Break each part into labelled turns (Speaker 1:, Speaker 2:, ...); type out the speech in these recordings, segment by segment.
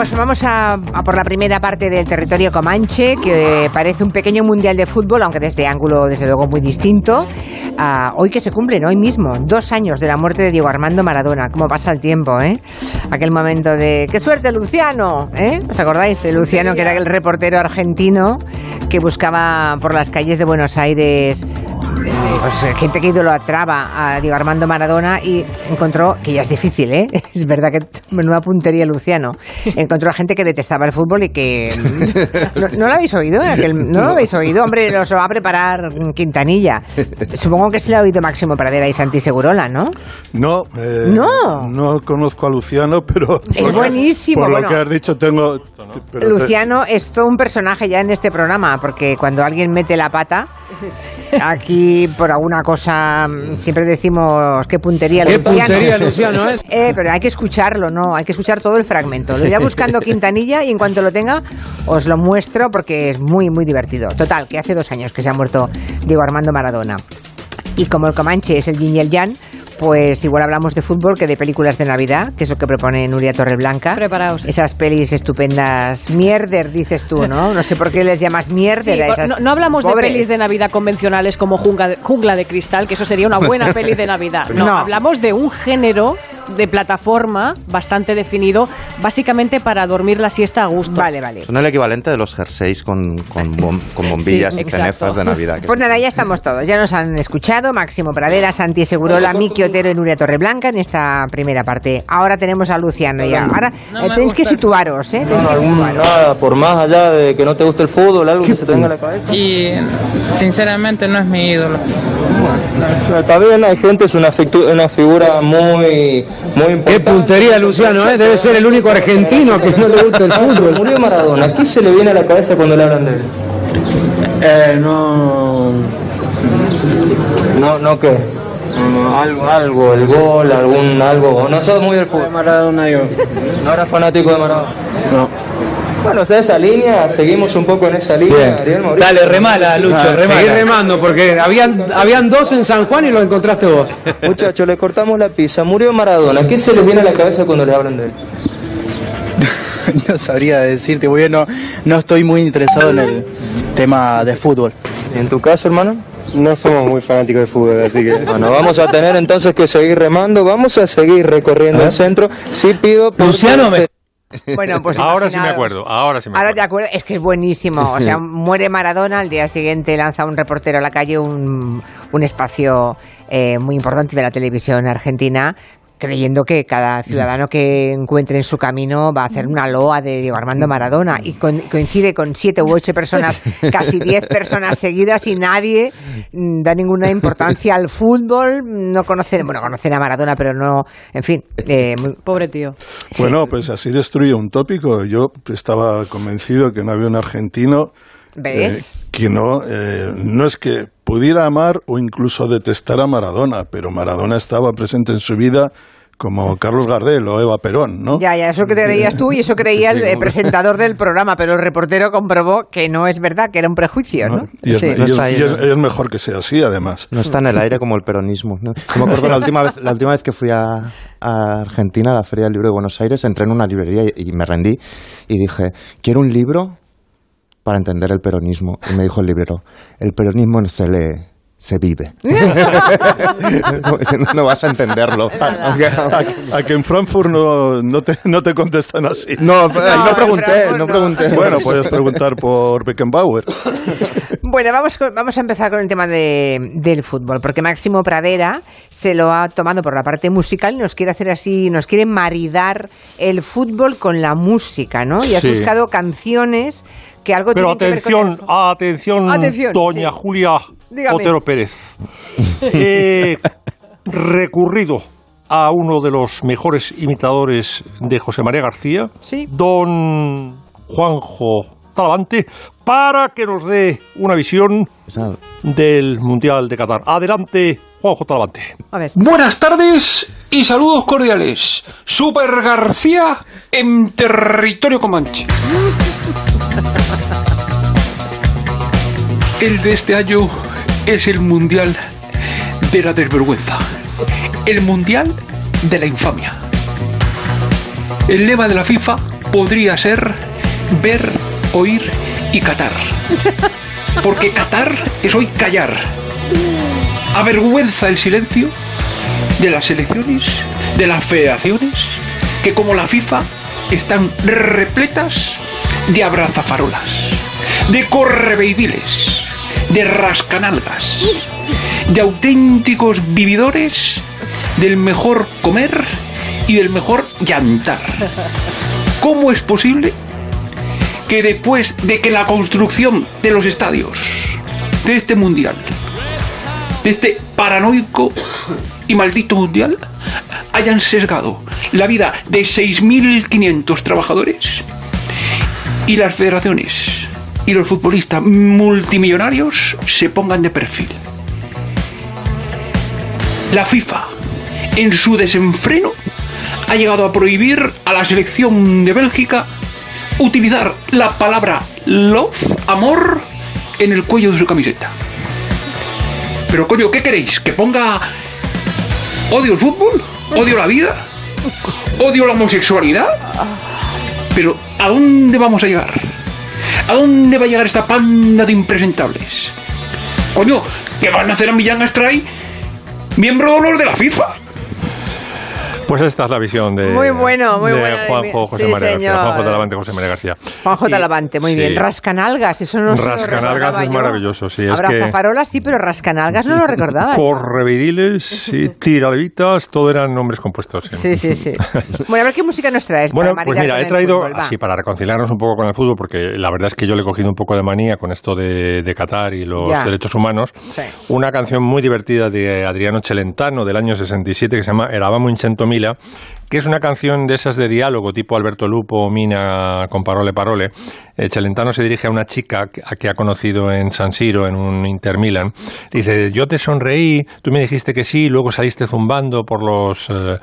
Speaker 1: Pues vamos a, por la primera parte del territorio comanche, que parece un pequeño mundial de fútbol, aunque desde ángulo, desde luego, muy distinto. Hoy que se cumplen, hoy mismo, dos años de la muerte de Diego Armando Maradona. ¿Cómo pasa el tiempo, eh? Aquel momento de ¡qué suerte, Luciano! ¿eh? ¿Os acordáis? El Luciano, que era el reportero argentino que buscaba por las calles de Buenos Aires pues, gente que idolatraba a Diego Armando Maradona y encontró, que ya es difícil, ¿eh? Es verdad que menuda puntería Luciano. Encontró a gente que detestaba el fútbol y que... ¿No, no lo habéis oído? Aquel- ¿No, lo habéis oído? Hombre, los va a preparar Quintanilla. Supongo que se lo ha oído Máximo Pradera y Santi Segurola, ¿no?
Speaker 2: No, eh,
Speaker 1: No.
Speaker 2: no conozco a Luciano, pero
Speaker 1: Es
Speaker 2: por-
Speaker 1: buenísimo,
Speaker 2: Por
Speaker 1: bueno.
Speaker 2: lo que has dicho tengo. pero te-
Speaker 1: Luciano es todo un personaje ya en este programa, porque cuando alguien mete la pata, aquí por alguna cosa mm, siempre decimos qué puntería
Speaker 3: Qué
Speaker 1: Luciano.
Speaker 3: puntería, Luciano, ¿eh?
Speaker 1: Eh, pero hay que escucharlo, no, hay que escuchar todo el fragmento. Lo iré buscando Quintanilla y en cuanto lo tenga os lo muestro porque es muy, muy divertido. Total, que hace dos años que se ha muerto Diego Armando Maradona. Y como el Comanche es el yin y el yang, pues igual hablamos de fútbol que de películas de Navidad, que es lo que propone Nuria Torreblanca.
Speaker 4: Preparaos.
Speaker 1: Esas pelis estupendas. Mierder, dices tú, ¿no? No sé por qué les llamas mierder
Speaker 4: Sí,
Speaker 1: a esas
Speaker 4: no, no hablamos
Speaker 1: pobres.
Speaker 4: de pelis de Navidad convencionales como Jungla de, Jungla de Cristal, que eso sería una buena peli de Navidad. No,
Speaker 1: No.
Speaker 4: hablamos de un género de plataforma bastante definido, básicamente para dormir la siesta a gusto.
Speaker 1: Vale, vale.
Speaker 5: Son el equivalente de los jerseys con, con, bom- con bombillas
Speaker 4: Sí,
Speaker 5: y cenefas de Navidad.
Speaker 1: Pues nada, ya estamos todos. Ya nos han escuchado Máximo Pradera, Santi Segurola, Miki Otero y Nuria Torreblanca en esta primera parte. Ahora tenemos a Luciano ya. Ahora eh, tenéis que situaros, ¿eh? Tenéis que situaros.
Speaker 6: nada, por más allá de que no te guste el fútbol, algo que se te venga a la cabeza.
Speaker 7: Y sinceramente no es mi ídolo.
Speaker 6: Está bien, hay gente, es una figura muy, muy
Speaker 3: Qué puntería, Luciano, ¿eh? Debe ser el único argentino que no le gusta el fútbol.
Speaker 6: Murió Maradona, ¿qué se le viene a la cabeza cuando le hablan de él?
Speaker 8: Eh, no.
Speaker 6: No, no qué. No, algo, algo, el gol, algún algo. No sos muy del fútbol.
Speaker 8: Maradona yo.
Speaker 6: No eras fanático de Maradona.
Speaker 8: No.
Speaker 6: Bueno, o sea, esa línea, seguimos un poco en esa línea, Ariel.
Speaker 8: Dale, remala, Lucho,
Speaker 3: Ah,
Speaker 8: remala.
Speaker 3: seguí remando porque habían, habían dos en San Juan y lo encontraste vos.
Speaker 6: Muchachos, le cortamos la pizza. Murió Maradona. ¿Qué se les viene a la cabeza cuando le hablan de él?
Speaker 9: No sabría decirte, porque no, no estoy muy interesado en el tema de fútbol.
Speaker 6: ¿Y en tu caso, hermano?
Speaker 8: No somos muy fanáticos de fútbol, así que.
Speaker 6: Bueno, vamos a tener entonces que seguir remando, vamos a seguir recorriendo el centro. Sí pido...
Speaker 8: Luciano, me-
Speaker 1: Bueno, pues
Speaker 10: Ahora sí me acuerdo, ahora sí me
Speaker 1: Ahora
Speaker 10: acuerdo.
Speaker 1: te acuerdas, es que es buenísimo. O sea, muere Maradona, al día siguiente lanza un reportero a la calle un, un espacio eh, muy importante de la televisión argentina, creyendo que cada ciudadano que encuentre en su camino va a hacer una loa de Diego Armando Maradona. Y con- coincide con siete u ocho personas, casi diez personas seguidas y nadie mm, da ninguna importancia al fútbol. No conocen, bueno, conocen a Maradona, pero no, en fin. eh, muy-
Speaker 4: Pobre tío.
Speaker 2: Bueno, pues así destruye un tópico. Yo estaba convencido que no había un argentino
Speaker 1: ¿Ves?
Speaker 2: eh, que no, eh, no es que pudiera amar o incluso detestar a Maradona, pero Maradona estaba presente en su vida como Carlos Gardel o Eva Perón, ¿no?
Speaker 1: Ya, ya, eso que te creías tú y eso creía el
Speaker 2: Sí,
Speaker 1: eh,
Speaker 2: como-
Speaker 1: presentador del programa, pero el reportero comprobó que no es verdad, que era un prejuicio, ¿no?
Speaker 2: Y, es,
Speaker 1: Sí.
Speaker 2: y es-
Speaker 5: No está ahí,
Speaker 2: y es-
Speaker 5: ¿no?
Speaker 2: es mejor que sea así, además.
Speaker 5: No está en el aire como el peronismo. ¿no? Yo me acuerdo la última vez, la última vez que fui a, a Argentina, a la Feria del Libro de Buenos Aires, entré en una librería y, y me rendí y dije, quiero un libro para entender el peronismo. Y me dijo el librero, el peronismo no se lee, se vive. No vas a entenderlo. Aunque-
Speaker 2: A, a que en Frankfurt no, no, te, no te contestan así.
Speaker 5: no, ahí
Speaker 1: No,
Speaker 5: no pregunté, no
Speaker 1: no.
Speaker 5: pregunté.
Speaker 2: Bueno, puedes preguntar por Beckenbauer.
Speaker 1: Bueno, vamos, con- vamos a empezar con el tema de- del fútbol, porque Máximo Pradera se lo ha tomado por la parte musical y nos quiere hacer así, nos quiere maridar el fútbol con la música, ¿no? Y has
Speaker 10: Sí.
Speaker 1: buscado canciones que algo
Speaker 10: Pero
Speaker 1: tienen que ver con
Speaker 10: atención, atención,
Speaker 1: Atención,
Speaker 10: doña
Speaker 1: sí.
Speaker 10: Julia
Speaker 1: Dígame.
Speaker 10: Otero Pérez. He recurrido a uno de los mejores imitadores de José María García,
Speaker 1: Sí.
Speaker 10: don Juanjo Talavante, para que nos dé una visión del Mundial de Qatar. Adelante, Juanjo Talavante.
Speaker 1: A ver.
Speaker 7: Buenas tardes y saludos cordiales. Super García en territorio comanche. El de este año es el mundial de la desvergüenza. El mundial de la infamia. El lema de la FIFA podría ser ver, oír y catar. Porque catar es hoy callar. Avergüenza el silencio de las elecciones, de las federaciones, que como la FIFA están repletas de abrazafarolas, de correveidiles, de rascanalgas, de auténticos vividores del mejor comer y del mejor llantar. ¿Cómo es posible que después de que la construcción de los estadios de este mundial, de este paranoico y maldito mundial, hayan sesgado la vida de 6.500 trabajadores y las federaciones y los futbolistas multimillonarios se pongan de perfil? La FIFA, en su desenfreno, ha llegado a prohibir a la selección de Bélgica utilizar la palabra love, amor, en el cuello de su camiseta. Pero coño, ¿qué queréis? ¿Que ponga odio el fútbol? ¿Odio la vida? ¿Odio la homosexualidad? Pero ¿a dónde vamos a llegar? ¿A dónde va a llegar esta panda de impresentables? Coño, ¿qué van a hacer a Millán Astray? Miembro de honor de la FIFA.
Speaker 10: Pues esta es la visión de,
Speaker 1: Muy bueno, muy
Speaker 10: de. Juanjo José
Speaker 1: Sí,
Speaker 10: María García. Juanjo Talavante José María García.
Speaker 1: Juanjo
Speaker 10: Y-
Speaker 1: Talavante, muy
Speaker 10: sí.
Speaker 1: bien. Rascanalgas, eso no lo
Speaker 10: Rascanalgas es
Speaker 1: yo.
Speaker 10: maravilloso, sí,
Speaker 1: Abrazafarolas sí, pero rascanalgas no lo recordaba.
Speaker 10: Correveidiles y tiralevitas, todo eran nombres compuestos.
Speaker 1: Sí, sí, sí. Bueno, a ver qué música nos traes
Speaker 10: Bueno,
Speaker 1: para
Speaker 10: pues mira, he traído, así para reconciliarnos un poco con el fútbol, porque la verdad es que yo le he cogido un poco de manía con esto de, de Qatar y los
Speaker 1: Ya.
Speaker 10: derechos humanos. Una canción muy divertida de Adriano Celentano del año 67 que se llama Eravamo in centomila, que es una canción de esas de diálogo tipo Alberto Lupo, Mina con Parole Parole. Eh, se dirige a una chica que- a que ha conocido en San Siro, en un Inter Milan. Dice, yo te sonreí, tú me dijiste que sí, luego saliste zumbando por los eh,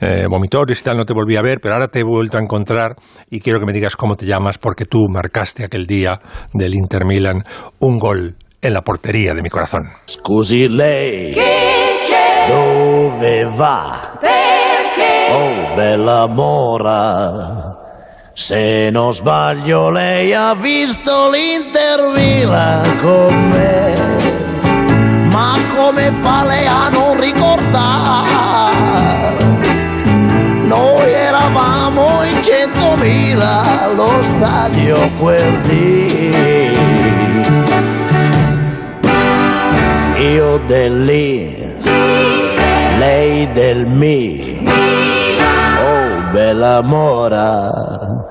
Speaker 10: eh, vomitorios y tal, no te volví a ver, pero ahora te he vuelto a encontrar y quiero que me digas cómo te llamas porque tú marcaste aquel día del Inter Milan un gol en la portería de mi corazón.
Speaker 11: Scusi lei, dove va? Oh, bella mora. Se non sbaglio lei ha visto l'Inter Milan con me. Ma come fa lei a non ricordare? Noi eravamo in centomila allo stadio quel dì. Io dell'I, lei del Mi. Oh, bella mora.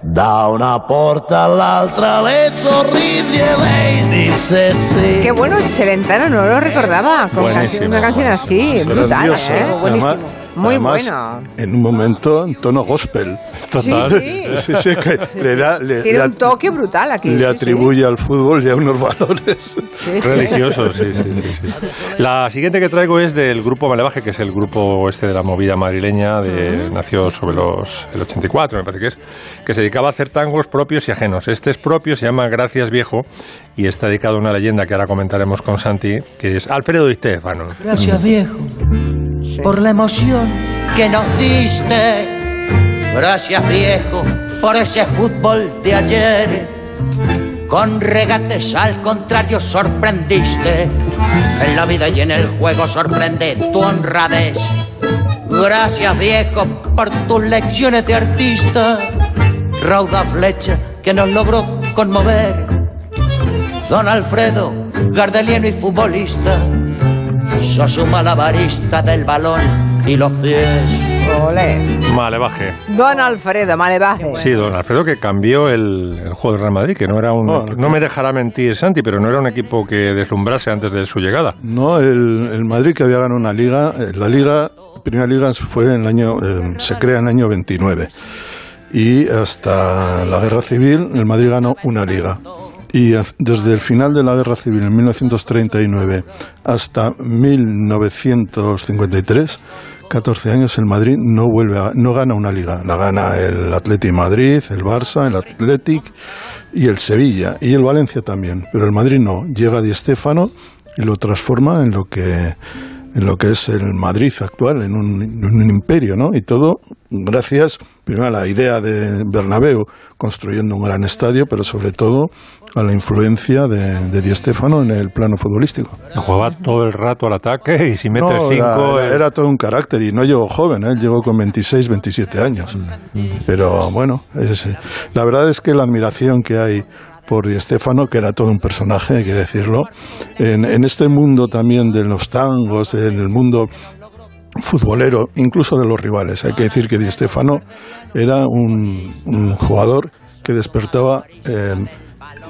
Speaker 11: Da una porta all'altra le sorrisi e lei disse sì.
Speaker 1: Qué bueno, Celentano, no lo recordaba. Con
Speaker 2: Buenísimo.
Speaker 1: canción- una canción así, brutal,
Speaker 2: Grandioso.
Speaker 1: ¿eh? Buenísimo.
Speaker 2: Además-
Speaker 1: Muy
Speaker 2: además,
Speaker 1: bueno.
Speaker 2: En un momento, en tono gospel.
Speaker 1: Total. Sí, sí.
Speaker 2: Sí, sí, que le, da, le,
Speaker 1: Tiene
Speaker 2: le
Speaker 1: un toque brutal aquí.
Speaker 2: le
Speaker 1: sí, sí.
Speaker 2: atribuye al fútbol ya unos valores.
Speaker 1: Sí, sí.
Speaker 10: Religiosos, sí, sí, sí, sí. La siguiente que traigo es del grupo Malevaje, que es el grupo este de la movida madrileña, de, nació sobre los el 84, me parece que es, que se dedicaba a hacer tangos propios y ajenos. Este es propio, se llama Gracias Viejo, y está dedicado a una leyenda que ahora comentaremos con Santi, que es Alfredo Di Stefano.
Speaker 12: Gracias viejo por la emoción que nos diste. Gracias viejo por ese fútbol de ayer. Con regates al contrario sorprendiste. En la vida y en el juego sorprende tu honradez. Gracias viejo por tus lecciones de artista. Rauda flecha que nos logró conmover. Don Alfredo, gardeliano y futbolista. Sos un malabarista del balón y los pies.
Speaker 1: Ole.
Speaker 10: Malevaje.
Speaker 1: Don Alfredo, Malevaje.
Speaker 10: Sí, don Alfredo que cambió el, el juego del Real Madrid, que no era un...
Speaker 2: Oh,
Speaker 10: no me dejará mentir Santi, pero no era un equipo que deslumbrase antes de su llegada.
Speaker 2: No, el, el Madrid que había ganado una liga, eh, la liga, primera liga fue en el año, eh, se crea en el año 29. Y hasta la guerra civil, el Madrid ganó una liga. Y desde el final de la guerra civil en 1939 hasta 1953, 14 años, el Madrid no vuelve a, no gana una liga. La gana el Atleti Madrid, el Barça, el Athletic y el Sevilla y el Valencia también. Pero el Madrid no. Llega Di Stéfano y lo transforma en lo que en lo que es el Madrid actual, en un, en un imperio, ¿no? Y todo gracias, primero, a la idea de Bernabéu construyendo un gran estadio, pero sobre todo a la influencia de, de Di Stéfano en el plano futbolístico.
Speaker 10: Jugaba todo el rato al ataque y si metes
Speaker 2: No,
Speaker 10: cinco...
Speaker 2: era,
Speaker 10: eh,
Speaker 2: era todo un carácter y no llegó joven, ¿eh? él llegó con 26, 27 años. Pero bueno, es- la verdad es que la admiración que hay por Di Stéfano, que era todo un personaje, hay que decirlo, en, en este mundo también de los tangos, en el mundo futbolero, incluso de los rivales. Hay que decir que Di Stéfano era un, un jugador que despertaba eh,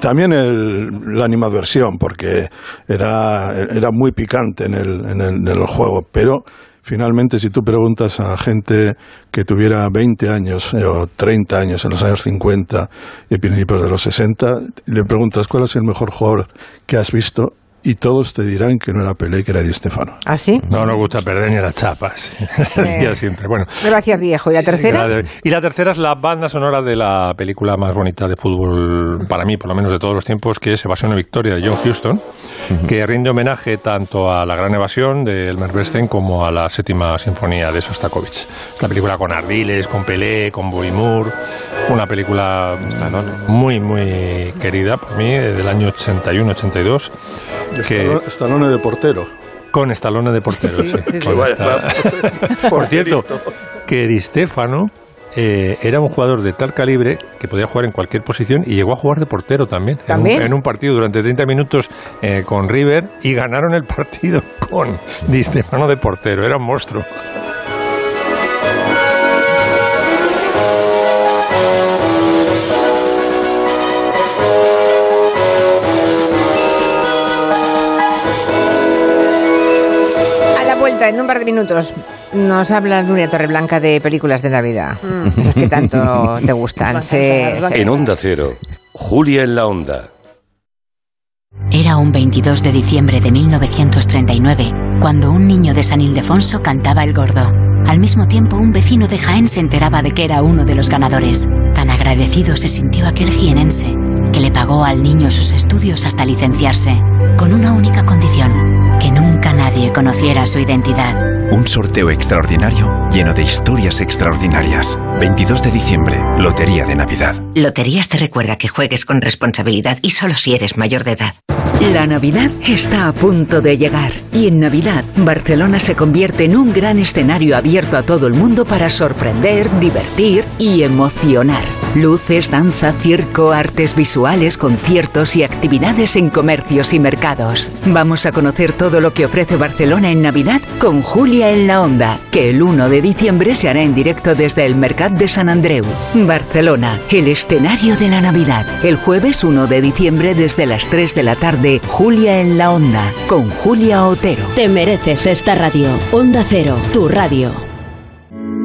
Speaker 2: también el- la animadversión, porque era, era muy picante en el, en, el, en el juego, pero finalmente si tú preguntas a gente que tuviera 20 años eh, o 30 años en los años 50 y principios de los 60, le preguntas cuál es el mejor jugador que has visto y todos te dirán que no era Pelé, que era Di Stéfano.
Speaker 1: ¿Ah, sí?
Speaker 10: No nos gusta perder ni las chapas. Siempre. Bueno,
Speaker 1: Gracias, viejo. ¿Y la tercera?
Speaker 10: Y la tercera es la banda sonora de la película más bonita de fútbol, para mí, por lo menos de todos los tiempos, que es Evasión o Victoria de John Huston, que rinde homenaje tanto a la gran evasión de Elmer Bernstein como a la séptima sinfonía de Sostakovich. Esta película con Ardiles, con Pelé, con Bobby Moore, una película muy, muy querida por mí, del año 81-82.
Speaker 2: Stallone- Stallone de portero.
Speaker 10: Con Estalona de portero,
Speaker 2: Sí,
Speaker 10: sí.
Speaker 2: sí, sí.
Speaker 10: Con
Speaker 2: Vaya,
Speaker 10: esta-
Speaker 2: vaya,
Speaker 10: Por cierto, que Di Stefano eh, era un jugador de tal calibre que podía jugar en cualquier posición y llegó a jugar de portero también. En un-
Speaker 1: ¿También?
Speaker 10: En un, partido durante 30 minutos eh, con River y ganaron el partido con Di Stefano de portero. Era un monstruo.
Speaker 1: En un par de minutos, nos habla Nuria Torreblanca de películas de Navidad. Es que tanto te gustan. Se- se-
Speaker 13: En Onda Cero, Julia en la Onda.
Speaker 14: Era un 22 de diciembre de 1939, cuando un niño de San Ildefonso cantaba el gordo. Al mismo tiempo, un vecino de Jaén se enteraba de que era uno de los ganadores. Tan agradecido se sintió aquel jienense, que le pagó al niño sus estudios hasta licenciarse, con una única condición, nadie conociera su identidad.
Speaker 15: Un sorteo extraordinario lleno de historias extraordinarias. 22 de diciembre, Lotería de Navidad.
Speaker 16: Loterías te recuerda que juegues con responsabilidad y solo si eres mayor de edad.
Speaker 17: La Navidad está a punto de llegar y en Navidad Barcelona se convierte en un gran escenario abierto a todo el mundo para sorprender, divertir y emocionar. Luces, danza, circo, artes visuales, conciertos y actividades en comercios y mercados. Vamos a conocer todo lo que ofrece Barcelona en Navidad con Julia en la Onda, que el 1 de diciembre se hará en directo desde el Mercat de San Andreu. Barcelona, el escenario de la Navidad. El jueves 1 de diciembre desde las 3 de la tarde, Julia en la Onda, con Julia Otero.
Speaker 12: Te mereces esta radio. Onda Cero, tu radio.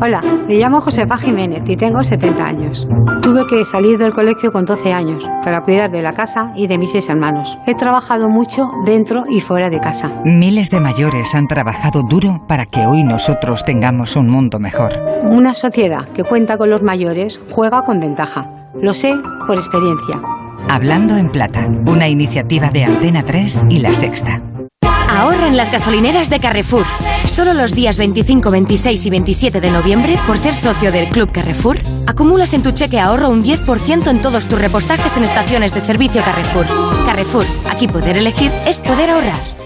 Speaker 18: Hola, me llamo Josefa Jiménez y tengo 70 años. Tuve que salir del colegio con 12 años para cuidar de la casa y de mis seis hermanos. He trabajado mucho dentro y fuera de casa.
Speaker 19: Miles de mayores han trabajado duro para que hoy nosotros tengamos un mundo mejor.
Speaker 18: Una sociedad que cuenta con los mayores juega con ventaja. Lo sé por experiencia.
Speaker 19: Hablando en Plata, una iniciativa de Antena 3 y La Sexta.
Speaker 20: Ahorra en las gasolineras de Carrefour. Solo los días 25, 26 y 27 de noviembre, por ser socio del Club Carrefour, acumulas en tu cheque ahorro un 10% en todos tus repostajes en estaciones de servicio Carrefour. Carrefour, aquí poder elegir es poder ahorrar.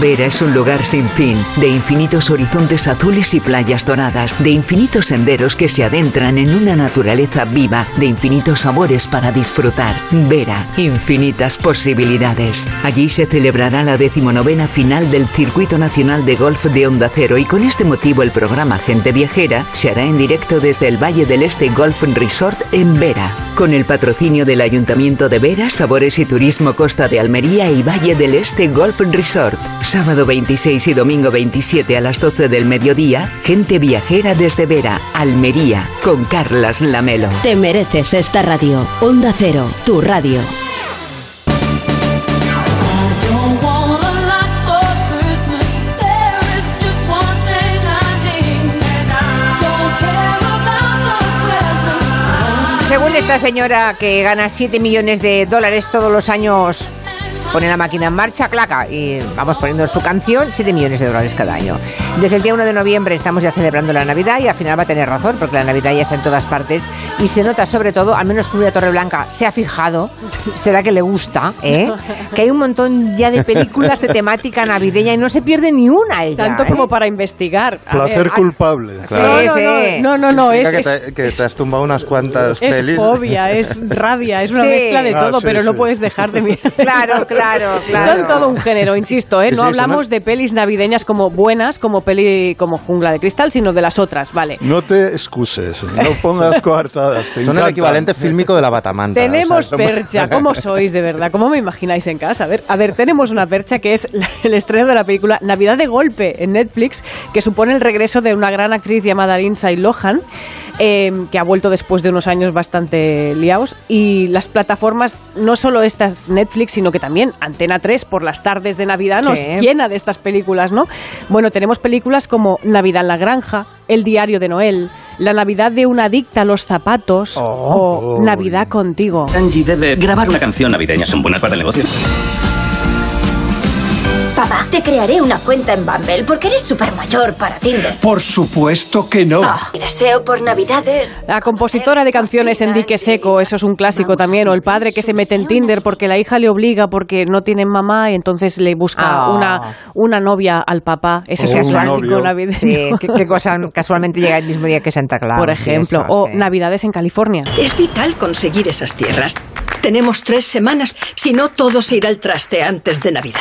Speaker 17: Vera es un lugar sin fin, de infinitos horizontes azules y playas doradas, de infinitos senderos que se adentran en una naturaleza viva, de infinitos sabores para disfrutar. Vera, infinitas posibilidades. Allí se celebrará la decimonovena final del Circuito Nacional de Golf de Onda Cero y con este motivo el programa Gente Viajera se hará en directo desde el Valle del Este Golf Resort en Vera, con el patrocinio del Ayuntamiento de Vera, Sabores y Turismo Costa de Almería y Valle del Este Golf Resort. Sábado 26 y domingo 27 a las 12 del mediodía, gente viajera desde Vera, Almería, con Carlas Lamelo.
Speaker 21: Te mereces esta radio. Onda Cero, tu radio.
Speaker 1: Según esta señora que gana 7 millones de dólares todos los años, pone la máquina en marcha, claca, y vamos poniendo su canción, 7 millones de dólares cada año. Desde el día 1 de noviembre estamos ya celebrando la Navidad y al final va a tener razón, porque la Navidad ya está en todas partes y se nota sobre todo, al menos Torre Torreblanca se ha fijado, será que le gusta, ¿eh? que hay un montón ya de películas de temática navideña y no se pierde ni una ella.
Speaker 4: Tanto
Speaker 1: ¿eh?
Speaker 4: como para investigar. A
Speaker 2: Placer
Speaker 4: ver,
Speaker 2: culpable.
Speaker 1: Sí,
Speaker 4: No, no,
Speaker 1: sí.
Speaker 4: no, no, no, es,
Speaker 5: Significa
Speaker 4: es,
Speaker 5: que, te, que te has tumbado unas cuantas
Speaker 4: es
Speaker 5: pelis.
Speaker 4: fobia, es rabia, es una
Speaker 1: Sí.
Speaker 4: mezcla de
Speaker 2: Ah,
Speaker 4: todo,
Speaker 2: sí,
Speaker 4: pero no puedes dejar de mirar.
Speaker 1: Claro, claro, claro.
Speaker 4: Son todo un género, insisto, ¿eh? No
Speaker 5: sí,
Speaker 4: hablamos de pelis navideñas como buenas, como peli como Jungla de Cristal, sino de las otras, ¿vale?
Speaker 2: No te excuses, no pongas Te
Speaker 5: Son el equivalente fílmico de la batamanta.
Speaker 4: Tenemos
Speaker 5: o sea, son-
Speaker 4: percha, ¿cómo sois de verdad? ¿Cómo me imagináis en casa? A ver, a ver, tenemos una percha que es la- el estreno de la película Navidad de Golpe en Netflix, que supone el regreso de una gran actriz llamada Lindsay Lohan, eh, que ha vuelto después de unos años bastante liados. Y las plataformas, no solo estas Netflix, sino que también Antena 3 por las tardes de Navidad nos llena de estas películas, ¿no? Bueno, tenemos películas como Navidad en la Granja, El Diario de Noel, La Navidad de una adicta a los zapatos o Navidad contigo.
Speaker 22: Angie debe grabar una canción navideña. Son buenas para el negocio.
Speaker 23: Papá, te crearé una cuenta en Bumble porque eres súper mayor para Tinder.
Speaker 24: Por supuesto que no.
Speaker 23: Mi deseo por Navidades.
Speaker 4: La compositora de canciones Enrique Seco, eso es un clásico también, o el padre que se mete en Tinder porque la hija le obliga porque no tiene mamá y entonces le busca
Speaker 1: Ah.
Speaker 4: una, una novia al papá. Ese
Speaker 2: O
Speaker 4: es un clásico
Speaker 2: novio.
Speaker 4: navideño.
Speaker 1: Sí, qué, qué cosa casualmente llega el mismo día que Santa Claus.
Speaker 4: Por ejemplo,
Speaker 1: Eso,
Speaker 4: o
Speaker 1: sí.
Speaker 4: Navidades en California.
Speaker 25: Es vital conseguir esas tierras. Tenemos tres semanas, si no todo se irá al traste antes de Navidad.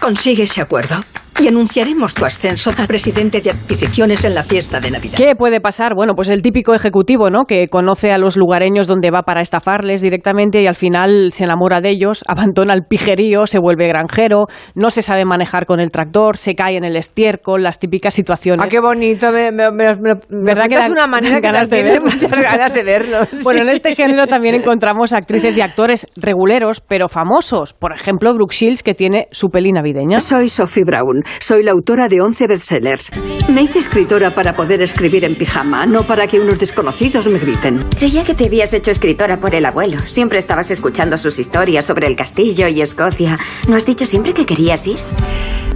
Speaker 25: Consigue ese acuerdo y anunciaremos tu ascenso a presidente de adquisiciones en la fiesta de Navidad.
Speaker 4: ¿Qué puede pasar? Bueno, pues el típico ejecutivo, ¿no? Que conoce a los lugareños donde va para estafarles directamente y al final se enamora de ellos, abandona el pijerío, se vuelve granjero, no se sabe manejar con el tractor, se cae en el estiércol, las típicas situaciones.
Speaker 1: Ah, qué bonito, me, me, me, me, me
Speaker 4: ¿Verdad que dan
Speaker 1: una manera que
Speaker 4: ganas de
Speaker 1: tiene
Speaker 4: verlo?
Speaker 1: muchas ganas de verlo.
Speaker 4: Bueno, en este género también encontramos actrices y actores reguleros, pero famosos. Por ejemplo, Brooke Shields, que tiene su peli navideña.
Speaker 25: Soy Sophie Brown. Soy la autora de 11 bestsellers. Me hice escritora para poder escribir en pijama, no para que unos desconocidos me griten.
Speaker 23: Creía que te habías hecho escritora por el abuelo. Siempre estabas escuchando sus historias sobre el castillo y Escocia. ¿No has dicho siempre que querías ir?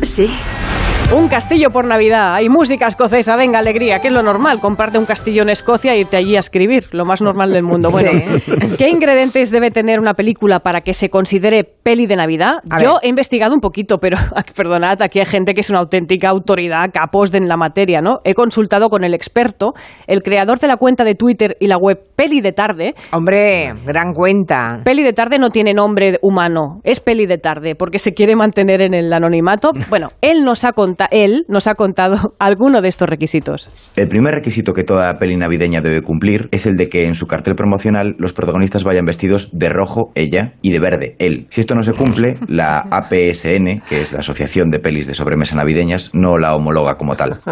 Speaker 25: Sí.
Speaker 4: Un castillo por Navidad. Hay música escocesa, venga, alegría, que es lo normal. Comparte un castillo en Escocia e irte allí a escribir, lo más normal del mundo. Bueno, ¿qué ingredientes debe tener una película para que se considere peli de Navidad?
Speaker 1: A
Speaker 4: Yo
Speaker 1: ver.
Speaker 4: he investigado un poquito, pero perdonad, aquí hay gente que es una auténtica autoridad, capos de en la materia, ¿no? He consultado con el experto, el creador de la cuenta de Twitter y la web Peli de Tarde.
Speaker 1: Hombre, gran cuenta.
Speaker 4: Peli de tarde no tiene nombre humano, es peli de tarde, porque se quiere mantener en el anonimato. Bueno, él nos ha, conta él nos ha contado alguno de estos requisitos.
Speaker 26: El primer requisito que toda peli navideña debe cumplir es el de que en su cartel promocional los protagonistas vayan vestidos de rojo ella y de verde él. Si esto no se cumple, la APSN, que es la Asociación de Pelis de Sobremesa Navideñas, no la homologa como tal.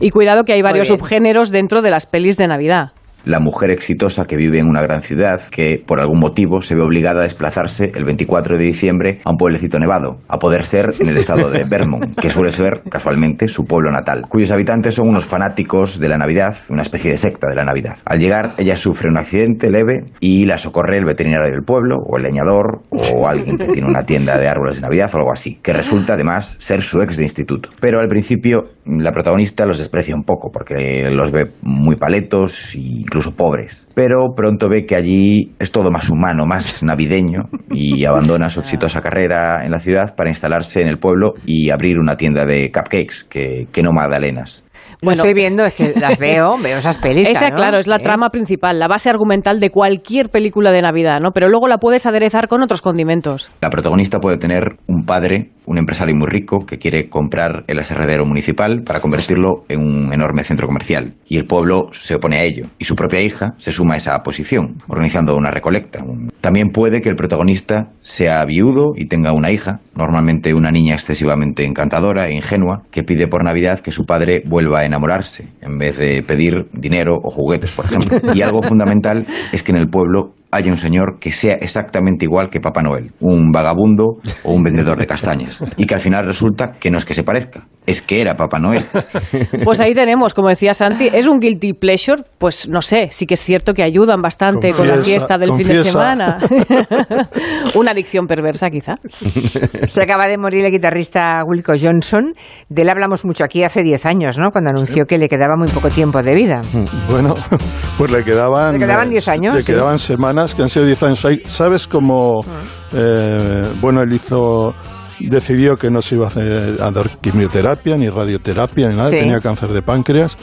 Speaker 4: Y cuidado que hay varios subgéneros dentro de las pelis de Navidad.
Speaker 26: La mujer exitosa que vive en una gran ciudad, que por algún motivo se ve obligada a desplazarse el 24 de diciembre a un pueblecito nevado, a poder ser en el estado de Vermont, que suele ser casualmente su pueblo natal, cuyos habitantes son unos fanáticos de la Navidad, una especie de secta de la Navidad. Al llegar, ella sufre un accidente leve y la socorre el veterinario del pueblo, o el leñador, o alguien que tiene una tienda de árboles de Navidad o algo así, que resulta además ser su ex de instituto. Pero al principio la protagonista los desprecia un poco porque los ve muy paletos y incluso pobres. Pero pronto ve que allí es todo más humano, más navideño y abandona su exitosa carrera en la ciudad para instalarse en el pueblo y abrir una tienda de cupcakes, que, que no magdalenas.
Speaker 1: Bueno, estoy viendo, es que las veo, veo esas películas.
Speaker 4: Esa,
Speaker 1: ¿no?
Speaker 4: claro, es la
Speaker 1: ¿Eh?
Speaker 4: trama principal, la base argumental de cualquier película de Navidad, ¿no? Pero luego la puedes aderezar con otros condimentos.
Speaker 26: La protagonista puede tener un padre, un empresario muy rico, que quiere comprar el aserradero municipal para convertirlo en un enorme centro comercial. Y el pueblo se opone a ello. Y su propia hija se suma a esa posición, organizando una recolecta. También puede que el protagonista sea viudo y tenga una hija, normalmente una niña excesivamente encantadora e ingenua, que pide por Navidad que su padre vuelva a enamorarse, en vez de pedir dinero o juguetes, por ejemplo. Y algo fundamental es que en el pueblo haya un señor que sea exactamente igual que Papá Noel, un vagabundo o un vendedor de castañas. Y que al final resulta que no es que se parezca, es que era Papá Noel.
Speaker 4: Pues ahí tenemos, como decía Santi, es un guilty pleasure, pues no sé, sí que es cierto que ayudan bastante con la siesta del fin de semana. Una adicción perversa, quizá.
Speaker 1: Se acaba de morir el guitarrista Wilco Johnson. De él hablamos mucho aquí hace 10 años, ¿no? Cuando anunció que le quedaba muy poco tiempo de vida.
Speaker 2: Bueno, pues le quedaban...
Speaker 1: Le quedaban 10 años,
Speaker 2: Le
Speaker 1: sí.
Speaker 2: quedaban semanas, que han sido 10 años. Ahí, ¿Sabes cómo... eh, bueno, él hizo... Decidió que no se iba a, hacer, a dar quimioterapia, ni radioterapia, ni nada.
Speaker 1: Sí.
Speaker 2: Tenía cáncer de páncreas.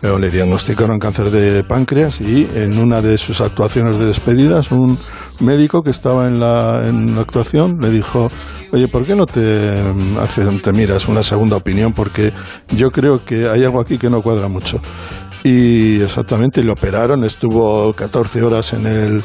Speaker 2: Le diagnosticaron cáncer de páncreas y en una de sus actuaciones de despedidas, un médico que estaba en la, en la actuación le dijo, oye, ¿por qué no te, te miras una segunda opinión? Porque yo creo que hay algo aquí que no cuadra mucho. Y exactamente, le operaron, estuvo 14 horas en el,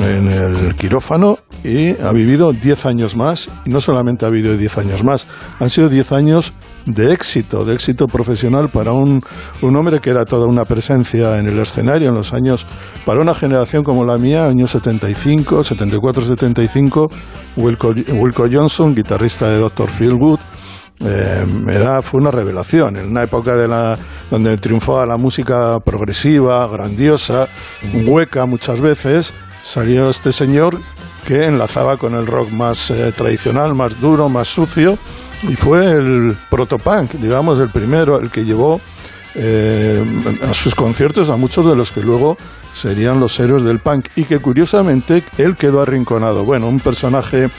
Speaker 2: en el quirófano y ha vivido 10 años más. Y no solamente ha vivido 10 años más, han sido 10 años de éxito, de éxito profesional para un, un hombre que era toda una presencia en el escenario en los años, para una generación como la mía, años 75, 74, 75, Wilco, Wilco Johnson, guitarrista de Dr. Feelgood, eh, era, fue una revelación en una época de la, donde triunfaba la música progresiva, grandiosa, hueca muchas veces, salió este señor que enlazaba con el rock más eh, tradicional, más duro, más sucio, y fue el protopunk, digamos, el primero, el que llevó eh, a sus conciertos a muchos de los que luego serían los héroes del punk, y que curiosamente él quedó arrinconado. Bueno, un personaje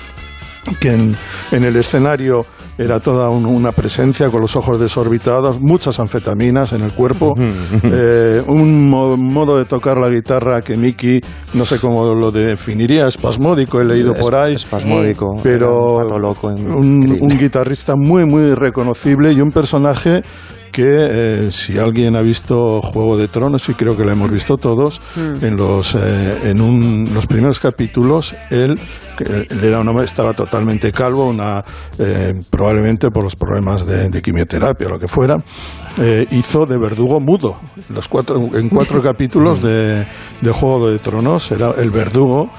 Speaker 2: que en, en el escenario era toda un- una presencia con los ojos desorbitados, muchas anfetaminas en el cuerpo, eh, un mo- modo de tocar la guitarra que Mickey, no sé cómo lo definiría, espasmódico, he leído por ahí,
Speaker 5: espasmódico,
Speaker 2: pero
Speaker 5: un
Speaker 2: un, un guitarrista muy, muy reconocible y un personaje que eh, si alguien ha visto Juego de Tronos, y creo que lo hemos visto todos,
Speaker 27: Mm.
Speaker 2: en los eh, en un- los primeros capítulos, él, él era un estaba totalmente calvo, una eh, probablemente por los problemas de, de quimioterapia o lo que fuera, eh, hizo de verdugo mudo. Los cuatro, en cuatro capítulos de, de Juego de Tronos era el verdugo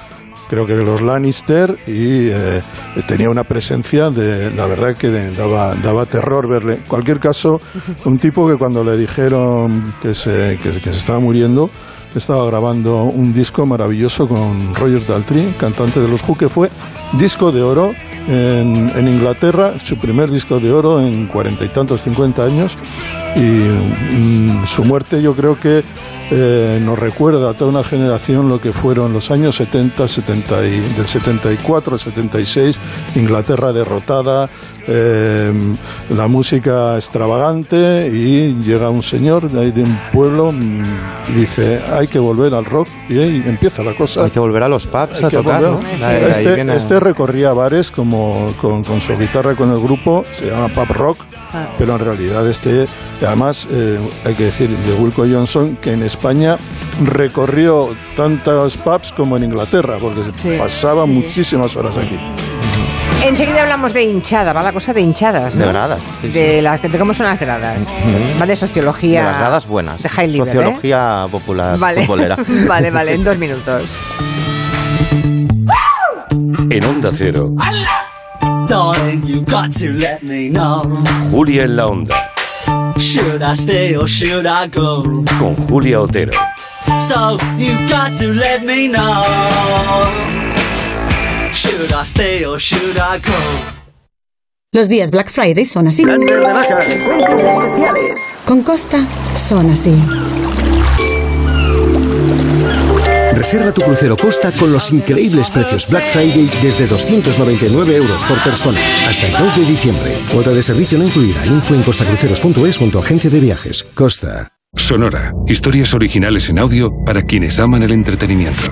Speaker 2: creo que de los Lannister y eh, tenía una presencia de la verdad que de- daba daba terror verle. En cualquier caso un tipo que cuando le dijeron que se que, que se estaba muriendo estaba grabando un disco maravilloso con Roger Daltrey cantante de los Who que fue disco de oro en, en Inglaterra su primer disco de oro en cuarenta y tantos cincuenta años. Y mm, su muerte yo creo que eh, nos recuerda a toda una generación lo que fueron los años 70, 70 y, del 74 al 76, Inglaterra derrotada, eh, la música extravagante y llega un señor de, ahí de un pueblo mm, y dice hay que volver al rock y ahí empieza la cosa.
Speaker 5: Hay que volver a los pubs a tocar,
Speaker 2: Este,
Speaker 5: viene-
Speaker 2: este recorría bares como con, con su guitarra con el grupo, se llama pub rock,
Speaker 4: Ah.
Speaker 2: pero en realidad este, además eh, hay que decir de Wilco Johnson que en España recorrió tantas pubs como en Inglaterra, porque se pasaba muchísimas horas aquí.
Speaker 1: Enseguida hablamos de hinchada, va la cosa de hinchadas, ¿no?
Speaker 5: De gradas, sí,
Speaker 1: de, la- de cómo son las gradas. Va de sociología.
Speaker 5: De las gradas buenas.
Speaker 1: De high level, ¿eh?
Speaker 5: Sociología popular,
Speaker 1: Vale. vale, vale, en dos minutos.
Speaker 28: En Onda Cero,
Speaker 27: Darling, you got to let me know.
Speaker 28: Julia en la Onda,
Speaker 27: Should I stay or should I go?
Speaker 28: con Julia Otero.
Speaker 27: So you got to let me know. Should I stay or should I go?
Speaker 29: Los días Black Friday son así. Con Costa son así.
Speaker 30: Reserva tu crucero Costa con los increíbles precios Black Friday desde 299 euros por persona hasta el 2 de diciembre. Cuota de servicio no incluida. Info en costacruceros.es o en tu agencia de viajes. Costa.
Speaker 31: Sonora. Historias originales en audio para quienes aman el entretenimiento.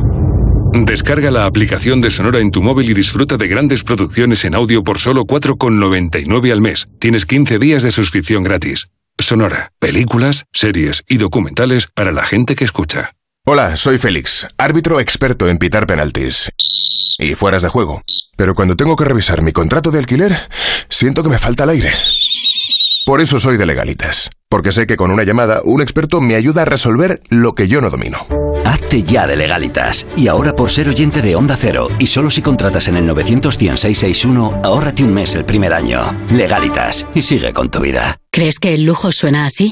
Speaker 31: Descarga la aplicación de Sonora en tu móvil y disfruta de grandes producciones en audio por solo 4,99 al mes. Tienes 15 días de suscripción gratis. Sonora, películas, series y documentales para la gente que escucha.
Speaker 32: Hola, soy Félix, árbitro experto en pitar penaltis y fueras de juego. Pero cuando tengo que revisar mi contrato de alquiler, siento que me falta el aire. Por eso soy de legalitas, porque sé que con una llamada un experto me ayuda a resolver lo que yo no domino.
Speaker 33: Hazte ya de legalitas. Y ahora por ser oyente de Onda Cero, y solo si contratas en el 91661, ahórrate un mes el primer año. Legalitas, y sigue con tu vida.
Speaker 34: ¿Crees que el lujo suena así?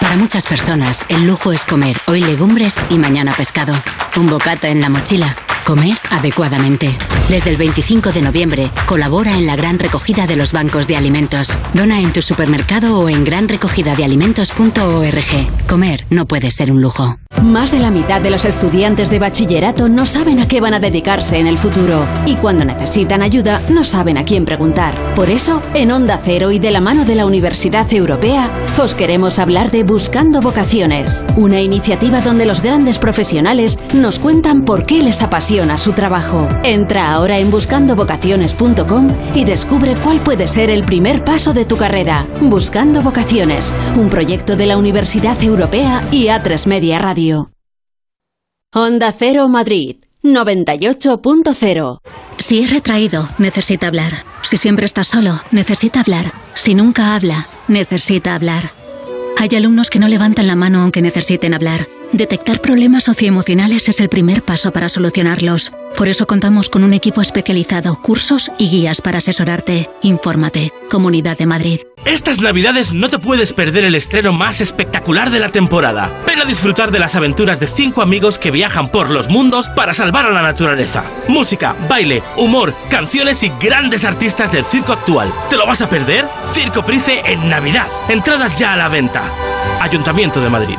Speaker 34: Para muchas personas, el lujo es comer hoy legumbres y mañana pescado. Un bocata en la mochila. Comer adecuadamente. Desde el 25 de noviembre, colabora en la gran recogida de los bancos de alimentos. Dona en tu supermercado o en granrecogidadealimentos.org. Comer no puede ser un lujo.
Speaker 35: Más de la mitad de los estudiantes de bachillerato no saben a qué van a dedicarse en el futuro y cuando necesitan ayuda no saben a quién preguntar. Por eso, en Onda Cero y de la mano de la Universidad Europea, os queremos hablar de Buscando Vocaciones, una iniciativa donde los grandes profesionales nos cuentan por qué les apasiona su trabajo. Entra ahora en buscandovocaciones.com y descubre cuál puede ser el primer paso de tu carrera. Buscando Vocaciones, un proyecto de la Universidad Europea y A3 Media Radio. Onda Cero Madrid 98.0
Speaker 34: Si es retraído, necesita hablar. Si siempre está solo, necesita hablar. Si nunca habla, necesita hablar. Hay alumnos que no levantan la mano aunque necesiten hablar. Detectar problemas socioemocionales es el primer paso para solucionarlos. Por eso contamos con un equipo especializado, cursos y guías para asesorarte. Infórmate. Comunidad de Madrid.
Speaker 36: Estas navidades no te puedes perder el estreno más espectacular de la temporada. Ven a disfrutar de las aventuras de cinco amigos que viajan por los mundos para salvar a la naturaleza. Música, baile, humor, canciones y grandes artistas del circo actual. ¿Te lo vas a perder? Circo Price en Navidad. Entradas ya a la venta. Ayuntamiento de Madrid.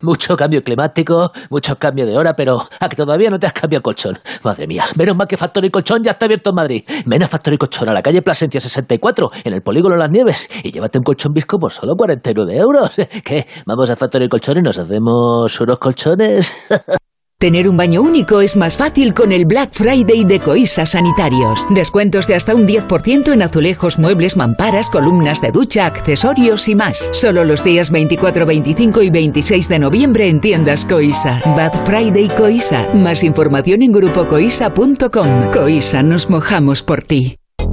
Speaker 37: Mucho cambio climático, mucho cambio de hora, pero a que todavía no te has cambiado colchón. Madre mía, menos mal que Factory Colchón ya está abierto en Madrid. Ven a Factory Colchón a la calle Plasencia 64, en el polígono Las Nieves, y llévate un colchón visco por solo 49 euros. ¿Qué? Vamos a Factory Colchón y nos hacemos unos colchones.
Speaker 17: Tener un baño único es más fácil con el Black Friday de Coisa Sanitarios. Descuentos de hasta un 10% en azulejos, muebles, mamparas, columnas de ducha, accesorios y más. Solo los días 24, 25 y 26 de noviembre en tiendas Coisa. Black Friday Coisa. Más información en grupocoisa.com. Coisa, nos mojamos por ti.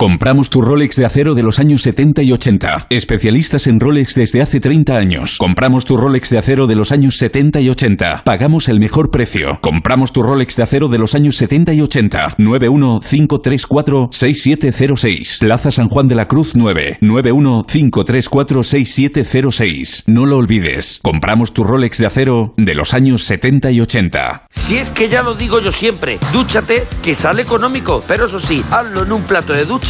Speaker 38: Compramos tu Rolex de acero de los años 70 y 80. Especialistas en Rolex desde hace 30 años. Compramos tu Rolex de acero de los años 70 y 80. Pagamos el mejor precio. Compramos tu Rolex de acero de los años 70 y 80. 915346706. Plaza San Juan de la Cruz 9. 915346706. No lo olvides. Compramos tu Rolex de acero de los años 70 y 80.
Speaker 11: Si es que ya lo digo yo siempre, dúchate que sale económico, pero eso sí, hazlo en un plato de ducha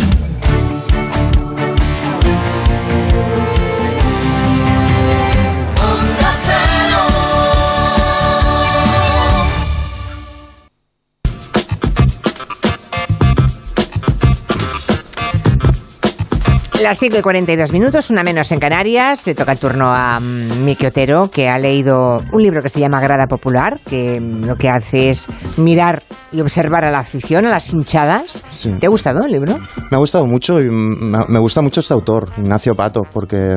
Speaker 1: Las 5 y 42 minutos, una menos en Canarias. Se toca el turno a mm, Miki Otero, que ha leído un libro que se llama Grada Popular, que mm, lo que hace es mirar y observar a la afición, a las hinchadas.
Speaker 39: Sí.
Speaker 1: ¿Te ha gustado el libro?
Speaker 39: Me ha gustado mucho y me me gusta mucho este autor, Ignacio Pato, porque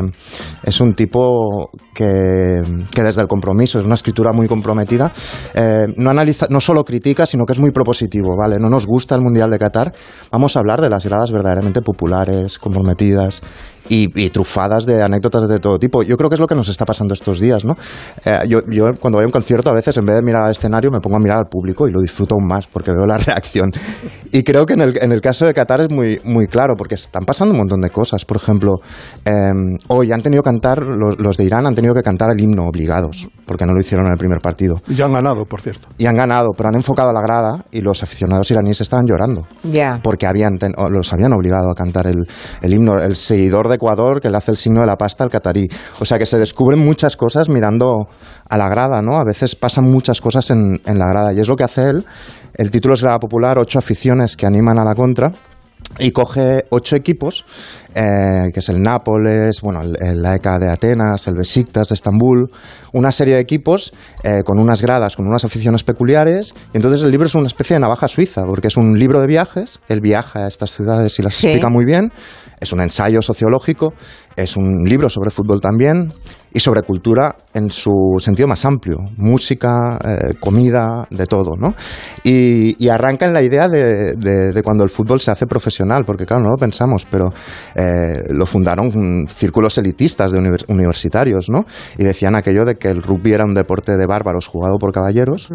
Speaker 39: es un tipo que, que desde el compromiso, es una escritura muy comprometida, eh, no, analiza, no solo critica, sino que es muy propositivo, ¿vale? No nos gusta el Mundial de Qatar, vamos a hablar de las gradas verdaderamente populares, comprometidas y, trufadas de anécdotas de todo tipo. Yo creo que es lo que nos está pasando estos días, ¿no? Eh, yo, yo cuando voy a un concierto a veces en vez de mirar al escenario me pongo a mirar al público y lo disfruto aún más porque veo la reacción. Y creo que en el, caso de Qatar es muy, muy claro porque están pasando un montón de cosas. Por ejemplo, eh, hoy han tenido que cantar, los, los de Irán han tenido que cantar el himno obligados porque no lo hicieron en el primer partido.
Speaker 2: Y ya han ganado, por cierto.
Speaker 39: Y han ganado, pero han enfocado a la grada y los aficionados iraníes estaban llorando
Speaker 1: Ya.
Speaker 39: porque habían ten- los habían obligado a cantar el, el himno, el seguidor de Ecuador que le hace el signo de la pasta al catarí. O sea que se descubren muchas cosas mirando a la grada, ¿no? A veces pasan muchas cosas en, en la grada y es lo que hace él. El título es Grada Popular, ocho aficiones que animan a la contra y coge ocho equipos, eh, que es el Nápoles, bueno, el, el AEK de Atenas, el Besiktas de Estambul, una serie de equipos eh, con unas gradas, con unas aficiones peculiares. Y entonces el libro es una especie de navaja suiza, porque es un libro de viajes, él viaja a estas ciudades y las
Speaker 1: Sí.
Speaker 39: explica muy bien, es un ensayo sociológico, es un libro sobre fútbol también y sobre cultura en su sentido más amplio, música, eh, comida, de todo, ¿no? Y, y arranca en la idea de, de- de cuando el fútbol se hace profesional, porque claro, no lo pensamos, pero eh, lo fundaron círculos elitistas de univers- universitarios, ¿no? Y decían aquello de que el rugby era un deporte de bárbaros jugado por caballeros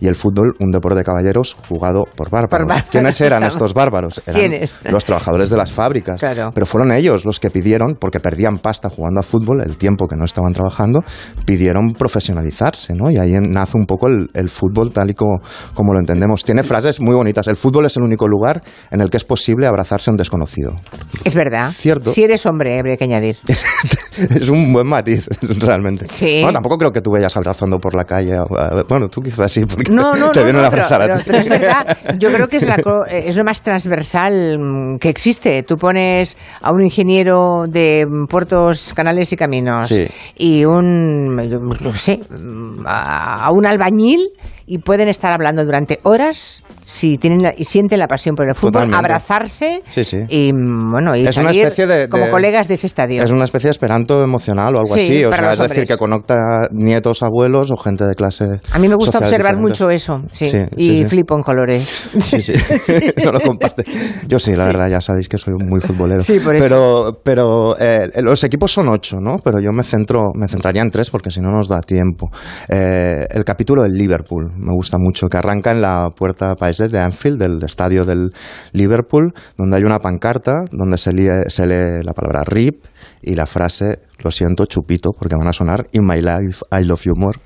Speaker 39: y el fútbol un deporte de caballeros jugado por bárbaros.
Speaker 1: Por bárbaros,
Speaker 39: ¿Quiénes eran estos bárbaros? Eran
Speaker 1: ¿Quiénes?
Speaker 39: Los trabajadores de las fábricas.
Speaker 1: Claro.
Speaker 39: Pero fueron ellos los que pidieron, porque perdían pasta jugando a fútbol, el tiempo que no estaban trabajando, pidieron profesionalizarse, ¿no? Y ahí nace un poco el, el fútbol tal y como, como lo entendemos. Tiene frases muy bonitas. El fútbol es el único lugar en el que es posible abrazarse a un desconocido.
Speaker 1: Es verdad.
Speaker 39: Cierto.
Speaker 1: Si eres hombre, habría que añadir.
Speaker 39: es un buen matiz, realmente.
Speaker 1: Sí.
Speaker 39: Bueno, tampoco creo que tú vayas abrazando por la calle. o- Bueno, tú quizás sí, porque
Speaker 1: No, no,
Speaker 39: te
Speaker 1: no,
Speaker 39: vienen a
Speaker 1: pero,
Speaker 39: abrazar a ti.
Speaker 1: pero es verdad. Yo creo que es, la eh, es lo más transversal mm, que existe. Tú pones a un ingeniero de mm, puertos, canales y caminos
Speaker 39: Sí.
Speaker 1: y un, no sé, mm, a un albañil y pueden estar hablando durante horas si tienen la- y sienten la pasión por el fútbol,
Speaker 39: Totalmente.
Speaker 1: abrazarse
Speaker 39: Sí, sí.
Speaker 1: y mm, bueno, y
Speaker 39: Es una
Speaker 1: salir
Speaker 39: especie de-
Speaker 1: como
Speaker 39: de-
Speaker 1: colegas de ese estadio.
Speaker 39: Es una especie de esperanto emocional o algo
Speaker 1: Sí,
Speaker 39: así. O sea, es decir, que conecta nietos, abuelos o gente de clase.
Speaker 1: A mí me gusta observar
Speaker 39: diferentes.
Speaker 1: mucho eso, sí, y flipo en colores.
Speaker 39: Sí, sí. no lo comparte. Yo sí, la verdad, ya sabéis que soy muy futbolero.
Speaker 1: Sí, por eso.
Speaker 39: Pero, pero eh, los equipos son ocho, ¿no? Pero yo me centro, me centraría en tres porque si no nos da tiempo. Eh, el capítulo del Liverpool me gusta mucho, que arranca en la puerta paisés de Anfield, del estadio del Liverpool, donde hay una pancarta donde se lee, se lee la palabra RIP y la frase, lo siento, chupito, porque van a sonar In my life, I love you more.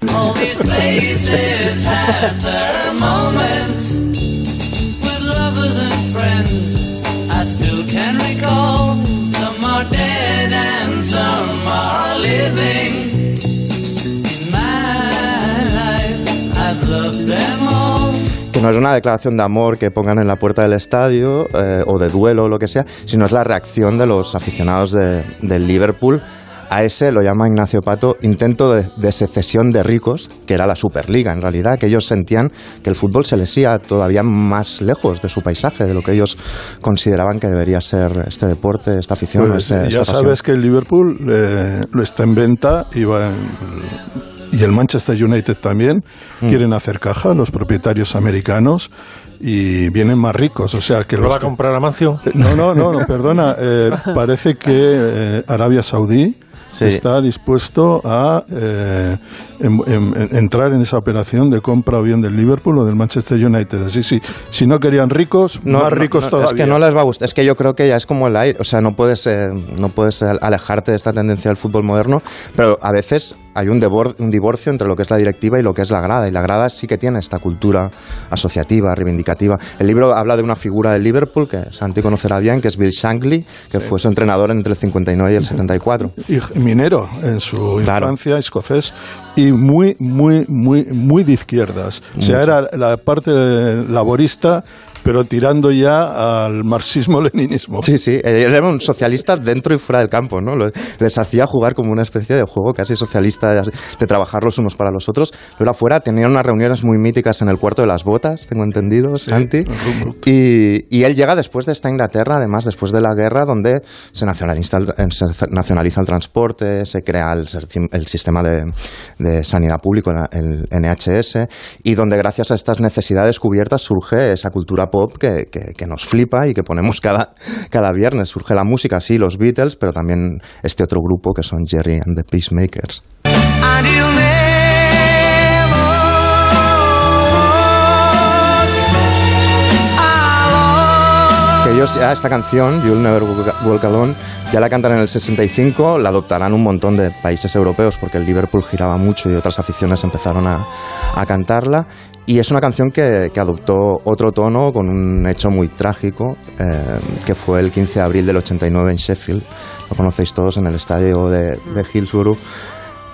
Speaker 39: Que no es una declaración de amor que pongan en la puerta del estadio eh, o de duelo o lo que sea, sino es la reacción de los aficionados de- del Liverpool a ese, lo llama Ignacio Pato, intento de, de secesión de ricos, que era la Superliga en realidad, que ellos sentían que el fútbol se les iba todavía más lejos de su paisaje, de lo que ellos consideraban que debería ser este deporte, esta afición.
Speaker 2: Pues,
Speaker 39: este-
Speaker 2: ya
Speaker 39: esta pasión.
Speaker 2: sabes que el Liverpool eh, lo está en venta y, va en- y el Manchester United también
Speaker 39: Mm.
Speaker 2: quieren hacer caja, los propietarios americanos, y vienen más ricos. O sea que
Speaker 10: ¿Lo
Speaker 2: los
Speaker 10: va a comprar Amancio?
Speaker 2: No, no, no, no, perdona. eh, parece que eh, Arabia Saudí está dispuesto a eh, em- em- entrar en esa operación de compra o bien del Liverpool o del Manchester United. Así, sí, si no querían ricos, más ricos
Speaker 39: no,
Speaker 2: todavía.
Speaker 39: Es que no les va a gustar. Es que yo creo que ya es como el aire. O sea, no puedes, eh, no puedes eh, alejarte de esta tendencia del fútbol moderno, pero a veces hay un, un divorcio entre lo que es la directiva y lo que es la grada. Y la grada sí que tiene esta cultura asociativa, reivindicativa. El libro habla de una figura del Liverpool que Santi conocerá bien, que es Bill Shankly, que fue su entrenador entre el 59 y el 74.
Speaker 2: y minero en su infancia, escocés, y muy, muy, muy, muy de izquierdas. O sea, era la parte laborista, pero tirando ya al marxismo-leninismo.
Speaker 39: Sí, sí, él era un socialista dentro y fuera del campo, ¿no? Les hacía jugar como una especie de juego casi socialista de, de trabajar los unos para los otros. Luego afuera tenían unas reuniones muy míticas en el cuarto de las botas, tengo entendido, Santi. Y, y él llega después de esta Inglaterra, además después de la guerra, donde se nacionaliza el, eh, se nacionaliza el transporte, se crea el, el sistema de, de sanidad público, el NHS, y donde gracias a estas necesidades cubiertas surge esa cultura pop que, que- que nos flipa y que ponemos cada, cada viernes. Surge la música, sí, los Beatles, pero también este otro grupo que son Jerry and the Peacemakers. Que ellos ya esta canción, You'll Never Walk Alone, ya la cantan en el 65, la adoptarán un montón de países europeos porque el Liverpool giraba mucho y otras aficiones empezaron a, a cantarla. Y es una canción que, adoptó otro tono con un hecho muy trágico, eh, que fue el 15 de abril del 89 en Sheffield. Lo conocéis todos en el estadio de, de Hillsborough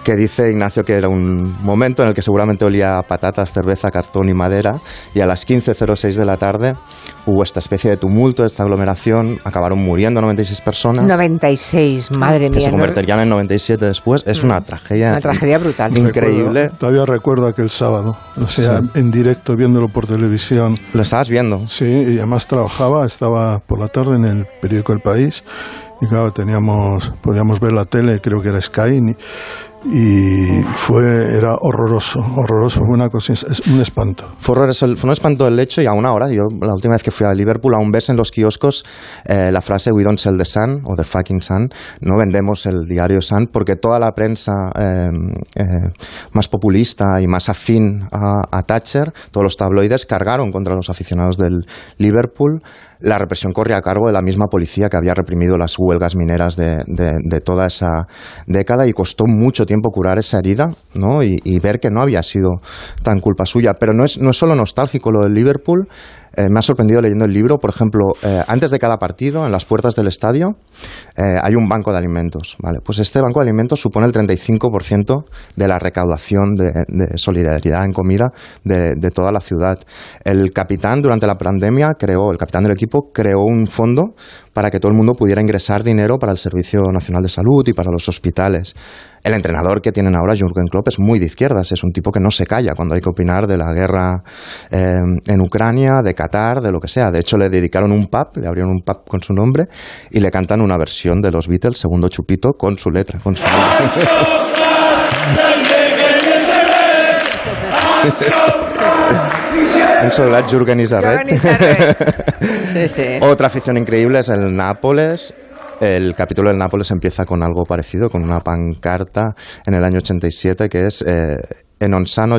Speaker 39: que dice Ignacio que era un momento en el que seguramente olía a patatas, cerveza, cartón y madera, y a las 15.06 de la tarde hubo esta especie de tumulto, esta aglomeración, acabaron muriendo 96 personas.
Speaker 1: 96, madre
Speaker 39: que
Speaker 1: mía.
Speaker 39: se
Speaker 1: ¿no?
Speaker 39: convertirían en 97 después. Es una tragedia.
Speaker 1: Una tragedia brutal.
Speaker 39: Increíble.
Speaker 2: Recuerdo- todavía recuerdo aquel sábado, o sea,
Speaker 39: Sí.
Speaker 2: en directo viéndolo por televisión.
Speaker 39: ¿Lo estabas viendo?
Speaker 2: Sí, y además trabajaba, estaba por la tarde en el periódico El País y claro, teníamos, podíamos ver la tele, creo que era Sky, y, fue, era horroroso, horroroso, fue una cosa, es un espanto.
Speaker 39: Fue, horroroso- fue un espanto del hecho y aún ahora, yo la última vez que fui a Liverpool, aún ves en los kioscos eh, la frase We don't sell the Sun o the fucking Sun, no vendemos el diario Sun porque toda la prensa eh, eh, más populista y más afín a, a Thatcher, todos los tabloides cargaron contra los aficionados del Liverpool. La represión corría a cargo de la misma policía que había reprimido las huelgas mineras de, de- de toda esa década y costó mucho tiempo curar esa herida ¿no? y, y ver que no había sido tan culpa suya. Pero no es, no es solo nostálgico lo del Liverpool. Eh, me ha sorprendido leyendo el libro, por ejemplo, eh, antes de cada partido, en las puertas del estadio, eh, hay un banco de alimentos. ¿vale? Pues este banco de alimentos supone el 35% de la recaudación de, solidaridad en comida de, de toda la ciudad. El capitán, durante la pandemia, creó, el capitán del equipo, creó un fondo para que todo el mundo pudiera ingresar dinero para el Servicio Nacional de Salud y para los hospitales. El entrenador que tienen ahora, Jürgen Klopp, es muy de izquierdas, es un tipo que no se calla cuando hay que opinar de la guerra en Ucrania, de Qatar, de lo que sea. De hecho, le dedicaron un pub, le abrieron un pub con su nombre y le cantan una versión de los Beatles, Segundo Chupito, con su letra, con su Jürgen Isarret.
Speaker 1: Sí, sí.
Speaker 39: Otra afición increíble es el Nápoles. El capítulo del Nápoles empieza con algo parecido, con una pancarta en el año 87 que es eh, en Onsano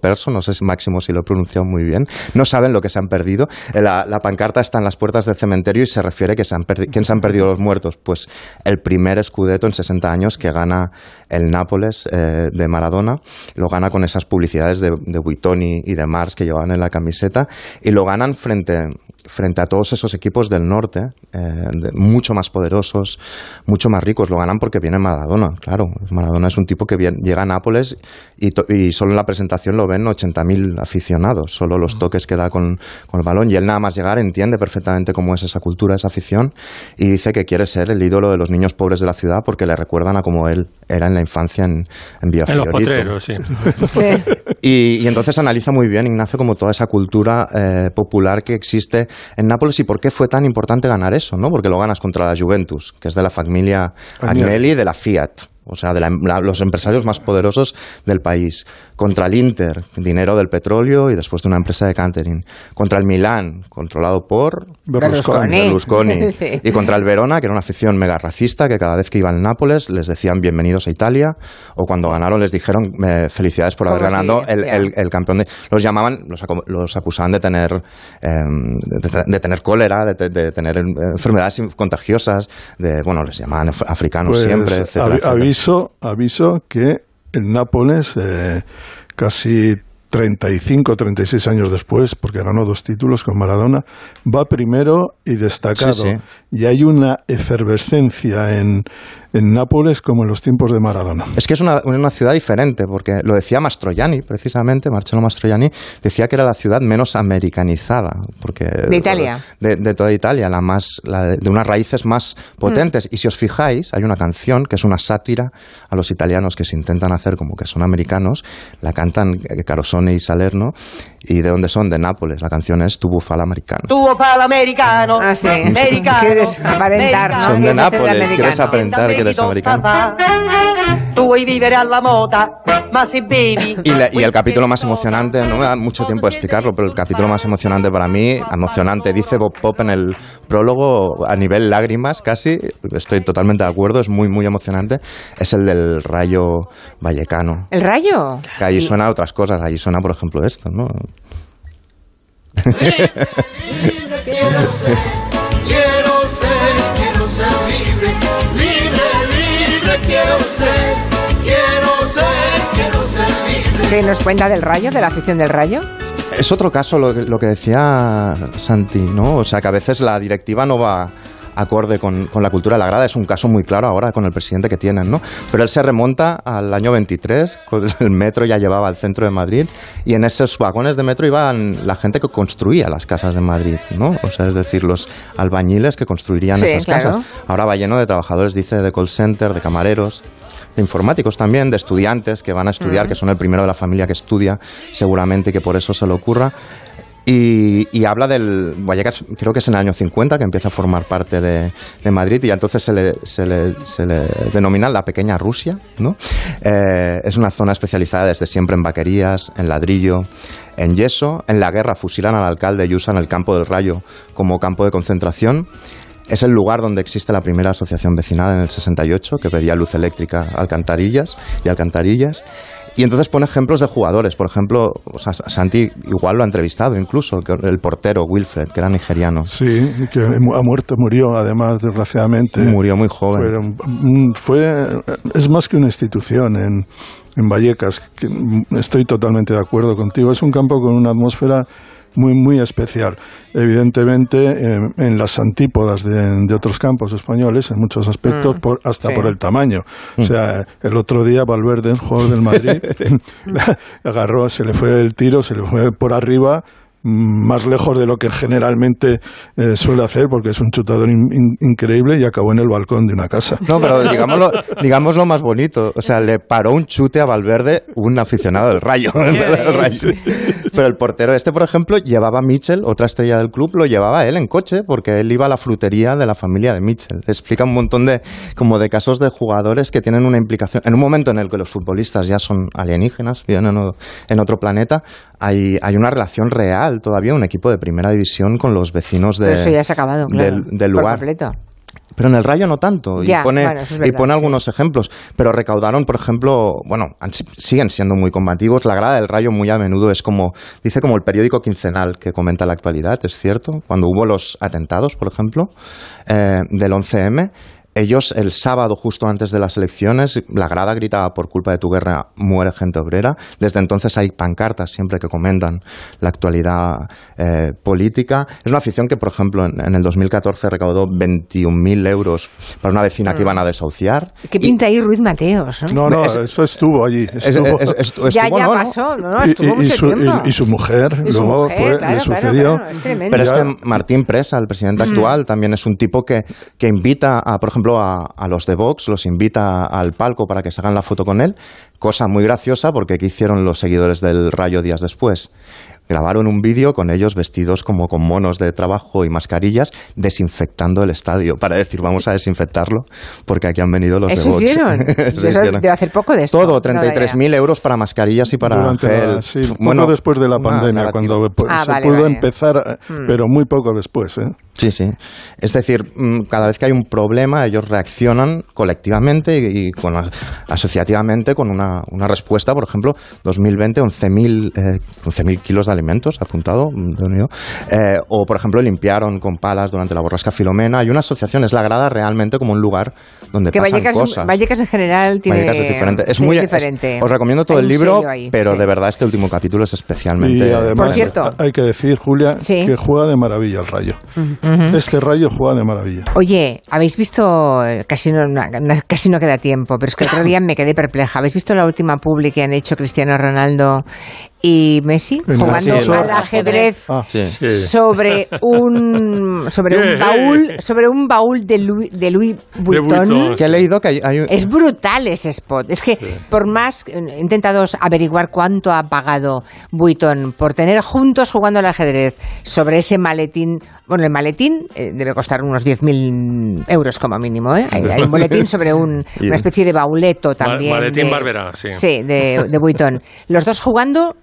Speaker 39: Perso, no sé si Máximo si lo he pronunciado muy bien, no saben lo que se han perdido. Eh, La, pancarta está en las puertas del cementerio y se refiere que se han quién se han perdido los muertos. Pues el primer Scudetto en 60 años que gana el Nápoles eh, de Maradona, lo gana con esas publicidades de, de Buitoni y de Mars que llevaban en la camiseta y lo ganan frente, frente a todos esos equipos del norte, eh, mucho más poderosos, mucho más ricos. Lo ganan porque viene Maradona, claro. Maradona es un tipo que vien- llega a Nápoles y solo en la presentación lo ven 80.000 aficionados, solo los toques que da con, con el balón. Y él nada más llegar entiende perfectamente cómo es esa cultura, esa afición y dice que quiere ser el ídolo de los niños pobres de la ciudad porque le recuerdan a cómo él era en la infancia en, en Villa
Speaker 10: En los potreros, sí.
Speaker 39: Y, y entonces analiza muy bien, Ignacio, como toda esa cultura eh, popular que existe en Nápoles y por qué fue tan importante ganar eso, ¿no? Porque lo ganas contra la Juventus, que es de la familia Agnelli de la Fiat. O sea, de la- la- los empresarios más poderosos del país. Contra el Inter, dinero del petróleo y después de una empresa de catering. Contra el Milán, controlado por
Speaker 1: Berlusconi.
Speaker 39: Berlusconi.
Speaker 1: Sí.
Speaker 39: Y contra el Verona, que era una afición mega racista, que cada vez que iba al Nápoles les decían bienvenidos a Italia, o cuando ganaron les dijeron eh, felicidades por haber
Speaker 1: Como
Speaker 39: ganado
Speaker 1: si-
Speaker 39: el,
Speaker 1: ya.
Speaker 39: el- el campeón de... Los llamaban, los, los acusaban de tener, eh, de, de tener cólera, de, de tener enfermedades contagiosas, de, bueno, les llamaban af- africanos
Speaker 2: Pues,
Speaker 39: siempre, etcétera, etcétera.
Speaker 2: Aviso, aviso que el Nápoles, eh, casi 35, 36 años después, porque ganó dos títulos con Maradona, va primero y destacado.
Speaker 39: Sí, sí.
Speaker 2: Y hay una efervescencia en, en Nápoles como en los tiempos de Maradona.
Speaker 39: Es que es una, una ciudad diferente, porque lo decía Mastroianni, precisamente, Marcello Mastroianni, decía que era la ciudad menos americanizada, porque
Speaker 1: De Italia.
Speaker 39: de, de toda Italia, la más, la de, de unas raíces más potentes. Y si os fijáis, hay una canción que es una sátira a los italianos que se intentan hacer como que son americanos, la cantan eh, Carosone y Salerno, y de dónde son, de Nápoles. La canción es Tu bufala americano.
Speaker 40: Tuo palo americano.
Speaker 1: Ah, sí.
Speaker 40: Americano.
Speaker 1: Quieres aparentar, ¿no?
Speaker 39: Son de Nápoles, quieres aparentar que americano. Y, y el capítulo más emocionante, no me da mucho tiempo de explicarlo, pero el capítulo más emocionante para mí, emocionante, dice Bob Pop en el prólogo, a nivel lágrimas casi, estoy totalmente de acuerdo, es muy, muy emocionante, es el del rayo vallecano.
Speaker 1: ¿El rayo?
Speaker 39: Que allí suena otras cosas, allí suena, por ejemplo, esto, ¿no?
Speaker 1: ¿Qué nos cuenta del rayo, de la afición del rayo?
Speaker 39: Es otro caso lo, que- lo que decía Santi, ¿no? O sea, que a veces la directiva no va acorde con, con la cultura de la grada. Es un caso muy claro ahora con el presidente que tienen, ¿no? Pero él se remonta al año 23, con el metro ya llevaba al centro de Madrid, y en esos vagones de metro iban la gente que construía las casas de Madrid, ¿no? O sea, es decir, los albañiles que construirían
Speaker 1: Sí,
Speaker 39: esas
Speaker 1: claro.
Speaker 39: casas. Ahora va lleno de trabajadores, dice, de call center, de camareros de informáticos también, de estudiantes que van a estudiar, que son el primero de la familia que estudia, seguramente que por eso se le ocurra. Y, y habla del Vallecas, creo que es en el año 50 que empieza a formar parte de, de Madrid y entonces se le, se, le, se le denomina la pequeña Rusia. ¿no? Eh, es una zona especializada desde siempre en vaquerías, en ladrillo, en yeso. En la guerra fusilan al alcalde y usan el campo del Rayo como campo de concentración. Es el lugar donde existe la primera asociación vecinal en el 68 que pedía luz eléctrica a alcantarillas y alcantarillas. Y entonces pone ejemplos de jugadores. Por ejemplo, o sea, Santi igual lo ha entrevistado incluso, el portero Wilfred, que era nigeriano.
Speaker 2: Sí, que ha muerto, murió además, desgraciadamente.
Speaker 39: Murió muy joven.
Speaker 2: Fue, es más que una institución en, en Vallecas. que estoy totalmente de acuerdo contigo. Es un campo con una atmósfera muy, muy especial. Evidentemente, eh, en las antípodas de, de otros campos españoles, en muchos aspectos,
Speaker 41: Mm,
Speaker 2: por- hasta
Speaker 41: sí.
Speaker 2: por el tamaño. O sea, el otro día Valverde, el jugador del Madrid, agarró, se le fue el tiro, se le fue por arriba mm, más lejos de lo que generalmente eh, suele hacer porque es un chutador in- in- increíble y acabó en el balcón de una casa.
Speaker 39: No, pero digámoslo, digámoslo más bonito. O sea, le paró un chute a Valverde un aficionado del Rayo. del Rayo. Pero el portero este, por ejemplo, llevaba a Mitchell, otra estrella del club, lo llevaba él en coche porque él iba a la frutería de la familia de Mitchell. Explica un montón de, como de casos de jugadores que tienen una implicación. En un momento en el que los futbolistas ya son alienígenas, viven en otro planeta, hay, hay una relación real todavía, un equipo de primera división con los vecinos de,
Speaker 1: Pero eso ya se ha acabado, claro.
Speaker 39: del, del
Speaker 1: por
Speaker 39: lugar.
Speaker 1: completo.
Speaker 39: Pero en el rayo no tanto.
Speaker 1: Ya,
Speaker 39: y pone,
Speaker 1: bueno, eso es
Speaker 39: y
Speaker 1: verdad,
Speaker 39: pone
Speaker 1: sí.
Speaker 39: algunos ejemplos. Pero recaudaron, por ejemplo, bueno, siguen siendo muy combativos. La grada del rayo muy a menudo es como, dice como el periódico quincenal que comenta la actualidad, es cierto. Cuando hubo los atentados, por ejemplo, eh, del 11M, ellos el sábado, justo antes de las elecciones, la grada gritaba por culpa de tu guerra muere gente obrera. Desde entonces hay pancartas siempre que comentan la actualidad eh, política. Es una afición que, por ejemplo, en, en el 2014 recaudó 21.000 euros para una vecina que
Speaker 1: Mm.
Speaker 39: iban a desahuciar.
Speaker 1: ¿Qué pinta ahí Ruiz Mateos?
Speaker 2: No, no,
Speaker 39: Es-
Speaker 2: eso estuvo allí. Estuvo.
Speaker 39: es- es- estuvo,
Speaker 1: ya, ya pasó, no, no,
Speaker 2: Y-
Speaker 1: estuvo
Speaker 2: y, y
Speaker 1: mucho
Speaker 2: su,
Speaker 1: tiempo.
Speaker 2: y- y su mujer,
Speaker 1: Y su
Speaker 2: luego
Speaker 1: mujer,
Speaker 2: fue,
Speaker 1: claro,
Speaker 2: le sucedió.
Speaker 1: claro, es tremendo.
Speaker 39: Pero es que Martín Presa, el presidente
Speaker 1: Mm.
Speaker 39: actual, también es un tipo que, que invita, a, por ejemplo, a, los de Vox, los invita al palco para que se hagan la foto con él. Cosa muy graciosa porque ¿qué hicieron los seguidores del Rayo días después? Grabaron un vídeo con ellos vestidos como con monos de trabajo y mascarillas desinfectando el estadio para decir vamos a desinfectarlo porque aquí han venido los
Speaker 1: Eso
Speaker 39: de Vox.
Speaker 1: hicieron.
Speaker 39: Eso hicieron.
Speaker 1: debe hacer poco de esto.
Speaker 39: Todo,
Speaker 1: No,
Speaker 39: 33.000 euros para mascarillas y para
Speaker 2: Durante la- sí, poco después de la pandemia, cuando pues,
Speaker 1: Ah,
Speaker 2: se
Speaker 1: vale,
Speaker 2: pudo
Speaker 1: vale.
Speaker 2: empezar, eh,
Speaker 1: Mm.
Speaker 2: pero muy poco después. ¿eh?
Speaker 39: Sí, sí. Es decir, mm, cada vez que hay un problema, ellos reaccionan colectivamente y, y con, asociativamente con una, una respuesta. Por ejemplo, 2020, 11.000 eh, 11.000 kilos de alimentos, apuntado, mm. Eh, o, por ejemplo, limpiaron con palas durante la borrasca Filomena. Hay una asociación, es la grada realmente como un lugar donde
Speaker 1: Que
Speaker 39: pasan
Speaker 1: Vallecas,
Speaker 39: cosas.
Speaker 1: Vallecas en general tiene...
Speaker 39: Vallecas es diferente. Es
Speaker 1: sí,
Speaker 39: muy,
Speaker 1: es
Speaker 39: es-
Speaker 1: diferente.
Speaker 39: os recomiendo todo
Speaker 1: Hay
Speaker 39: el libro,
Speaker 1: ahí,
Speaker 39: pero
Speaker 1: sí.
Speaker 39: de verdad este último capítulo es especialmente.
Speaker 2: Y además,
Speaker 1: Por cierto.
Speaker 2: hay que decir, Julia,
Speaker 1: Sí.
Speaker 2: que juega de maravilla el rayo. Este rayo juega de maravilla.
Speaker 1: Oye, ¿habéis visto? Casi no, no- casi no queda tiempo, pero es que el otro día me quedé perpleja. ¿Habéis visto la última publi que han hecho Cristiano Ronaldo y Messi jugando
Speaker 2: el ascensor.
Speaker 1: al ajedrez?
Speaker 2: Ah,
Speaker 39: Sí.
Speaker 1: sobre un sobre un baúl sobre un baúl de Louis, de Louis Vuitton.
Speaker 10: Vuitton.
Speaker 39: Que he leído que hay, hay un-
Speaker 1: Es brutal ese spot. Es que por más he intentado averiguar cuánto ha pagado Vuitton por tener juntos jugando al ajedrez sobre ese maletín. Bueno, el maletín eh, debe costar unos 10.000 euros como mínimo. ¿eh? Hay, hay un boletín sobre un- una especie de bauleto también.
Speaker 10: maletín
Speaker 1: de-
Speaker 10: Barbera, sí.
Speaker 1: Sí, de, de Vuitton. Los dos jugando.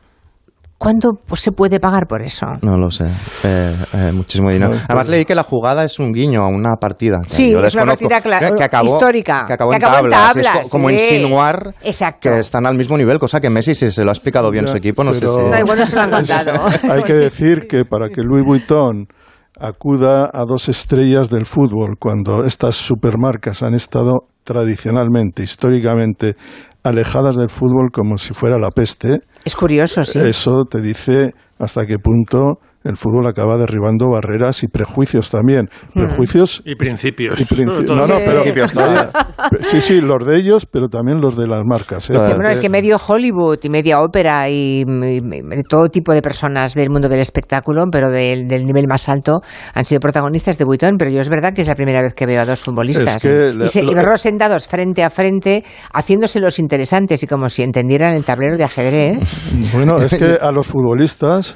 Speaker 1: ¿Cuánto pues, se puede pagar por eso?
Speaker 39: No lo sé. Eh, eh, muchísimo dinero. Además leí que la jugada es un guiño a una partida. que
Speaker 1: Sí,
Speaker 39: yo
Speaker 1: es una partida
Speaker 39: que acabó,
Speaker 1: histórica.
Speaker 39: Que acabó,
Speaker 1: Que
Speaker 39: en,
Speaker 1: acabó en
Speaker 39: tablas. Es como
Speaker 1: sí.
Speaker 39: insinuar
Speaker 1: Exacto.
Speaker 39: que están al mismo nivel, cosa que Messi, si se lo ha explicado bien
Speaker 2: Ya,
Speaker 39: su equipo, no sé si...
Speaker 1: No, igual no se lo han contado.
Speaker 2: Hay que decir que para que Louis Vuitton acuda a dos estrellas del fútbol cuando estas supermarcas han estado tradicionalmente, históricamente, alejadas del fútbol como si fuera la peste,
Speaker 1: Es curioso, sí.
Speaker 2: eso te dice hasta qué punto el fútbol acaba derribando barreras y prejuicios también.
Speaker 1: Hmm.
Speaker 2: Prejuicios
Speaker 10: Y principios.
Speaker 2: y no, no, pero sí, sí, los de ellos, pero también los de las marcas. ¿eh?
Speaker 1: Bueno, es que medio Hollywood y media ópera y, y- todo tipo de personas del mundo del espectáculo, pero del, del nivel más alto, han sido protagonistas de Vuitton. Pero yo es verdad que es la primera vez que veo a dos futbolistas.
Speaker 2: Es que
Speaker 1: y,
Speaker 2: la-
Speaker 1: se- y verlos sentados frente a frente, haciéndose los interesantes y como si entendieran el tablero de ajedrez.
Speaker 2: Bueno, es que a los futbolistas,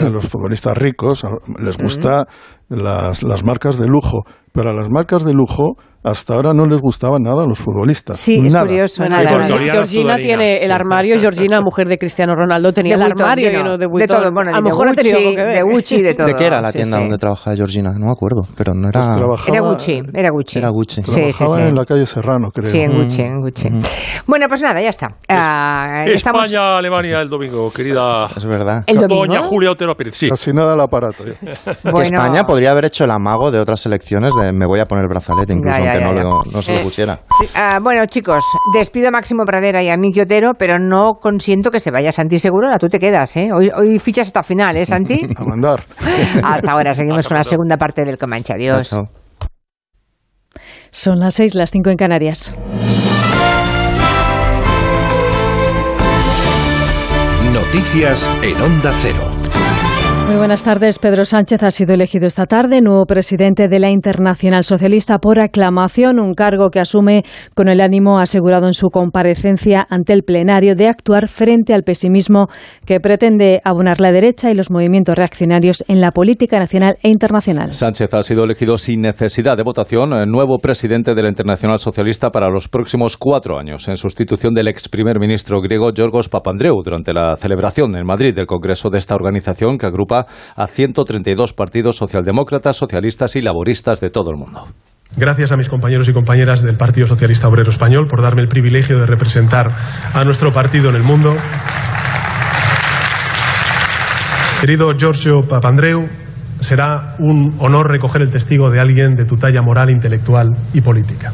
Speaker 2: a los futbolistas ricos, a- les gusta las, las marcas de lujo, pero a las marcas de lujo hasta ahora no les gustaban nada a los futbolistas.
Speaker 1: Sí, es
Speaker 2: Nada.
Speaker 1: curioso.
Speaker 10: Bueno,
Speaker 1: nada,
Speaker 10: Georgi-
Speaker 1: nada.
Speaker 10: Georgina
Speaker 42: Georgina tiene el armario, Georgina, mujer de Cristiano Ronaldo, tenía
Speaker 1: De
Speaker 42: el armario
Speaker 1: lleno,
Speaker 42: de
Speaker 1: de
Speaker 42: Vuitton.
Speaker 1: todo, bueno,
Speaker 42: a lo
Speaker 1: de
Speaker 42: mejor ha tenido
Speaker 1: Gucci,
Speaker 42: algo que ver.
Speaker 1: de Gucci, de todo.
Speaker 39: ¿De qué era la
Speaker 1: Sí,
Speaker 39: tienda
Speaker 1: sí.
Speaker 39: donde trabajaba Georgina? No me acuerdo, pero no era...
Speaker 2: Pues trabajaba,
Speaker 1: Era Gucci, era Gucci.
Speaker 39: Era Gucci.
Speaker 1: Sí, sí,
Speaker 2: trabajaba
Speaker 1: sí.
Speaker 2: en la calle Serrano, creo.
Speaker 1: Sí, en Gucci, en Gucci. Bueno, pues nada, ya está. Ah, estamos-
Speaker 10: España-Alemania el domingo, querida.
Speaker 39: Es verdad.
Speaker 1: ¿El domingo?
Speaker 10: Doña Julia Otero Pérez. Sí.
Speaker 2: Casi nada al aparato.
Speaker 39: España podría haber hecho el amago de otras elecciones de me voy a poner el brazalete, incluso
Speaker 1: Ya, ya,
Speaker 39: aunque
Speaker 1: ya,
Speaker 39: no, se lo
Speaker 1: Eh,
Speaker 39: pusiera.
Speaker 1: Ah, bueno, chicos, despido a Máximo Pradera y a Miki Otero, pero no consiento que se vaya Santi Segurola. Tú te quedas, ¿eh? Hoy, hoy fichas hasta final, ¿eh, Santi?
Speaker 2: A mandar.
Speaker 1: hasta ahora, seguimos con la segunda parte del Comanche. Adiós.
Speaker 39: Chao, chao.
Speaker 42: Son las seis, las cinco en Canarias.
Speaker 33: Noticias en Onda Cero.
Speaker 42: Muy buenas tardes. Pedro Sánchez ha sido elegido esta tarde nuevo presidente de la Internacional Socialista por aclamación, un cargo que asume con el ánimo asegurado en su comparecencia ante el plenario de actuar frente al pesimismo que pretende abonar la derecha y los movimientos reaccionarios en la política nacional e internacional.
Speaker 43: Sánchez ha sido elegido sin necesidad de votación eh, nuevo presidente de la Internacional Socialista para los próximos cuatro años, en sustitución del ex primer ministro griego Yorgos Papandreou durante la celebración en Madrid del Congreso de esta organización que agrupa a 132 partidos socialdemócratas, socialistas y laboristas de todo el mundo.
Speaker 44: Gracias a mis compañeros y compañeras del Partido Socialista Obrero Español por darme el privilegio de representar a nuestro partido en el mundo. Querido Giorgio Papandreou, será un honor recoger el testigo de alguien de tu talla moral, intelectual y política.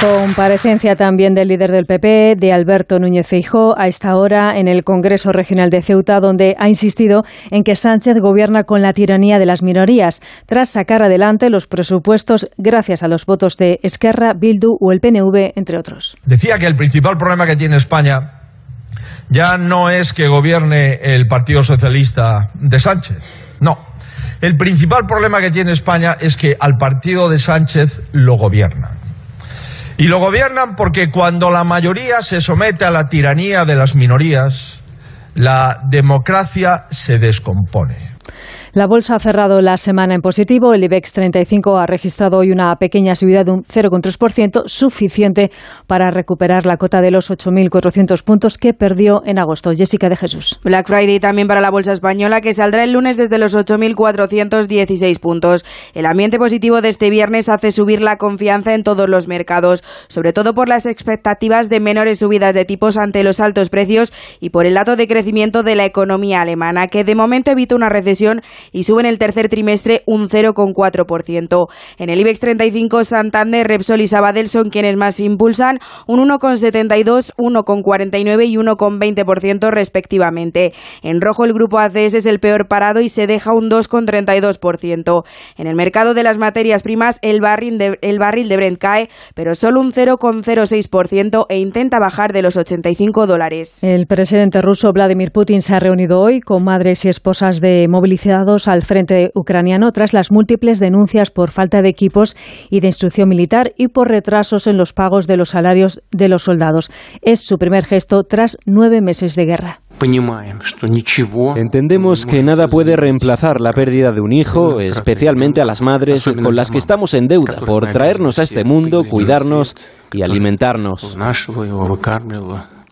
Speaker 42: Comparecencia también del líder del PP, de Alberto Núñez Feijó, a esta hora en el Congreso Regional de Ceuta, donde ha insistido en que Sánchez gobierna con la tiranía de las minorías, tras sacar adelante los presupuestos gracias a los votos de Esquerra, Bildu o el PNV, entre otros.
Speaker 45: Decía que el principal problema que tiene España ya no es que gobierne el Partido Socialista de Sánchez. No. El principal problema que tiene España es que al partido de Sánchez lo gobiernan. Y lo gobiernan porque cuando la mayoría se somete a la tiranía de las minorías, la democracia se descompone.
Speaker 42: La bolsa ha cerrado la semana en positivo. El IBEX 35 ha registrado hoy una pequeña subida de un 0,3%, suficiente para recuperar la cota de los 8.400 puntos que perdió en agosto. Jessica de Jesús.
Speaker 46: Black Friday también para la bolsa española, que saldrá el lunes desde los 8.416 puntos. El ambiente positivo de este viernes hace subir la confianza en todos los mercados, sobre todo por las expectativas de menores subidas de tipos ante los altos precios y por el dato de crecimiento de la economía alemana, que de momento evita una recesión y sube en el tercer trimestre un 0,4%. En el IBEX 35, Santander, Repsol y Sabadell son quienes más impulsan, un 1,72, 1,49 y 1,20% respectivamente. En rojo, el grupo ACS es el peor parado y se deja un 2,32%. En el mercado de las materias primas, el barril de, el barril de Brent cae, pero solo un 0,06% e intenta bajar de los 85 dólares.
Speaker 42: El presidente ruso Vladimir Putin se ha reunido hoy con madres y esposas de movilizados al frente ucraniano tras las múltiples denuncias por falta de equipos y de instrucción militar y por retrasos en los pagos de los salarios de los soldados. Es su primer gesto tras nueve meses de guerra.
Speaker 47: Entendemos que nada puede reemplazar la pérdida de un hijo, especialmente a las madres con las que estamos en deuda por traernos a este mundo, cuidarnos y alimentarnos.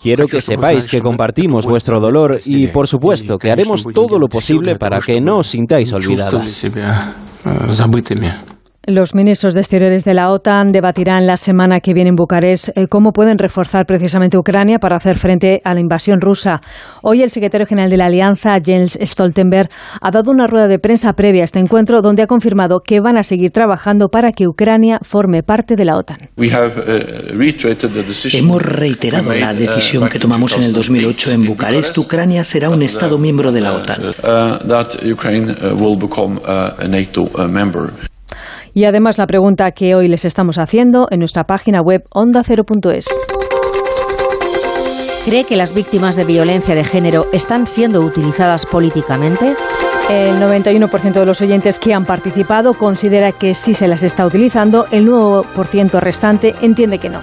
Speaker 47: Quiero que sepáis que compartimos vuestro dolor y, por supuesto, que haremos todo lo posible para que no os sintáis olvidadas.
Speaker 42: Los ministros de Exteriores de la OTAN debatirán la semana que viene en Bucarest eh, cómo pueden reforzar precisamente Ucrania para hacer frente a la invasión rusa. Hoy el secretario general de la Alianza, Jens Stoltenberg, ha dado una rueda de prensa previa a este encuentro donde ha confirmado que van a seguir trabajando para que Ucrania forme parte de la OTAN.
Speaker 48: Hemos reiterado la decisión que tomamos en el 2008 en Bucarest. Ucrania será un Estado miembro de la OTAN.
Speaker 42: Y además la pregunta que hoy les estamos haciendo en nuestra página web ondacero.es.
Speaker 49: ¿Cree que las víctimas de violencia de género están siendo utilizadas políticamente?
Speaker 42: El 91% de los oyentes que han participado considera que sí se las está utilizando, el 9% restante entiende que no.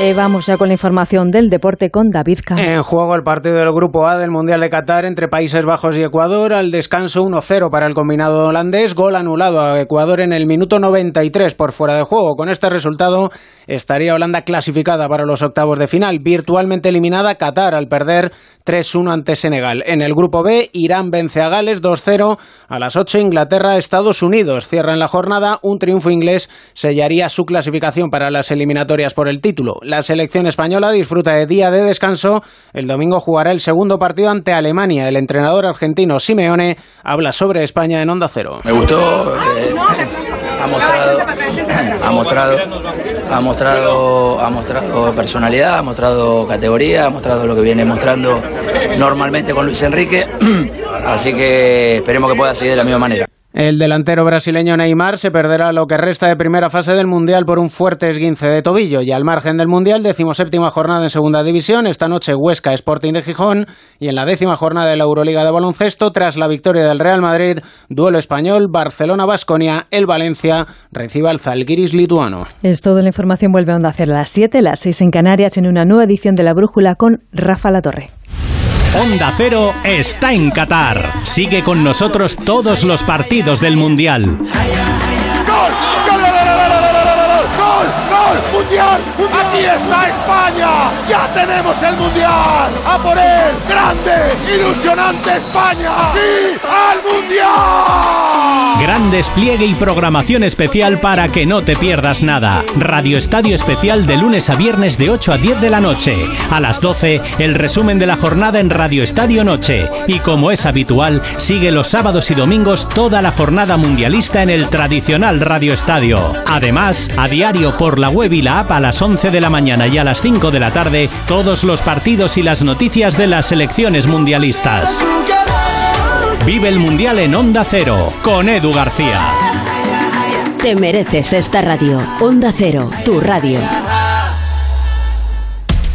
Speaker 42: Eh, vamos ya con la información del deporte con David Camps.
Speaker 50: En juego el partido del Grupo A del Mundial de Qatar entre Países Bajos y Ecuador. Al descanso 1-0 para el combinado holandés. Gol anulado a Ecuador en el minuto 93 por fuera de juego. Con este resultado estaría Holanda clasificada para los octavos de final. Virtualmente eliminada Qatar al perder 3-1 ante Senegal. En el Grupo B, Irán vence a Gales 2-0. A las 8 Inglaterra, Estados Unidos. Cierra en la jornada. Un triunfo inglés sellaría su clasificación para las eliminatorias por el título. La selección española disfruta de día de descanso. El domingo jugará el segundo partido ante Alemania. El entrenador argentino Simeone habla sobre España en Onda Cero.
Speaker 51: Me gustó. eh, ha mostrado, ha mostrado, ha mostrado, ha mostrado personalidad, ha mostrado categoría, ha mostrado lo que viene mostrando normalmente con Luis Enrique. Así que esperemos que pueda seguir de la misma manera.
Speaker 50: El delantero brasileño Neymar se perderá lo que resta de primera fase del Mundial por un fuerte esguince de tobillo y al margen del Mundial, decimoséptima jornada en Segunda División, esta noche Huesca Sporting de Gijón y en la décima jornada de la Euroliga de baloncesto, tras la victoria del Real Madrid, duelo español, Barcelona-Basconia, el Valencia recibe al Zalgiris lituano.
Speaker 42: Es toda la información, vuelve a Onda Cero a las 7, las 6 en Canarias, en una nueva edición de La Brújula con Rafa La Torre.
Speaker 52: Onda Cero está en Qatar. Sigue con nosotros todos los partidos del Mundial.
Speaker 27: ¡Gol!
Speaker 11: ¡Aquí está España! ¡Ya tenemos el mundial! ¡A por él! ¡Grande! ¡Ilusionante España! ¡Sí al mundial!
Speaker 52: Gran despliegue y programación especial para que no te pierdas nada. Radio Estadio Especial de lunes a viernes de 8 a 10 de la noche. A las 12, el resumen de la jornada en Radio Estadio Noche. Y como es habitual, sigue los sábados y domingos toda la jornada mundialista en el tradicional Radio Estadio. Además, a diario por la web y la a las 11 de la mañana y a las 5 de la tarde, todos los partidos y las noticias de las selecciones mundialistas. Vive el Mundial en Onda Cero, con Edu García.
Speaker 34: Te mereces esta radio. Onda Cero, tu radio.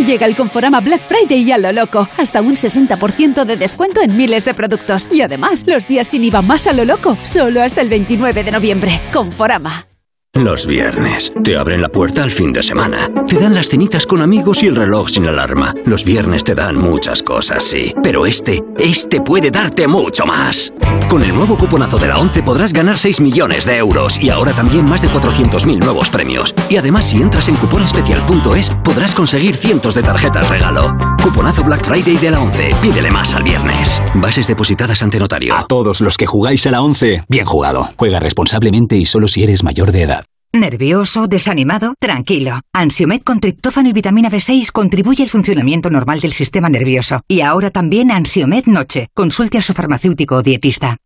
Speaker 34: Llega el Conforama Black Friday y a lo loco. Hasta un 60% de descuento en miles de productos. Y además, los días sin IVA más a lo loco. Solo hasta el 29 de noviembre. Conforama.
Speaker 33: Los viernes. Te abren la puerta al fin de semana. Te dan las cenitas con amigos y el reloj sin alarma. Los viernes te dan muchas cosas, sí. Pero este, este puede darte mucho más. Con el nuevo cuponazo de la 11 podrás ganar 6 millones de euros y ahora también más de 400.000 nuevos premios. Y además, si entras en cuponespecial.es, podrás conseguir cientos de tarjetas regalo. Cuponazo Black Friday de la 11. Pídele más al viernes. Bases depositadas ante notario.
Speaker 53: A todos los que jugáis a la 11, bien jugado. Juega responsablemente y solo si eres mayor de edad.
Speaker 17: ¿Nervioso? ¿Desanimado? Tranquilo. Ansiomed con triptófano y vitamina B6 contribuye al funcionamiento normal del sistema nervioso. Y ahora también Ansiomed Noche. Consulte a su farmacéutico o dietista.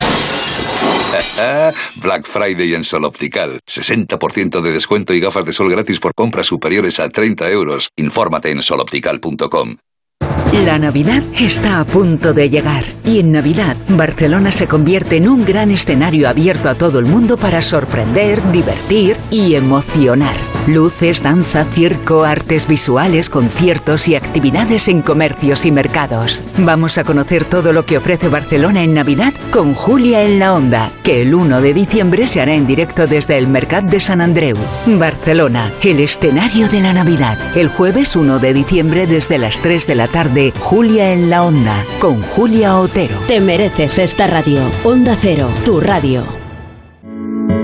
Speaker 48: Black Friday en Sol Optical. 60% de descuento y gafas de sol gratis por compras superiores a 30 euros. Infórmate en soloptical.com.
Speaker 17: La Navidad está a punto de llegar y en Navidad Barcelona se convierte en un gran escenario abierto a todo el mundo para sorprender, divertir y emocionar. Luces, danza, circo, artes visuales, conciertos y actividades en comercios y mercados. Vamos a conocer todo lo que ofrece Barcelona en Navidad con Julia en la Onda, que el 1 de diciembre se hará en directo desde el Mercat de San Andreu. Barcelona, el escenario de la Navidad. El jueves 1 de diciembre desde las 3 de la tarde, Julia en la Onda, con Julia Otero.
Speaker 34: Te mereces esta radio. Onda Cero, tu radio.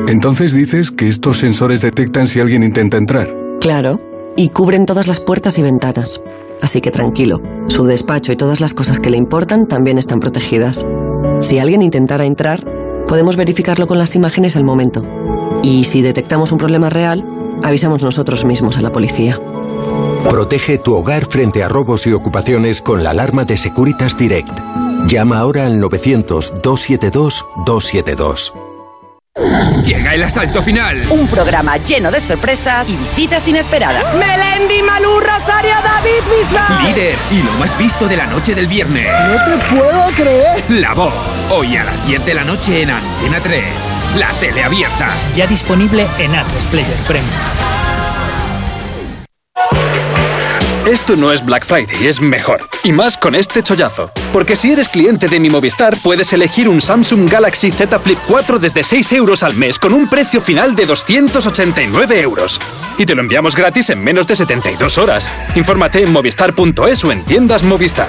Speaker 54: Entonces dices que estos sensores detectan si alguien intenta entrar.
Speaker 12: Claro, y cubren todas las puertas y ventanas. Así que tranquilo, su despacho y todas las cosas que le importan también están protegidas. Si alguien intentara entrar, podemos verificarlo con las imágenes al momento. Y si detectamos un problema real, avisamos nosotros mismos a la policía.
Speaker 54: Protege tu hogar frente a robos y ocupaciones con la alarma de Securitas Direct. Llama ahora al 900-272-272.
Speaker 55: Llega el asalto final.
Speaker 35: Un programa lleno de sorpresas y visitas inesperadas.
Speaker 56: Melendi, Malú, Rosario, David Bisbal.
Speaker 55: Líder y lo más visto de la noche del viernes.
Speaker 56: No te puedo creer.
Speaker 55: La voz. Hoy a las 10 de la noche en Antena 3. La tele abierta.
Speaker 57: Ya disponible en Atlas Player Premium.
Speaker 58: Esto no es Black Friday, es mejor. Y más con este chollazo. Porque si eres cliente de mi Movistar, puedes elegir un Samsung Galaxy Z Flip 4 desde 6 euros al mes con un precio final de 289 euros. Y te lo enviamos gratis en menos de 72 horas. Infórmate en movistar.es o en tiendas Movistar.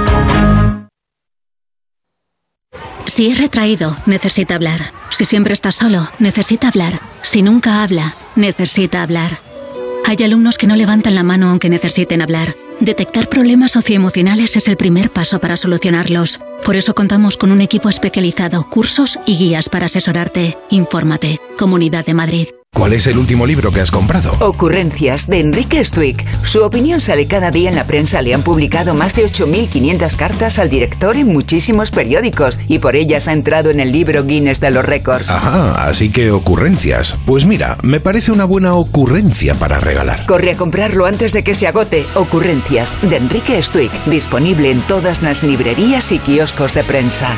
Speaker 34: Si es retraído, necesita hablar. Si siempre está solo, necesita hablar. Si nunca habla, necesita hablar. Hay alumnos que no levantan la mano aunque necesiten hablar. Detectar problemas socioemocionales es el primer paso para solucionarlos. Por eso contamos con un equipo especializado, cursos y guías para asesorarte. Infórmate. Comunidad de Madrid.
Speaker 59: ¿Cuál es el último libro que has comprado?
Speaker 17: Ocurrencias de Enrique Stuick. Su opinión sale cada día en la prensa. Le han publicado más de 8.500 cartas al director en muchísimos periódicos y por ellas ha entrado en el libro Guinness de los récords.
Speaker 59: Ajá, así que ocurrencias. Pues mira, me parece una buena ocurrencia para regalar.
Speaker 17: Corre a comprarlo antes de que se agote. Ocurrencias de Enrique Stuick. Disponible en todas las librerías y kioscos de prensa.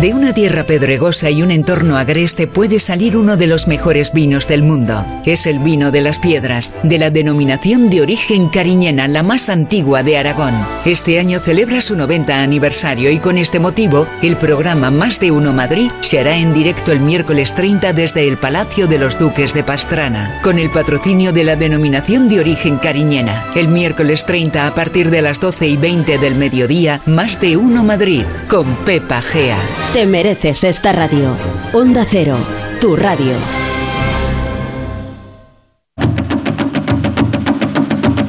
Speaker 17: De una tierra pedregosa y un entorno agreste puede salir uno de los mejores vinos del mundo. Es el vino de las piedras, de la denominación de origen cariñena, la más antigua de Aragón. Este año celebra su 90 aniversario y con este motivo, el programa Más de Uno Madrid se hará en directo el miércoles 30 desde el Palacio de los Duques de Pastrana, con el patrocinio de la denominación de origen cariñena. El miércoles 30 a partir de las 12 y 20 del mediodía, Más de Uno Madrid, con Pepa Gea.
Speaker 35: Te mereces esta radio. Onda Cero, tu radio.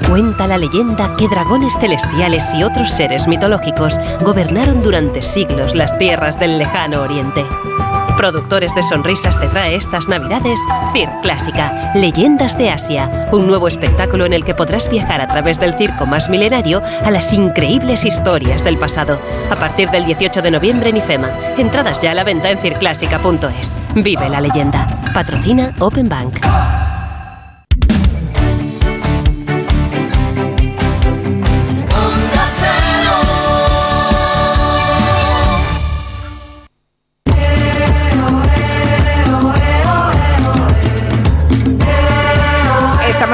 Speaker 60: Cuenta la leyenda que dragones celestiales y otros seres mitológicos gobernaron durante siglos las tierras del lejano oriente. Productores de Sonrisas te trae estas navidades Cir Clásica, Leyendas de Asia, un nuevo espectáculo en el que podrás viajar a través del circo más milenario a las increíbles historias del pasado. A partir del 18 de noviembre en IFEMA. Entradas ya a la venta en circlásica.es. Vive la leyenda. Patrocina Open Bank.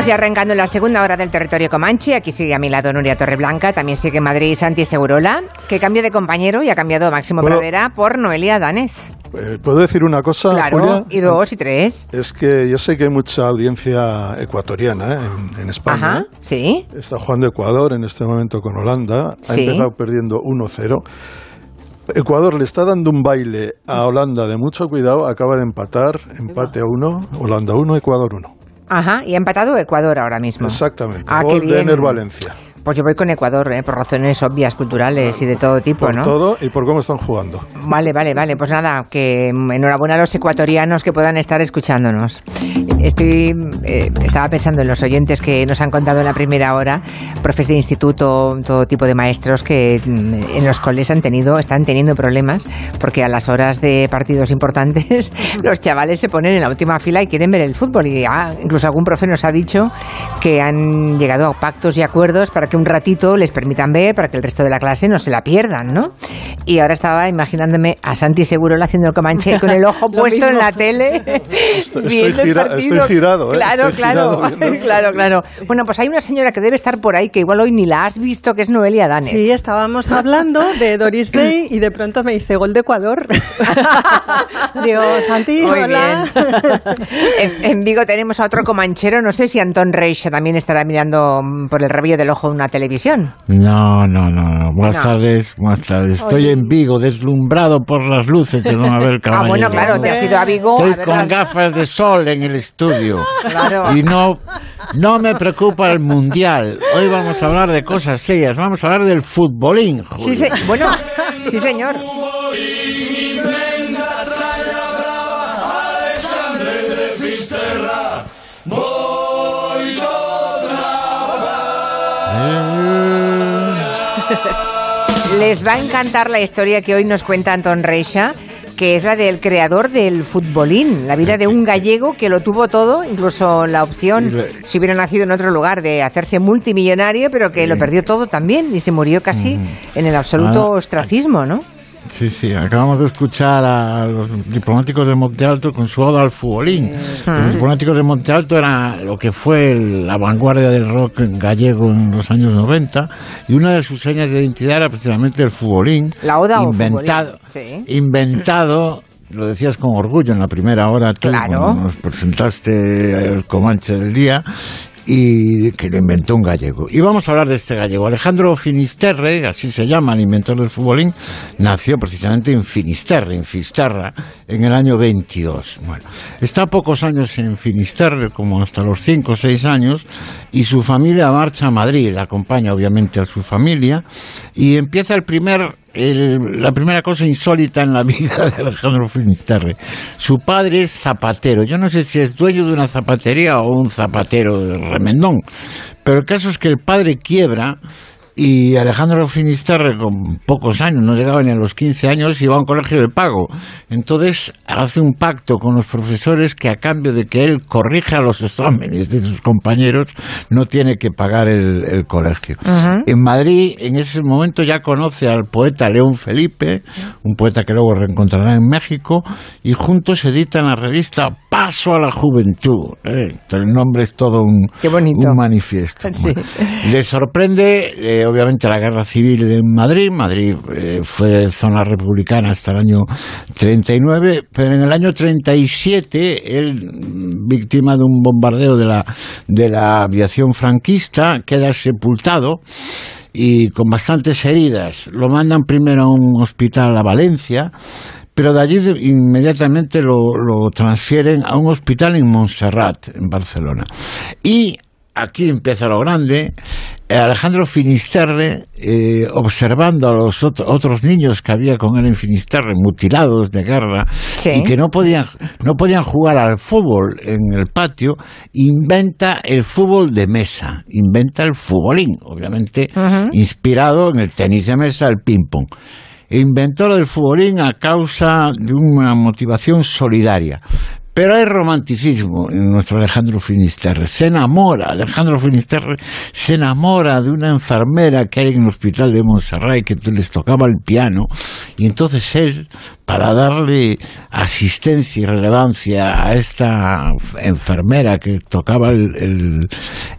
Speaker 1: Estamos ya arrancando la segunda hora del territorio Comanche. Aquí sigue a mi lado Nuria Torreblanca, también sigue Madrid Santi Segurola, que cambia de compañero y ha cambiado Máximo
Speaker 2: Bueno.
Speaker 1: Pradera por Noelia Danez.
Speaker 2: Eh, ¿Puedo decir una cosa,
Speaker 1: Claro,
Speaker 2: Julia?
Speaker 1: y dos y tres.
Speaker 2: Es que yo sé que hay mucha audiencia ecuatoriana ¿eh? en, en España.
Speaker 1: Ajá, sí.
Speaker 2: Está jugando Ecuador en este momento con Holanda. Ha
Speaker 1: Sí.
Speaker 2: empezado perdiendo 1-0. Ecuador le está dando un baile a Holanda de mucho cuidado. Acaba de empatar, empate a 1, Holanda 1, Ecuador 1.
Speaker 1: Ajá, y ha empatado Ecuador ahora mismo.
Speaker 2: Exactamente.
Speaker 1: Ah,
Speaker 2: Gol de. Ener Valencia.
Speaker 1: Pues yo voy con Ecuador, ¿eh? por razones obvias, culturales y de todo tipo,
Speaker 2: Por
Speaker 1: ¿no?
Speaker 2: todo y por cómo están jugando.
Speaker 1: Vale, vale, vale. Pues nada, que enhorabuena a los ecuatorianos que puedan estar escuchándonos. Estoy, eh, estaba pensando en los oyentes que nos han contado en la primera hora, profes de instituto, todo tipo de maestros que mm, en los coles han tenido, están teniendo problemas porque a las horas de partidos importantes los chavales se ponen en la última fila y quieren ver el fútbol. Y ah, incluso algún profe nos ha dicho que han llegado a pactos y acuerdos para que un ratito les permitan ver, para que el resto de la clase no se la pierdan, ¿no? Y ahora estaba imaginándome a Santi Segurola haciendo el comanche con el ojo puesto en
Speaker 2: mismo.
Speaker 1: la tele.
Speaker 2: Estoy- estoy gira- estoy girado, ¿eh?
Speaker 1: Claro,
Speaker 2: Estoy
Speaker 1: claro,
Speaker 2: girado
Speaker 1: claro, claro. Bueno, pues hay una señora que debe estar por ahí que igual hoy ni la has visto, que es Noelia Danes.
Speaker 43: Sí, estábamos hablando de Doris Day y de pronto me dice gol de Ecuador. Digo, Santi,
Speaker 1: Muy
Speaker 43: hola.
Speaker 1: En, en Vigo tenemos a otro comanchero, no sé si Antón Reixa también estará mirando por el rabillo del ojo una televisión.
Speaker 61: No, no, no, no. Buenas
Speaker 1: No.
Speaker 61: tardes, buenas tardes. Estoy
Speaker 1: Oye.
Speaker 61: en Vigo, deslumbrado por las luces de don Abel
Speaker 1: Ah,
Speaker 61: Caballero.
Speaker 1: bueno, claro, te has ido a Vigo
Speaker 61: Estoy
Speaker 1: a ver
Speaker 61: con
Speaker 1: las-
Speaker 61: gafas de sol en el estudio.
Speaker 1: Claro.
Speaker 61: Y no, no me preocupa el mundial. Hoy vamos a hablar de cosas serias. Vamos a hablar del futbolín.
Speaker 1: Sí,
Speaker 61: Julio.
Speaker 1: se- bueno, sí señor. Les va a encantar la historia que hoy nos cuenta Antón Reixa,
Speaker 62: que es la del creador del futbolín, la vida de un gallego que lo tuvo todo, incluso la opción, si hubiera nacido en otro lugar, de hacerse multimillonario, pero que lo perdió todo también y se murió casi en el absoluto
Speaker 61: Ah,
Speaker 62: ostracismo, ¿no?
Speaker 61: Sí, sí, acabamos de escuchar a los diplomáticos de Monte Alto con su oda al futbolín. Los diplomáticos de Monte Alto era lo que fue la vanguardia del rock gallego en los años 90 y una de sus señas de identidad era precisamente el futbolín.
Speaker 62: La oda o
Speaker 61: inventado,
Speaker 62: futbolín, sí.
Speaker 61: inventado lo decías con orgullo en la primera hora tú
Speaker 62: Claro.
Speaker 61: cuando nos presentaste el Comanche del día y que lo inventó un gallego. Y vamos a hablar de este gallego. Alejandro Finisterre, así se llama el inventor del futbolín, nació precisamente en Finisterre, en Fisterra, en el año 22. Bueno, está pocos años en Finisterre, como hasta los 5 o 6 años, y su familia marcha a Madrid, acompaña obviamente a su familia, y empieza el primer el- la primera cosa insólita en la vida de Alejandro Finisterre. Su padre es zapatero. Yo no sé si es dueño de una zapatería o un zapatero de remendón, pero el caso es que el padre quiebra y Alejandro Finisterre, con pocos años, no llegaba ni a los 15 años, iba a un colegio de pago. Entonces hace un pacto con los profesores que a cambio de que él corrija los exámenes de sus compañeros, no tiene que pagar el, el colegio. En Madrid, en ese momento, ya conoce al poeta León Felipe, un poeta que luego reencontrará en México, y juntos editan la revista Paso a la Juventud. ¿eh? El nombre es todo un, un manifiesto.
Speaker 62: Sí.
Speaker 61: Bueno, le sorprende, eh, obviamente, la guerra civil en Madrid. Madrid eh, fue zona republicana hasta el año 39, pero en el año 37, él, víctima de un bombardeo de la, de la aviación franquista, queda sepultado y con bastantes heridas. Lo mandan primero a un hospital a Valencia, pero de allí inmediatamente lo, lo transfieren a un hospital en Montserrat, en Barcelona. Y aquí empieza lo grande. Eh, Alejandro Finisterre, eh, observando a los ot- otros niños que había con él en Finisterre, mutilados de guerra, y que no podían, no podían jugar al fútbol en el patio, inventa el fútbol de mesa, inventa el futbolín, obviamente inspirado en el tenis de mesa, el ping-pong inventor del futbolín a causa de una motivación solidaria. Pero hay romanticismo en nuestro Alejandro Finisterre. Se enamora, Alejandro Finisterre se enamora de una enfermera que hay en el hospital de Montserrat y que les tocaba el piano. Y entonces él, para darle asistencia y relevancia a esta enfermera que tocaba el, el-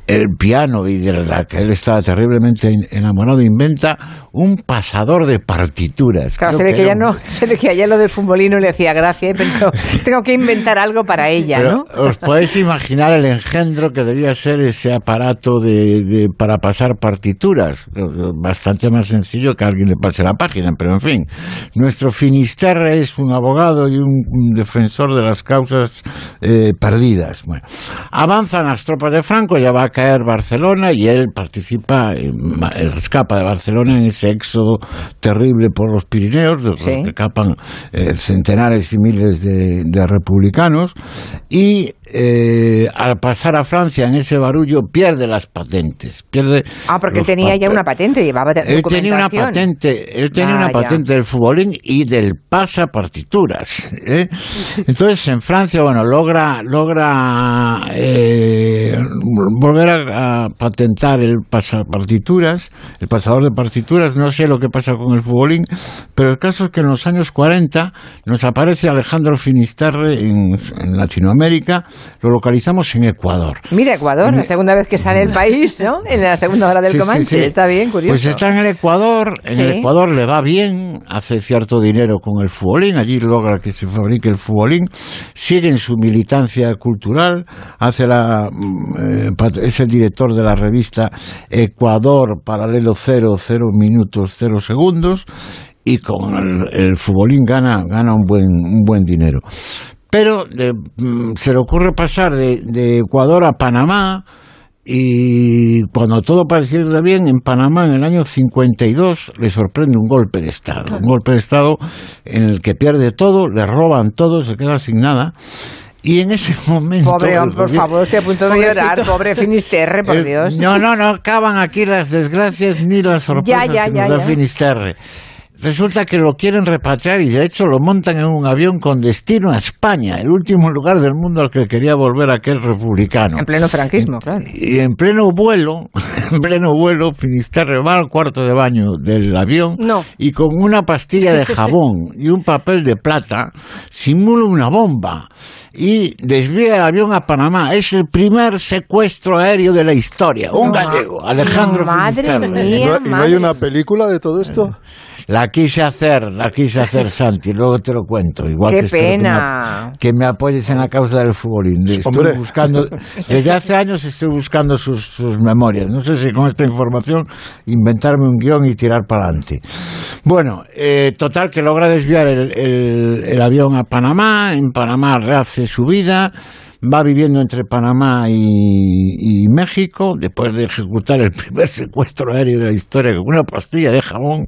Speaker 61: el piano y de la que él estaba terriblemente enamorado, inventa un pasador de partituras.
Speaker 62: Claro,
Speaker 61: Creo
Speaker 62: se ve que, ya
Speaker 61: un-
Speaker 62: no, se ve que a ella lo del futbolín no le hacía gracia y pensó, tengo que inventar algo para ella,
Speaker 61: Pero
Speaker 62: ¿no?
Speaker 61: os podéis imaginar el engendro que debía ser ese aparato de, de- para pasar partituras. Bastante más sencillo que alguien le pase la página, pero en fin. Nuestro Es un abogado y un, defensor de las causas eh, perdidas. Bueno, avanzan las tropas de Franco, ya va a caer Barcelona y él participa, escapa de Barcelona en ese éxodo terrible por los Pirineos, de los que escapan eh, centenares y miles de, de republicanos, y eh, al pasar a Francia en ese barullo pierde las patentes. Pierde
Speaker 62: Ah, porque él tenía ya una patente, llevaba
Speaker 61: Él tenía una patente, él tenía
Speaker 62: Ah,
Speaker 61: una
Speaker 62: ya.
Speaker 61: patente del futbolín y del pasapartituras. ¿eh? Entonces en Francia, bueno, logra logra eh, volver a, a patentar el pasapartituras, el pasador de partituras. No sé lo que pasa con el futbolín, pero el caso es que en los años 40 nos aparece Alejandro Finisterre en, en Latinoamérica. Lo localizamos en Ecuador.
Speaker 62: Mira, Ecuador, la segunda vez que sale el país, ¿no? En la segunda hora del
Speaker 61: Sí,
Speaker 62: Comanche,
Speaker 61: sí.
Speaker 62: está bien, curioso.
Speaker 61: Pues está en el Ecuador, en el Ecuador le va bien, hace cierto dinero con el futbolín, allí logra que se fabrique el futbolín, sigue en su militancia cultural, hace la, mm, eh, es el director de la revista Ecuador Paralelo Cero, Cero Minutos, Cero Segundos, y con el, el futbolín gana, gana un buen, un buen dinero. Pero de- mm, se le ocurre pasar de, de Ecuador a Panamá, y cuando todo parecía irle bien, en Panamá en el año 52 le sorprende un golpe de Estado. Un golpe de Estado en el que pierde todo, le roban todo, se queda sin nada. Y en ese momento...
Speaker 62: Pobre hombre, por favor, estoy a punto de llorar, pobre Finisterre, por
Speaker 61: el-
Speaker 62: Dios.
Speaker 61: No, no, no acaban aquí las desgracias ni las sorpresas
Speaker 62: Ya, ya,
Speaker 61: que
Speaker 62: ya,
Speaker 61: nos da
Speaker 62: ya.
Speaker 61: Finisterre. Resulta que lo quieren repatriar y de hecho lo montan en un avión con destino a España, el último lugar del mundo al que quería volver aquel republicano.
Speaker 62: En pleno franquismo, claro.
Speaker 61: Y en pleno vuelo, en pleno vuelo, Finisterre va al cuarto de baño del avión
Speaker 63: No.
Speaker 61: y con una pastilla de jabón y un papel de plata simula una bomba y desvía el avión a Panamá. Es el primer secuestro aéreo de la historia. Un
Speaker 62: No,
Speaker 61: gallego, Alejandro
Speaker 62: madre
Speaker 61: Finisterre.
Speaker 62: mía,
Speaker 64: ¿Y no, y no hay una película de todo esto?
Speaker 61: La quise hacer, la quise hacer, Santi, luego te lo cuento. Igual
Speaker 62: Qué
Speaker 61: que espero que me-
Speaker 62: pena.
Speaker 61: Que me, apoyes en la causa del futbolín. Estoy
Speaker 64: Hombre.
Speaker 61: buscando, desde hace años estoy buscando sus, sus memorias. No sé si con esta información inventarme un guion y tirar para adelante. Bueno, eh, total que logra desviar el, el- el avión a Panamá. En Panamá rehace su vida. Va viviendo entre Panamá y, y México después de ejecutar el primer secuestro aéreo de la historia con una pastilla de jabón.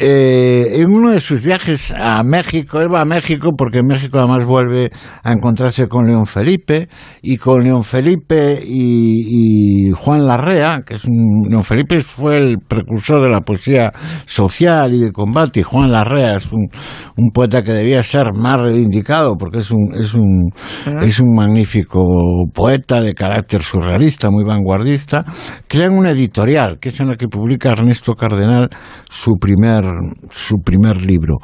Speaker 61: Eh, en uno de sus viajes a México, él va a México porque en México además vuelve a encontrarse con León Felipe y con León Felipe y, y Juan Larrea, que es un, León Felipe fue el precursor de la poesía social y de combate y Juan Larrea es un, un poeta que debía ser más reivindicado porque es un, es un, es un magnífico poeta de carácter surrealista, muy vanguardista, crean una editorial que es en la que publica Ernesto Cardenal su primer, su primer libro.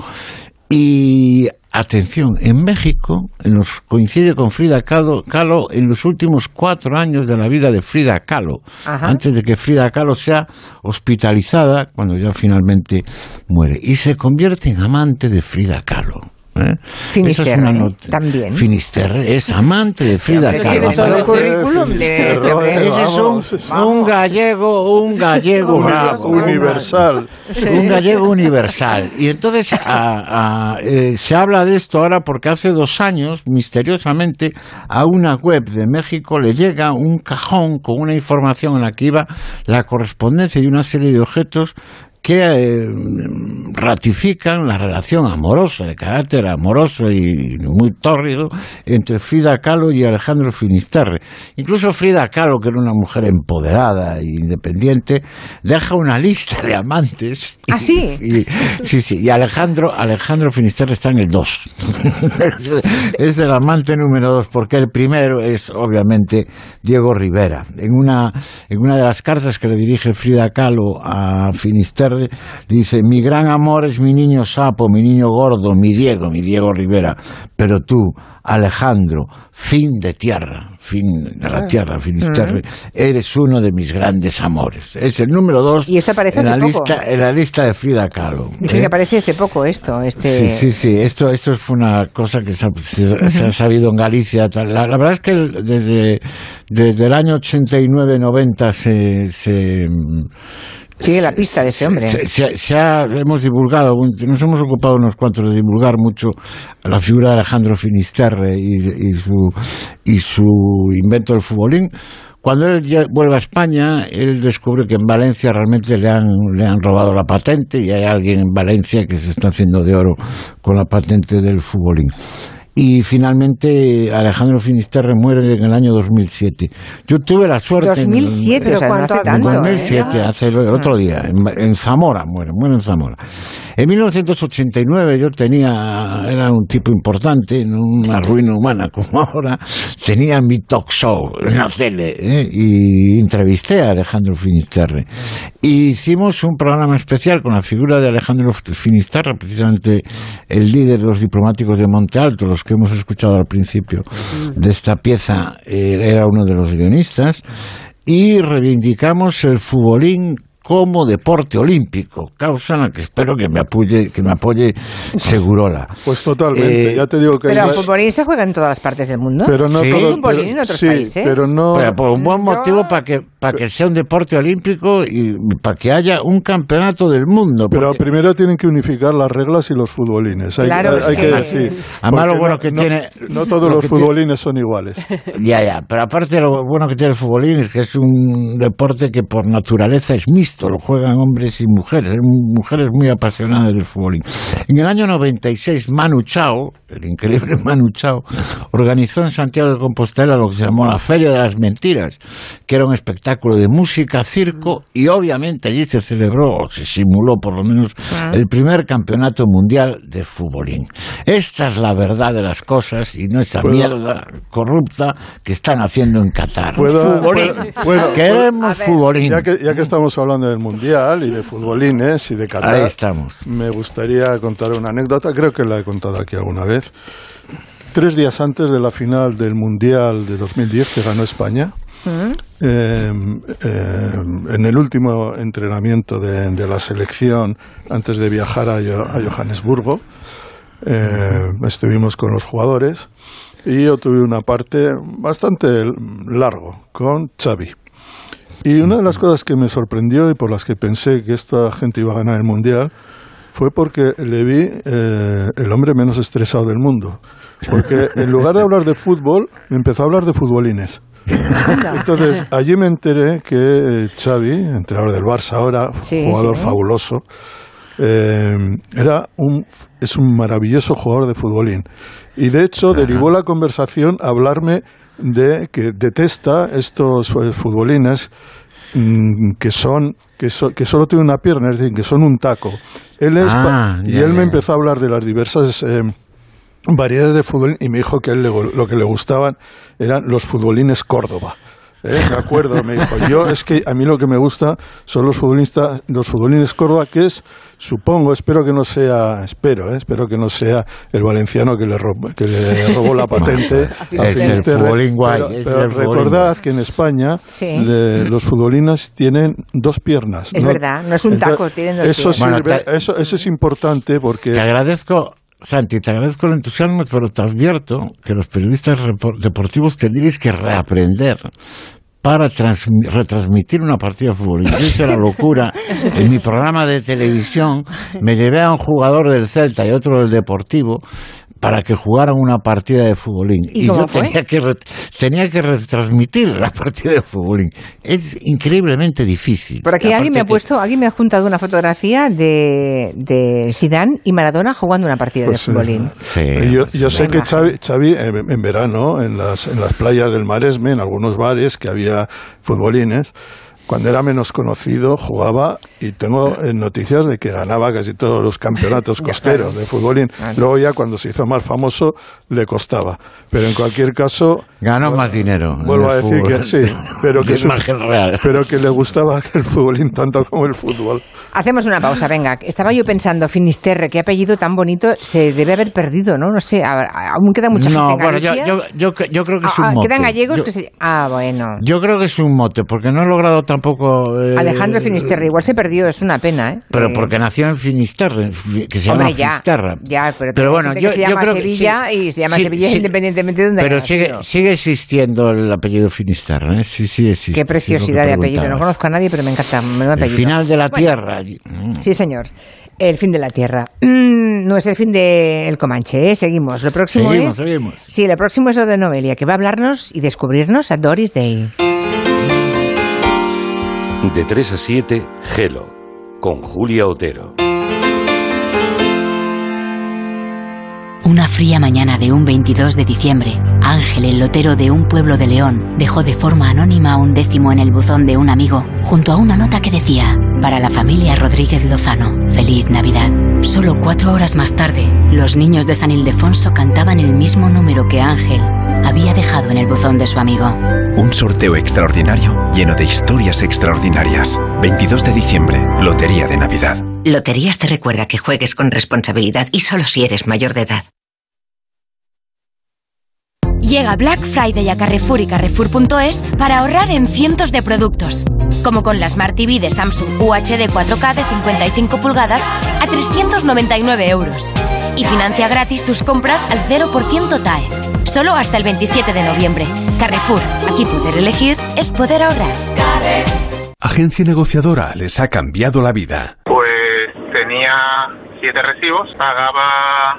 Speaker 61: Y atención, en México en los, coincide con Frida Kahlo, Kahlo en los últimos cuatro años de la vida de Frida Kahlo,
Speaker 62: Ajá.
Speaker 61: antes de que Frida Kahlo sea hospitalizada cuando ya finalmente muere. Y se convierte en amante de Frida Kahlo. ¿Eh?
Speaker 62: Finisterre,
Speaker 61: Esa es una
Speaker 62: también.
Speaker 61: Finisterre es amante de Frida Kahlo.
Speaker 62: de este
Speaker 61: es un, un gallego, un gallego bravo.
Speaker 64: universal.
Speaker 61: Un gallego universal. Y entonces a- a- eh, se habla de esto ahora porque hace dos años, misteriosamente, a una web de México le llega un cajón con una información en la que iba la correspondencia y una serie de objetos que eh, ratifican la relación amorosa, de carácter amoroso y muy tórrido, entre Frida Kahlo y Alejandro Finisterre. Incluso Frida Kahlo, que era una mujer empoderada e independiente, deja una lista de amantes.
Speaker 62: ¿Ah, sí?
Speaker 61: Y, sí, sí, y Alejandro, Alejandro Finisterre está en el 2. es, es el amante número 2, porque el primero es, obviamente, Diego Rivera. En una, en una de las cartas que le dirige Frida Kahlo a Finisterre, dice, mi gran amor es mi niño sapo, mi niño gordo, mi Diego, mi Diego Rivera, pero tú, Alejandro, fin de tierra, fin de la
Speaker 62: Ah.
Speaker 61: tierra, Finisterre, eres uno de mis grandes amores. Es el número 2
Speaker 62: Y esto aparece
Speaker 61: en, la
Speaker 62: hace poco.
Speaker 61: lista, en la lista de Frida Kahlo.
Speaker 62: Dice
Speaker 61: ¿eh?
Speaker 62: que aparece hace poco esto, este...
Speaker 61: Sí, sí, sí. Esto, esto fue una cosa que se ha, se- se ha sabido en Galicia. La, la verdad es que desde, desde el año 89-90 se, se,
Speaker 62: Sigue la pista de ese hombre.
Speaker 61: se, se- se ha- hemos divulgado, nos hemos ocupado unos cuantos de divulgar mucho la figura de Alejandro Finisterre y, y su, y su invento del futbolín. Cuando él ya vuelve a España, él descubre que en Valencia realmente le han, le han robado la patente y hay alguien en Valencia que se está haciendo de oro con la patente del futbolín. Y finalmente Alejandro Finisterre muere en el año 2007. Yo tuve la suerte... en el-
Speaker 62: 2007, o sea, no hace
Speaker 61: en
Speaker 62: tanto. ¿eh?
Speaker 61: 2007, hace el otro día, en, en Zamora, muere, muere en Zamora. En 1989 yo tenía, era un tipo importante, en una ruina humana como ahora, tenía mi talk show en la tele ¿eh? y entrevisté a Alejandro Finisterre. Y hicimos un programa especial con la figura de Alejandro Finisterre, precisamente el líder de los diplomáticos de Monte Alto, los que hemos escuchado al principio de esta pieza, eh, era uno de los guionistas, y reivindicamos el futbolín como deporte olímpico, causa en la que espero que me apoye, que me apoye Segurola.
Speaker 64: Pues totalmente,
Speaker 61: Eh,
Speaker 64: ya te digo que
Speaker 62: Pero
Speaker 64: hay
Speaker 62: el
Speaker 64: más-
Speaker 62: futbolín se juega en todas las partes del mundo.
Speaker 64: Pero no
Speaker 62: ¿Sí?
Speaker 64: todo-
Speaker 62: ¿Hay futbolín en
Speaker 64: pero-
Speaker 62: otros
Speaker 64: sí,
Speaker 62: países?
Speaker 64: pero no-
Speaker 61: Pero por un buen motivo para que para que sea un deporte olímpico y para que haya un campeonato del mundo.
Speaker 64: Pero
Speaker 61: porque-
Speaker 64: primero tienen que unificar las reglas y los futbolines. Hay,
Speaker 61: Claro,
Speaker 64: hay- hay
Speaker 61: que-
Speaker 64: que decir.
Speaker 61: Además, lo bueno
Speaker 64: no-
Speaker 61: que
Speaker 64: no-
Speaker 61: tiene-
Speaker 64: No todos
Speaker 61: lo
Speaker 64: los
Speaker 61: que tiene-
Speaker 64: futbolines son iguales.
Speaker 61: Ya, ya, pero aparte lo bueno que tiene el futbolín es que es un deporte que por naturaleza es mixto, lo juegan hombres y mujeres, hay mujeres muy apasionadas del fútbol. En el año 96, Manu Chao, el increíble Manu Chao, organizó en Santiago de Compostela lo que se llamó la Feria de las Mentiras, que era un espectáculo de música, circo y obviamente allí se celebró, o se simuló por lo menos,
Speaker 1: Ah.
Speaker 61: el primer campeonato mundial de futbolín. Esta es la verdad de las cosas y no esa
Speaker 2: ¿Puedo-
Speaker 61: mierda corrupta que están haciendo en Qatar.
Speaker 2: Puedo- puedo- puedo-
Speaker 61: Queremos futbolín.
Speaker 2: Ya que, ya que estamos hablando del Mundial y de futbolines y de Qatar,
Speaker 61: Ahí estamos.
Speaker 2: me gustaría contar una anécdota, creo que la he contado aquí alguna vez. Tres días antes de la final del Mundial de 2010 que ganó España, eh, eh, en el último entrenamiento de, de la selección antes de viajar a, Jo- a Johannesburgo, eh, estuvimos con los jugadores y yo tuve una parte bastante largo con Xavi. Y una de las cosas que me sorprendió y por las que pensé que esta gente iba a ganar el Mundial fue porque le vi eh, el hombre menos estresado del mundo. Porque en lugar de hablar de fútbol, me empezó a hablar de futbolines. Entonces, allí me enteré que eh, Xavi, entrenador del Barça ahora,
Speaker 1: Sí,
Speaker 2: jugador
Speaker 1: sí.
Speaker 2: fabuloso, eh, era un, es un maravilloso jugador de futbolín. Y de hecho, derivó la conversación a hablarme de que detesta estos futbolines mm, que son que, so- que solo tienen una pierna, es decir, que son un taco. Él es
Speaker 61: Ah,
Speaker 2: y
Speaker 61: ya,
Speaker 2: él me empezó a hablar de las diversas eh, variedades de fútbol y me dijo que a él le lo que le gustaban eran los futbolines Córdoba. ¿Eh? Me acuerdo, me dijo, yo es que a mí lo que me gusta son los futbolistas, los futbolines Córdoba, que es, supongo, espero que no sea, espero, ¿eh? espero que no sea el valenciano que le, robó, que le robó la patente a
Speaker 61: Es el futbolín guay,
Speaker 2: pero,
Speaker 61: es
Speaker 2: pero
Speaker 61: el futbolín
Speaker 2: recordad
Speaker 61: guay.
Speaker 2: que en España
Speaker 1: Sí.
Speaker 2: le- los futbolines tienen dos piernas.
Speaker 1: Es verdad, no es un taco, tienen dos
Speaker 2: eso,
Speaker 1: piernas.
Speaker 61: Bueno,
Speaker 2: sirve-
Speaker 61: te-
Speaker 2: eso, eso es importante porque...
Speaker 61: Te agradezco, Santi, te agradezco el entusiasmo, pero te advierto que los periodistas deportivos tendréis que reaprender para transmi- retransmitir una partida de fútbol. Yo hice la locura. En mi programa de televisión me llevé a un jugador del Celta y otro del Deportivo para que jugaran una partida de futbolín.
Speaker 1: ¿Y
Speaker 61: Y, yo
Speaker 1: fue?
Speaker 61: tenía que, ret- tenía que retransmitir la partida de futbolín. Es increíblemente difícil.
Speaker 1: Por aquí alguien me ha
Speaker 61: Aparte que-
Speaker 1: puesto, alguien me ha juntado una fotografía de, de Zidane y Maradona jugando una partida
Speaker 2: Pues,
Speaker 1: de futbolín.
Speaker 2: Eh, yo yo sé que. Xavi, Xavi, eh, en verano, en las, en las playas del Maresme, en algunos bares que había futbolines, cuando era menos conocido, jugaba y tengo eh, noticias de que ganaba casi todos los campeonatos costeros de futbolín. Luego ya cuando se hizo más famoso le costaba. Pero en cualquier caso...
Speaker 61: Ganó más dinero.
Speaker 2: Vuelvo
Speaker 61: el
Speaker 2: a decir
Speaker 61: fútbol.
Speaker 2: que sí, pero que,
Speaker 61: Es
Speaker 2: su-
Speaker 61: margen real.
Speaker 2: pero que le gustaba el futbolín tanto como el fútbol.
Speaker 1: Hacemos una pausa, venga. Estaba yo pensando, Finisterre, qué apellido tan bonito, se debe haber perdido, ¿no? No sé, aún queda mucha
Speaker 61: No,
Speaker 1: gente en
Speaker 61: bueno, yo, yo, yo, yo creo que es
Speaker 1: Ah,
Speaker 61: un
Speaker 1: ah,
Speaker 61: mote.
Speaker 1: quedan gallegos
Speaker 61: yo,
Speaker 1: que se... Ah, bueno.
Speaker 61: yo creo que es un mote, porque no he logrado tampoco... eh,
Speaker 1: Alejandro Finisterre, igual se perdió, es una pena, ¿eh?
Speaker 61: Pero porque nació en Finisterre, fi- que se
Speaker 1: Hombre,
Speaker 61: llama
Speaker 1: ya,
Speaker 61: Finisterre.
Speaker 1: ya, pero,
Speaker 61: bueno, yo,
Speaker 1: que se
Speaker 61: yo
Speaker 1: llama
Speaker 61: creo que
Speaker 1: Sevilla
Speaker 61: sí.
Speaker 1: y se llama
Speaker 61: Sí,
Speaker 1: Sevilla
Speaker 61: sí.
Speaker 1: independientemente de donde
Speaker 61: Pero sigue, sigue existiendo el apellido Finisterre, ¿eh? Sí, sí existe.
Speaker 1: Qué
Speaker 61: que
Speaker 1: preciosidad de apellido. No conozco a nadie, pero me encanta. Me
Speaker 61: El final de la
Speaker 1: Bueno,
Speaker 61: Tierra. Mm.
Speaker 1: Sí, señor. El fin de la Tierra. Mm, no es el fin del Comanche, ¿eh? Seguimos. Lo próximo
Speaker 61: Seguimos,
Speaker 1: es...
Speaker 61: seguimos.
Speaker 1: Sí, lo próximo es lo de Noelia, que va a hablarnos y descubrirnos a Doris Day.
Speaker 13: De 3 a 7, Gelo, con Julia Otero.
Speaker 14: Una fría mañana de un 22 de diciembre, Ángel, el lotero de un pueblo de León, dejó de forma anónima un décimo en el buzón de un amigo, junto a una nota que decía, para la familia Rodríguez Lozano, feliz Navidad. Solo cuatro horas más tarde, los niños de San Ildefonso cantaban el mismo número que Ángel había dejado en el buzón de su amigo.
Speaker 31: Un sorteo extraordinario lleno de historias extraordinarias. 22 de diciembre, Lotería de Navidad.
Speaker 16: Loterías te recuerda que juegues con responsabilidad y solo si eres mayor de edad.
Speaker 35: Llega Black Friday a Carrefour y Carrefour.es para ahorrar en cientos de productos. Como con la Smart TV de Samsung UHD 4K de 55 pulgadas a 399 euros. Y financia gratis tus compras al 0% TAE. Solo hasta el 27 de noviembre. Carrefour, aquí poder elegir es poder ahorrar.
Speaker 65: Agencia negociadora les ha cambiado la vida.
Speaker 66: Pues tenía siete recibos, pagaba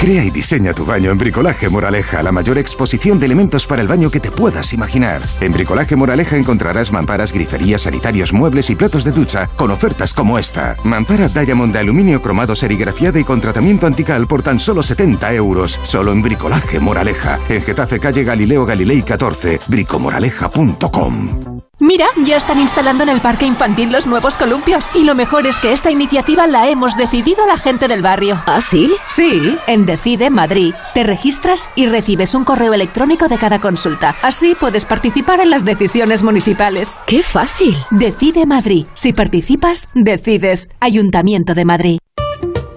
Speaker 67: Crea y diseña tu baño en Bricolaje Moraleja, la mayor exposición de elementos para el baño que te puedas imaginar. En Bricolaje Moraleja encontrarás mamparas, griferías, sanitarios, muebles y platos de ducha con ofertas como esta. Mampara Diamond de aluminio cromado serigrafiada y con tratamiento antical por tan solo 70 euros. Solo en Bricolaje Moraleja. En Getafe Calle Galileo Galilei 14. bricomoraleja.com
Speaker 35: Mira, ya están instalando en el parque infantil los nuevos columpios. Y lo mejor es que esta iniciativa la hemos decidido la gente del barrio.
Speaker 67: ¿Ah, sí?
Speaker 35: Sí, en Decide Madrid. Te registras y recibes un correo electrónico de cada consulta. Así puedes participar en las decisiones municipales.
Speaker 67: ¡Qué fácil!
Speaker 35: Decide Madrid. Si participas, decides. Ayuntamiento de Madrid.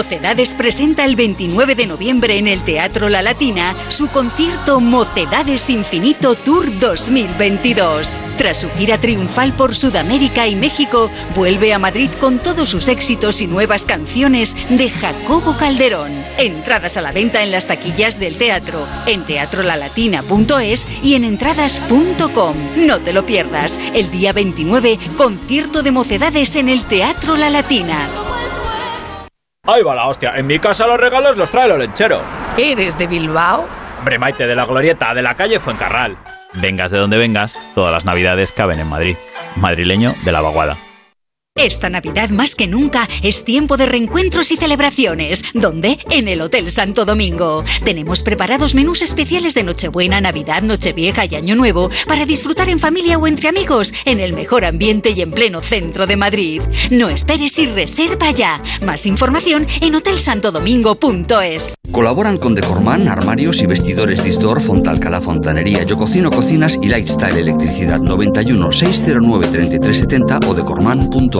Speaker 14: Mocedades presenta el 29 de noviembre en el Teatro La Latina su concierto Mocedades Infinito Tour 2022. Tras su gira triunfal por Sudamérica y México, vuelve a Madrid con todos sus éxitos y nuevas canciones de Jacobo Calderón. Entradas a la venta en las taquillas del teatro, en teatrolalatina.es y en entradas.com. No te lo pierdas. El día 29, concierto de Mocedades en el Teatro La Latina.
Speaker 68: Ahí va la hostia. En mi casa los regalos los trae el olenchero.
Speaker 69: ¿Eres de Bilbao?
Speaker 68: Hombre, Maite, de la glorieta, de la calle Fuencarral. Vengas de donde vengas, todas las navidades caben en Madrid. Madrileño de la vaguada.
Speaker 14: Esta Navidad más que nunca es tiempo de reencuentros y celebraciones. ¿Dónde? En el Hotel Santo Domingo. Tenemos preparados menús especiales de Nochebuena, Navidad, Nochevieja y Año Nuevo para disfrutar en familia o entre amigos en el mejor ambiente y en pleno centro de Madrid. No esperes y reserva ya. Más información en hotelsantodomingo.es.
Speaker 70: Colaboran con Decorman, armarios y vestidores Distor, Fontalcala Fontanería, Yo Cocino Cocinas y Lifestyle Electricidad 91 609 3370 o decorman.es.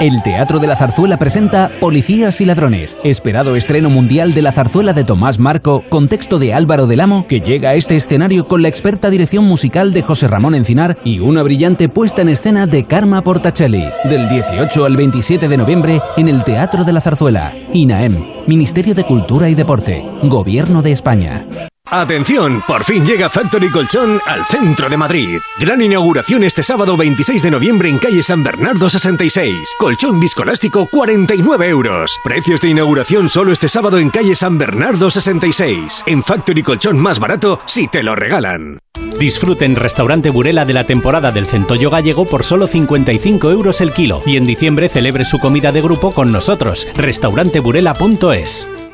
Speaker 71: El Teatro de la Zarzuela presenta Policías y Ladrones, esperado estreno mundial de la zarzuela de Tomás Marco, con texto de Álvaro del Amo, que llega a este escenario con la experta dirección musical de José Ramón Encinar y una brillante puesta en escena de Karma Portacelli, del 18 al 27 de noviembre en el Teatro de la Zarzuela. INAEM, Ministerio de Cultura y Deporte, Gobierno de España.
Speaker 36: Atención, por fin llega Factory Colchón al centro de Madrid. Gran inauguración este sábado 26 de noviembre en calle San Bernardo 66. Colchón viscoelástico 49 euros. Precios de inauguración solo este sábado en calle San Bernardo 66. En Factory Colchón más barato si te lo regalan.
Speaker 52: Disfruten Restaurante Burela de la temporada del centollo gallego por solo 55 euros el kilo y en diciembre celebre su comida de grupo con nosotros. Restauranteburela.es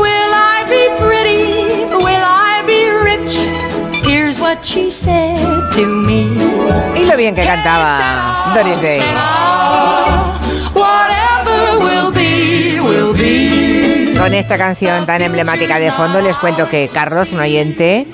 Speaker 72: Will I be pretty? Will I be rich? Here's what she said to me.
Speaker 1: Y lo bien que cantaba Doris Day.
Speaker 72: Whatever will be, will be.
Speaker 1: Con esta canción tan emblemática de fondo les cuento que Carlos, un oyente,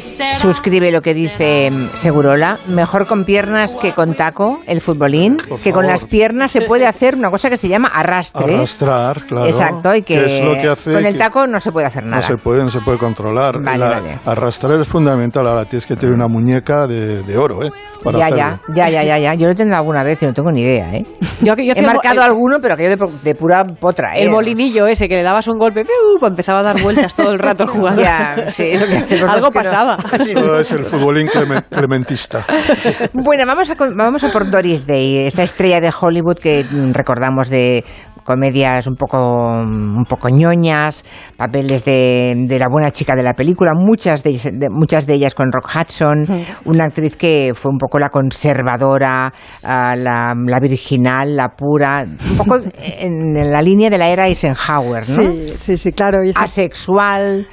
Speaker 1: suscribe lo que dice mm, Segurola, mejor con piernas que con taco, el futbolín, que con las piernas se puede hacer una cosa que se llama arrastre.
Speaker 2: Arrastrar, claro.
Speaker 1: Exacto, y que,
Speaker 2: es lo que hace
Speaker 1: con el taco no se puede hacer nada.
Speaker 2: No se puede, no se puede controlar.
Speaker 1: Vale,
Speaker 2: La-
Speaker 1: vale.
Speaker 2: Arrastrar es fundamental. Ahora tienes que tener una muñeca de, de oro, ¿eh? Para
Speaker 1: ya,
Speaker 2: hacerlo.
Speaker 1: ya, ya, ya, ya, ya. Yo lo he tenido alguna vez y no tengo ni idea, ¿eh?
Speaker 4: Yo, que yo
Speaker 1: He marcado
Speaker 4: el-
Speaker 1: alguno, pero aquello de, pu- de pura potra, ¿eh?
Speaker 4: El molinillo ese, que le dabas un golpe, empezaba a dar vueltas todo el rato jugando.
Speaker 1: Ya, sí, eso que hacen los
Speaker 4: Algo
Speaker 1: dos
Speaker 2: Eso es el futbolín clemen- clementista.
Speaker 1: Bueno, vamos a, vamos a por Doris Day, esta estrella de Hollywood que recordamos de comedias un poco, un poco ñoñas, papeles de, de la buena chica de la película, muchas de, ellas- de- muchas de ellas con Rock Hudson, una actriz que fue un poco la conservadora, ah, la, la virginal, la pura, un poco en, en la línea de la era Eisenhower, ¿no?
Speaker 43: Sí, sí, sí, claro. hizo-
Speaker 1: Asexual,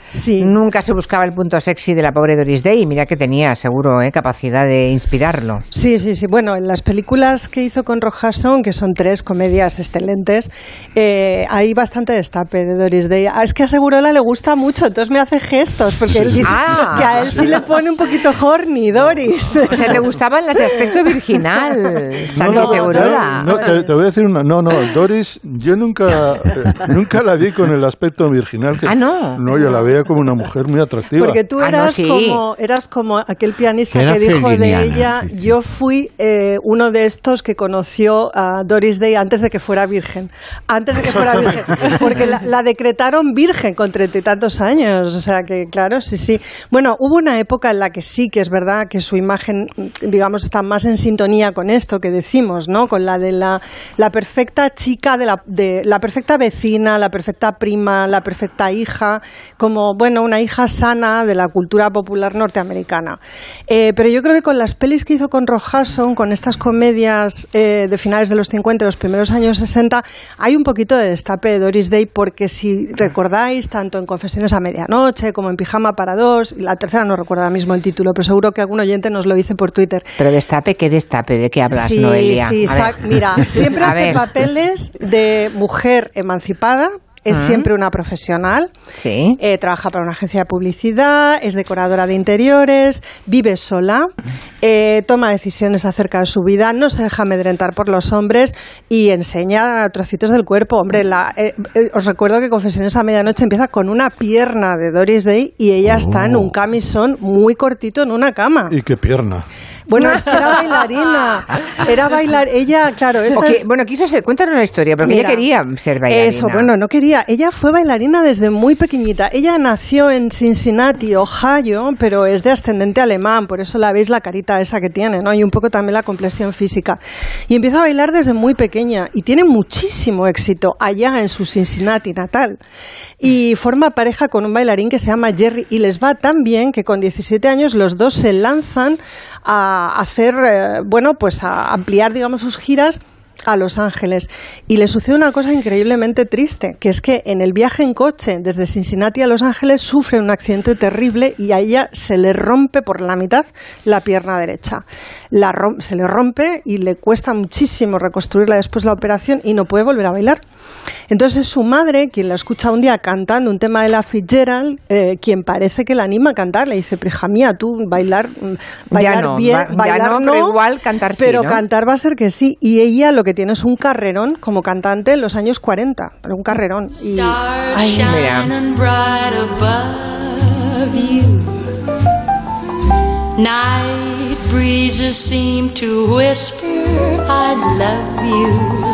Speaker 1: nunca se buscaba el punto sexy de la pobre Doris Day mira que tenía seguro ¿eh? capacidad de inspirarlo.
Speaker 43: Sí, sí, sí. Bueno, en las películas que hizo con Rojason, que son tres comedias excelentes, eh, hay bastante destape de Doris Day. Ah, es que a Segurola le gusta mucho, entonces me hace gestos, porque él dice
Speaker 1: Ah.
Speaker 43: que a él sí le pone un poquito horny, Doris.
Speaker 1: O sea, te gustaban las de aspecto virginal, Santi
Speaker 2: no,
Speaker 1: Segurola.
Speaker 2: no, te, te voy a decir una. No, no, Doris, yo nunca, eh, nunca la vi con el aspecto virginal. Que,
Speaker 1: Ah, ¿no?
Speaker 2: No, yo la veía como una mujer muy atractiva.
Speaker 43: Porque tú
Speaker 1: Ah, no,
Speaker 43: eras,
Speaker 1: sí.
Speaker 43: Como, eras como aquel pianista
Speaker 2: Que
Speaker 43: dijo de ella,
Speaker 2: sí, sí.
Speaker 43: yo fui eh, uno de estos que conoció a Doris Day antes de que fuera virgen. Antes de que fuera virgen. Porque la, la decretaron virgen con treinta y tantos años. O sea que, claro, sí, sí. Bueno, hubo una época en la que sí que es verdad que su imagen, digamos, está más en sintonía con esto que decimos, ¿no? Con la de la, la perfecta chica, de la, de la perfecta vecina, la perfecta prima, la perfecta hija, como, bueno, una hija sana de la cultura popular norteamericana. Eh, pero yo creo que con las pelis que hizo con Rojason, con estas comedias eh, de finales de los 50 y los primeros años 60, hay un poquito de destape de Doris Day, porque si recordáis, tanto en Confesiones a Medianoche como en Pijama para Dos, y la tercera no recuerdo ahora mismo el título, pero seguro que algún oyente nos lo dice por Twitter.
Speaker 1: Pero destape, ¿qué destape? ¿De qué hablas,
Speaker 43: Sí,
Speaker 1: Noelia?
Speaker 43: sí,
Speaker 1: A
Speaker 43: mira, siempre hace papeles de mujer emancipada. Es
Speaker 1: Ah.
Speaker 43: siempre una profesional.
Speaker 1: Sí.
Speaker 43: Eh, trabaja para una agencia de publicidad, es decoradora de interiores, vive sola, eh, toma decisiones acerca de su vida, no se deja amedrentar por los hombres y enseña trocitos del cuerpo. Hombre, la, eh, eh, os recuerdo que Confesiones a Medianoche empieza con una pierna de Doris Day y ella está en un camisón muy cortito en una cama.
Speaker 2: Y qué pierna.
Speaker 43: Bueno, es que era bailarina. Era bailar. Ella, claro, esta es-
Speaker 1: Bueno, quiso ser, cuéntanos la historia, porque
Speaker 43: Mira,
Speaker 1: ella quería ser bailarina.
Speaker 43: Eso, bueno, no quería. Ella fue bailarina desde muy pequeñita. Ella nació en Cincinnati, Ohio, pero es de ascendente alemán, por eso la veis la carita esa que tiene, ¿no? Y un poco también la complexión física. Y empieza a bailar desde muy pequeña y tiene muchísimo éxito allá en su Cincinnati natal. Y forma pareja con un bailarín que se llama Jerry y les va tan bien que con 17 años los dos se lanzan a hacer, eh, bueno, pues a ampliar, digamos, sus giras a Los Ángeles. Y le sucede una cosa increíblemente triste, que es que en el viaje en coche desde Cincinnati a Los Ángeles sufre un accidente terrible y a ella se le rompe por la mitad la pierna derecha. La se le rompe y le cuesta muchísimo reconstruirla después de la operación y no puede volver a bailar. Entonces es su madre quien la escucha un día cantando un tema de la Fitzgerald, eh, quien parece que la anima a cantar. Le dice, prija mía, tú bailar, mm, bailar
Speaker 1: no,
Speaker 43: bien,
Speaker 1: ba- ya
Speaker 43: bailar
Speaker 1: no, pero igual cantar sí,
Speaker 43: pero
Speaker 1: ¿no?
Speaker 43: cantar va a ser que sí. Y ella lo que tiene es un carrerón como cantante en los años 40, pero un carrerón. Y, ay, mira.
Speaker 72: shining bright above you. Night breezes seem to whisper, I love you.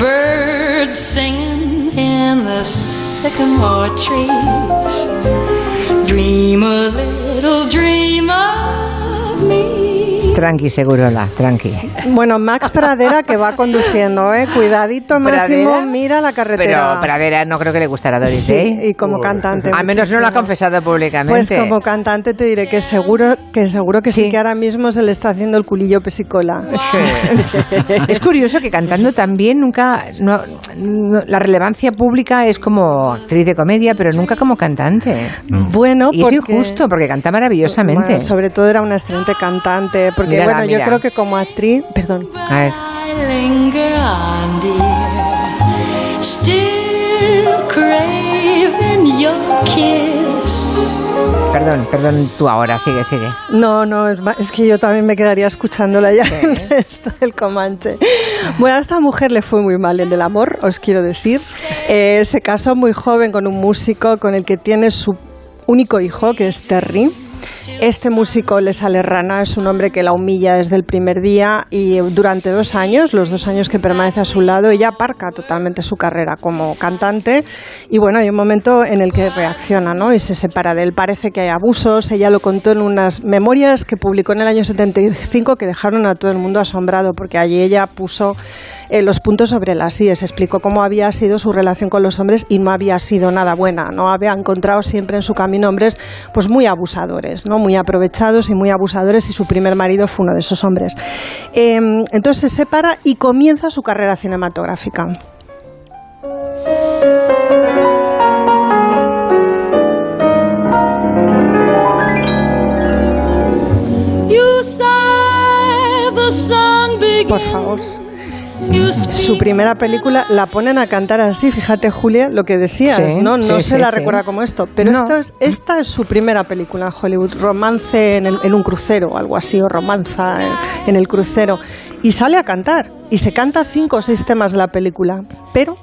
Speaker 72: Birds singing in the sycamore trees. Dream a little dream of me.
Speaker 1: Tranqui, seguro, la, tranqui.
Speaker 43: Bueno, Max Pradera que va conduciendo, ¿eh? Cuidadito, Máximo,
Speaker 1: ¿Pradera?
Speaker 43: mira la carretera.
Speaker 1: Pero Pradera no creo que le gustará a Doris
Speaker 43: Sí,
Speaker 1: Day.
Speaker 43: y como cantante.
Speaker 1: A menos no lo ha confesado públicamente.
Speaker 43: Pues como cantante te diré que seguro que seguro que sí, que ahora mismo se le está haciendo el culillo pesicola.
Speaker 1: es curioso que cantando también nunca no- no- la relevancia pública es como actriz de comedia, pero nunca como cantante.
Speaker 43: Bueno,
Speaker 1: y
Speaker 43: porque-
Speaker 1: es injusto porque canta maravillosamente.
Speaker 43: Bueno, sobre todo era una excelente cantante, porque
Speaker 1: Mírala,
Speaker 43: bueno,
Speaker 1: mira.
Speaker 43: yo creo que como actriz, perdón.
Speaker 1: A ver. Perdón, perdón, tú ahora, sigue, sigue.
Speaker 43: No, no, es, que yo también me quedaría escuchándola ya el resto del Comanche. Bueno, a esta mujer le fue muy mal en el amor, os quiero decir. Eh, se casó muy joven con un músico con el que tiene su único hijo, que es Terry. Este músico le sale rana, es un hombre que la humilla desde el primer día y durante dos años, los dos años que permanece a su lado, ella aparca totalmente su carrera como cantante y bueno, hay un momento en el que reacciona ¿no? y se separa de él. Parece que hay abusos, ella lo contó en unas memorias que publicó en el año 75 que dejaron a todo el mundo asombrado porque allí ella puso eh, los puntos sobre las IES, explicó cómo había sido su relación con los hombres y no había sido nada buena, no había encontrado siempre en su camino hombres pues muy abusadores, ¿no? muy aprovechados y muy abusadores y su primer marido fue uno de esos hombres. Eh, entonces se separa y comienza su carrera cinematográfica. Por favor. Su primera película la ponen a cantar así, fíjate Julia, lo que decías,
Speaker 1: Sí,
Speaker 43: ¿no? No
Speaker 1: sí,
Speaker 43: se
Speaker 1: sí,
Speaker 43: la recuerda como esto, pero
Speaker 1: No.
Speaker 43: esta, es, esta es su primera película en Hollywood, romance en, el- en un crucero algo así, o romanza en, en el crucero, y sale a cantar, y se canta cinco o seis temas de la película, pero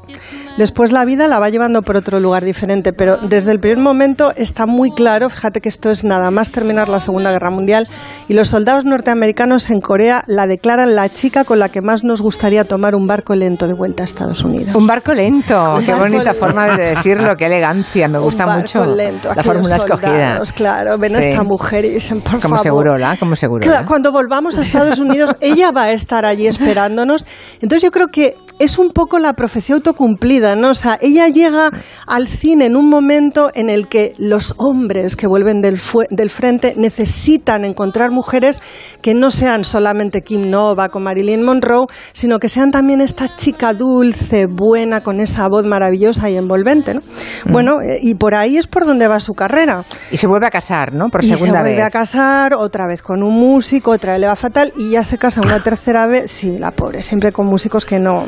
Speaker 43: después la vida la va llevando por otro lugar diferente, pero desde el primer momento está muy claro, fíjate que esto es nada más terminar la Segunda Guerra Mundial, y los soldados norteamericanos en Corea la declaran la chica con la que más nos gustaría tomar un barco lento de vuelta a Estados Unidos.
Speaker 1: Un barco lento,
Speaker 43: Un
Speaker 1: qué
Speaker 43: barco
Speaker 1: bonita
Speaker 43: lento.
Speaker 1: forma de decirlo, qué elegancia, me gusta
Speaker 43: Un barco
Speaker 1: mucho
Speaker 43: lento,
Speaker 1: la fórmula escogida.
Speaker 43: Claro, ven a esta mujer y dicen, por
Speaker 1: Como
Speaker 43: favor.
Speaker 1: Segurola, como seguro.
Speaker 43: Claro, cuando volvamos a Estados Unidos, ella va a estar allí esperándonos. Entonces yo creo que es un poco la profecía autocumplida, ¿no? O sea, ella llega al cine en un momento en el que los hombres que vuelven del, del frente necesitan encontrar mujeres que no sean solamente Kim Nova con Marilyn Monroe, sino que sean también esta chica dulce, buena, con esa voz maravillosa y envolvente, ¿no? Bueno, eh, y por ahí es por donde va su carrera.
Speaker 1: Y se vuelve a casar, ¿no? Por
Speaker 43: y
Speaker 1: segunda
Speaker 43: se vuelve
Speaker 1: vez.
Speaker 43: a casar otra vez con un músico, otra vez le va fatal y ya se casa una tercera vez. Sí, la pobre, siempre con músicos que no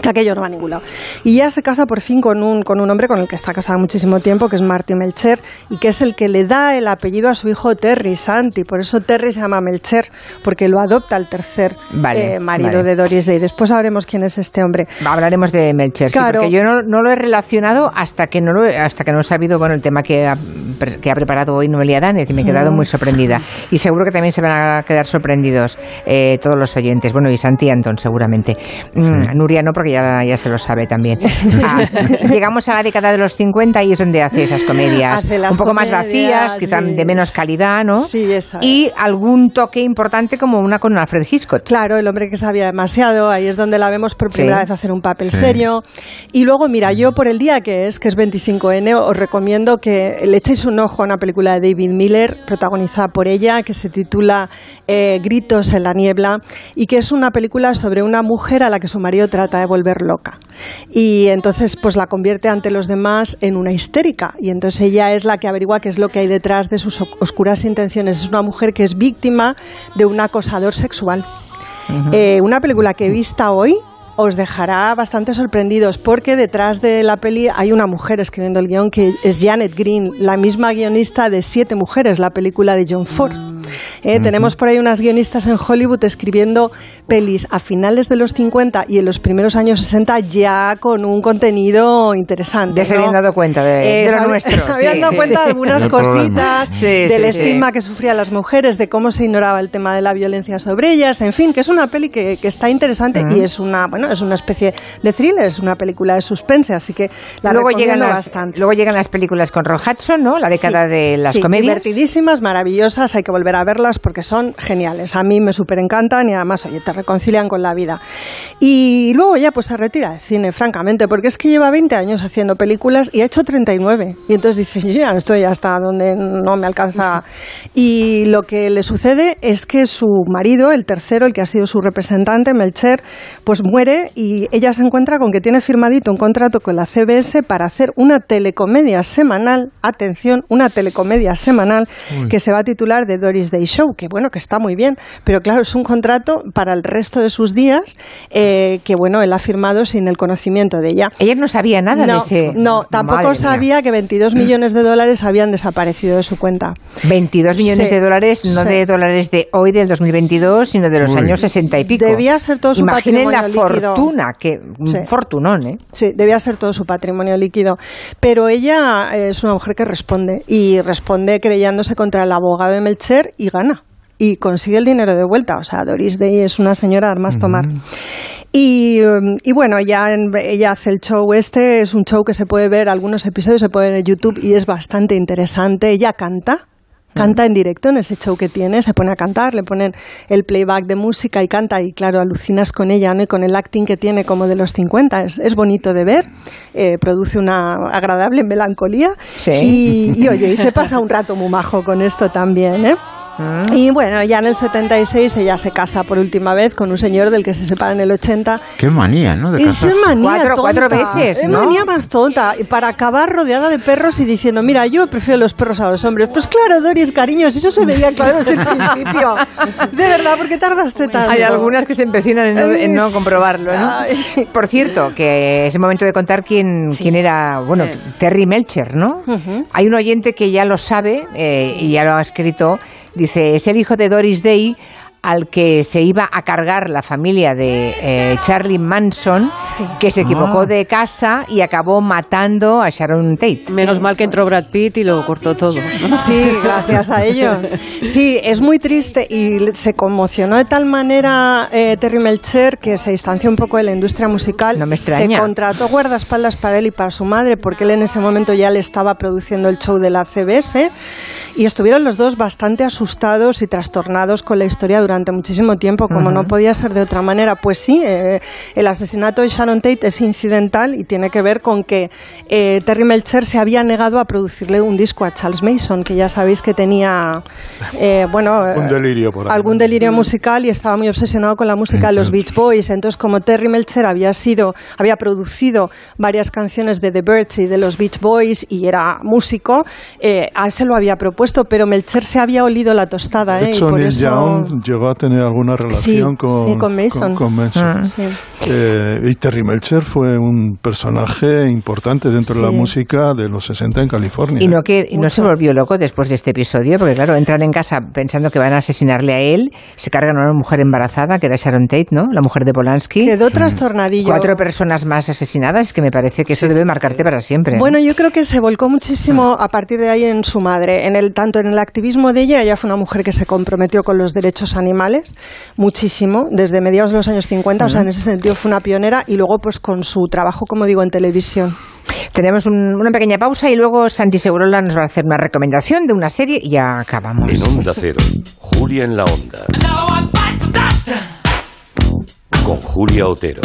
Speaker 43: que aquello no va a ningún lado. Y ya se casa por fin con un, con un hombre con el que está casada muchísimo tiempo, que es Marty Melcher, y que es el que le da el apellido a su hijo Terry Santi. Por eso Terry se llama Melcher, porque lo adopta el tercer
Speaker 1: Vale,
Speaker 43: eh, marido
Speaker 1: vale.
Speaker 43: de Doris Day. Después sabremos quién es este hombre.
Speaker 1: Hablaremos de Melcher, sí,
Speaker 43: Claro.
Speaker 1: porque yo no, no lo he relacionado hasta que no lo he, hasta que no he sabido bueno el tema que ha, que ha preparado hoy Noelia Danez y me he quedado
Speaker 43: Mm.
Speaker 1: muy sorprendida. Y seguro que también se van a quedar sorprendidos eh, todos los oyentes. Bueno, y Santi y Antón seguramente. Mm, Nuria no, porque ya, ya se lo sabe también. Ah, llegamos a la década de los 50 y es donde hace esas comedias
Speaker 43: Hace las
Speaker 1: un poco más
Speaker 43: comedias,
Speaker 1: vacías, quizá
Speaker 43: sí.
Speaker 1: de menos calidad, ¿no?
Speaker 43: Sí, eso
Speaker 1: Y algún toque importante como una con Alfred Hitchcock.
Speaker 43: Claro, el hombre que sabía demasiado, ahí es donde la vemos por primera
Speaker 1: Sí.
Speaker 43: vez hacer un papel
Speaker 1: Sí.
Speaker 43: serio. Y luego, mira, yo por el día que es, que es 25N, os recomiendo que le echéis un ojo a una película de David Miller, protagonizada por ella, que se titula eh, Gritos en la niebla, y que es una película sobre una mujer a la que su marido trata de volver loca. Y entonces, pues la convierte ante los demás en una histérica. Y entonces ella es la que averigua qué es lo que hay detrás de sus oscuras intenciones. Es una mujer que es víctima de un acosador sexual. Eh, una película que vista hoy os dejará bastante sorprendidos porque detrás de la peli hay una mujer escribiendo el guion que es Janet Green, la misma guionista de Siete Mujeres, la película de John Ford. Eh, Tenemos por ahí unas guionistas en Hollywood escribiendo pelis a finales de los 50 y en los primeros años 60 ya con un contenido interesante.
Speaker 1: Ya se habían dado cuenta de, de
Speaker 43: Eh,
Speaker 1: lo
Speaker 43: se-
Speaker 1: nuestro.
Speaker 43: Se habían
Speaker 1: sí,
Speaker 43: dado
Speaker 1: sí.
Speaker 43: cuenta de algunas cositas,
Speaker 1: Sí,
Speaker 43: del
Speaker 1: sí, sí.
Speaker 43: estigma que sufrían las mujeres, de cómo se ignoraba el tema de la violencia sobre ellas, en fin, que es una peli que, que está interesante y es una, bueno, es una especie de thriller, es una película de suspense, así que la
Speaker 1: luego llegan, las,
Speaker 43: bastante.
Speaker 1: luego llegan las películas con Ron Hudson, ¿no? La década
Speaker 43: Sí,
Speaker 1: de las
Speaker 43: sí,
Speaker 1: comedias.
Speaker 43: divertidísimas, maravillosas, hay que volver a verlas porque son geniales. A mí me súper encantan y además, oye, te reconcilian con la vida. Y luego ya pues se retira del cine, francamente, porque es que lleva 20 años haciendo películas y ha hecho 39. Y entonces dice, yo ya estoy hasta donde no me alcanza. Y lo que le sucede es que su marido, el tercero, el que ha sido su representante, Melcher, pues muere y ella se encuentra con que tiene firmadito un contrato con la CBS para hacer una telecomedia semanal, atención, una telecomedia semanal
Speaker 61: Uy.
Speaker 43: que se va a titular The Doris Day Show, que bueno, que está muy bien, pero claro, es un contrato para el resto de sus días eh, que bueno, él ha firmado sin el conocimiento de ella.
Speaker 1: Ella no sabía nada
Speaker 43: no,
Speaker 1: de ese...
Speaker 43: No, tampoco
Speaker 1: Madre mía.
Speaker 43: sabía que 22 millones de dólares habían desaparecido de su cuenta.
Speaker 1: 22 millones
Speaker 43: Sí,
Speaker 1: de dólares, no
Speaker 43: sí.
Speaker 1: de dólares de hoy, del 2022, sino de los
Speaker 43: Uy.
Speaker 1: años 60 y pico.
Speaker 43: Debía ser todo su
Speaker 1: Imaginen la
Speaker 43: patrimonio líquido.
Speaker 1: fortuna, que
Speaker 43: Sí.
Speaker 1: un fortunón, ¿eh?
Speaker 43: Sí, debía ser todo su patrimonio líquido. Pero ella es una mujer que responde y responde creyéndose contra el abogado de Melcher y gana. Y consigue el dinero de vuelta. O sea, Doris Day es una señora de armas tomar. Y, y bueno, ella, ella hace el show este, es un show que se puede ver, algunos episodios se pueden ver en YouTube y es bastante interesante. Ella canta, canta en directo en ese show que tiene, se pone a cantar, le ponen el playback de música y canta y claro, alucinas con ella ¿no? y con el acting que tiene como de los 50, es, es bonito de ver, eh, produce una agradable melancolía y, y oye, y se pasa un rato muy majo con esto también, ¿eh? Y bueno, ya en el 76 ella se casa por última vez con un señor del que se separa en el 80
Speaker 61: Qué manía, ¿no? De
Speaker 43: es manía
Speaker 1: Cuatro-
Speaker 43: tonta.
Speaker 1: cuatro veces,
Speaker 43: Es
Speaker 1: ¿no?
Speaker 43: manía más tonta. Y para acabar rodeada de perros y diciendo, mira, yo prefiero los perros a los hombres. Pues claro, Doris, cariños, eso se veía claro desde el principio. De verdad, ¿por qué tardaste tanto?
Speaker 1: Hay algunas que se empecinan en no, en no comprobarlo, ¿no? Por cierto, que es el momento de contar quién, quién era, bueno, Terry Melcher, ¿no? Hay un oyente que ya lo sabe eh, y ya lo ha escrito. Dice, es el hijo de Doris Day al que se iba a cargar la familia de eh, Charlie Manson, que se equivocó
Speaker 4: Ah.
Speaker 1: de casa y acabó matando a Sharon Tate.
Speaker 4: Menos mal que entró Brad Pitt y lo cortó todo.
Speaker 43: Sí, gracias a ellos. Sí, es muy triste y se conmocionó de tal manera eh, Terry Melcher que se distanció un poco de la industria musical.
Speaker 1: No me
Speaker 43: Se
Speaker 1: extraña.
Speaker 43: contrató guardaespaldas para él y para su madre porque él en ese momento ya le estaba produciendo el show de la CBS y estuvieron los dos bastante asustados y trastornados con la historia durante muchísimo tiempo, como no podía ser de otra manera. Pues sí, eh, el asesinato de Sharon Tate es incidental y tiene que ver con que eh, Terry Melcher se había negado a producirle un disco a Charles Mason, que ya sabéis que tenía, eh, bueno,
Speaker 2: Un delirio por
Speaker 43: algún delirio musical y estaba muy obsesionado con la música de los Beach Boys. Entonces, como Terry Melcher había sido, había producido varias canciones de The Birds y de los Beach Boys y era músico, eh, a él se lo había propuesto, pero Melcher se había olido la tostada,
Speaker 2: De
Speaker 43: ¿eh? y por
Speaker 2: Neil
Speaker 43: eso-
Speaker 2: Young llegó a tener alguna relación
Speaker 43: Sí,
Speaker 2: con,
Speaker 43: sí, con Mason.
Speaker 2: con.
Speaker 43: Ah. Sí.
Speaker 2: Eh, y Terry Melcher fue un personaje importante dentro de la música de los 60 en California.
Speaker 1: Y no que y no se volvió loco después de este episodio, porque claro, entran en casa pensando que van a asesinarle a él, se cargan a una mujer embarazada, que era Sharon Tate, ¿no? La mujer de Polanski.
Speaker 43: Quedó trastornadillo.
Speaker 1: Cuatro personas más asesinadas, que me parece que eso debe marcarte para siempre.
Speaker 43: Bueno, yo creo que se volcó muchísimo a partir de ahí en su madre, en el tanto en el activismo de ella, ella fue una mujer que se comprometió con los derechos animales muchísimo desde mediados de los años 50, o sea, en ese sentido fue una pionera y luego pues con su trabajo, como digo, en televisión.
Speaker 1: Tenemos un- una pequeña pausa y luego Santi Segurola nos va a hacer una recomendación de una serie y ya acabamos.
Speaker 13: En Onda Cero, Julia en la Onda. Con Julia Otero.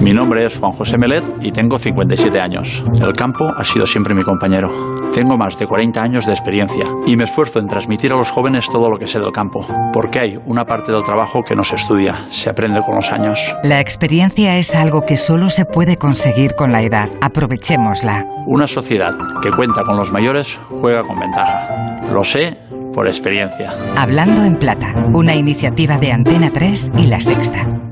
Speaker 73: Mi nombre es Juan José Melet y tengo 57 años. El campo ha sido siempre mi compañero. Tengo más de 40 años de experiencia y me esfuerzo en transmitir a los jóvenes todo lo que sé del campo, porque hay una parte del trabajo que no se estudia, se aprende con los años.
Speaker 74: La experiencia es algo que solo se puede conseguir con la edad. Aprovechémosla.
Speaker 73: Una sociedad que cuenta con los mayores juega con ventaja. Lo sé por experiencia.
Speaker 74: Hablando en Plata, una iniciativa de Antena 3 y La Sexta.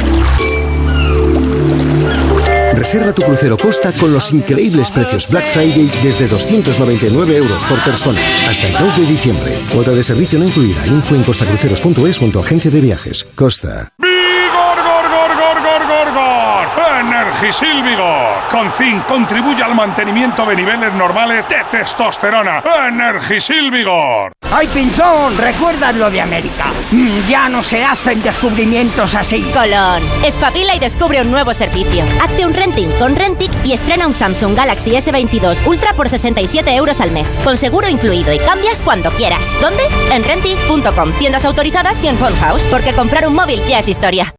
Speaker 75: Reserva tu crucero Costa con los increíbles precios Black Friday desde 299 euros por persona. Hasta el 2 de diciembre. Cuota de servicio no incluida. Info en costacruceros.es junto a agencia de viajes. Costa.
Speaker 76: Energisil Vigor. Con zinc contribuye al mantenimiento de niveles normales de testosterona. Energisil Vigor.
Speaker 77: ¡Ay, Pinzón! ¿Recuerdas lo de América? Mm, Ya no se hacen descubrimientos así.
Speaker 20: Colón, espabila y descubre un nuevo servicio. Hazte un renting con Rentic y estrena un Samsung Galaxy S22 Ultra por 67 euros al mes, con seguro incluido y cambias cuando quieras. ¿Dónde? En Rentic.com, tiendas autorizadas y en Phone House, porque comprar un móvil ya es historia.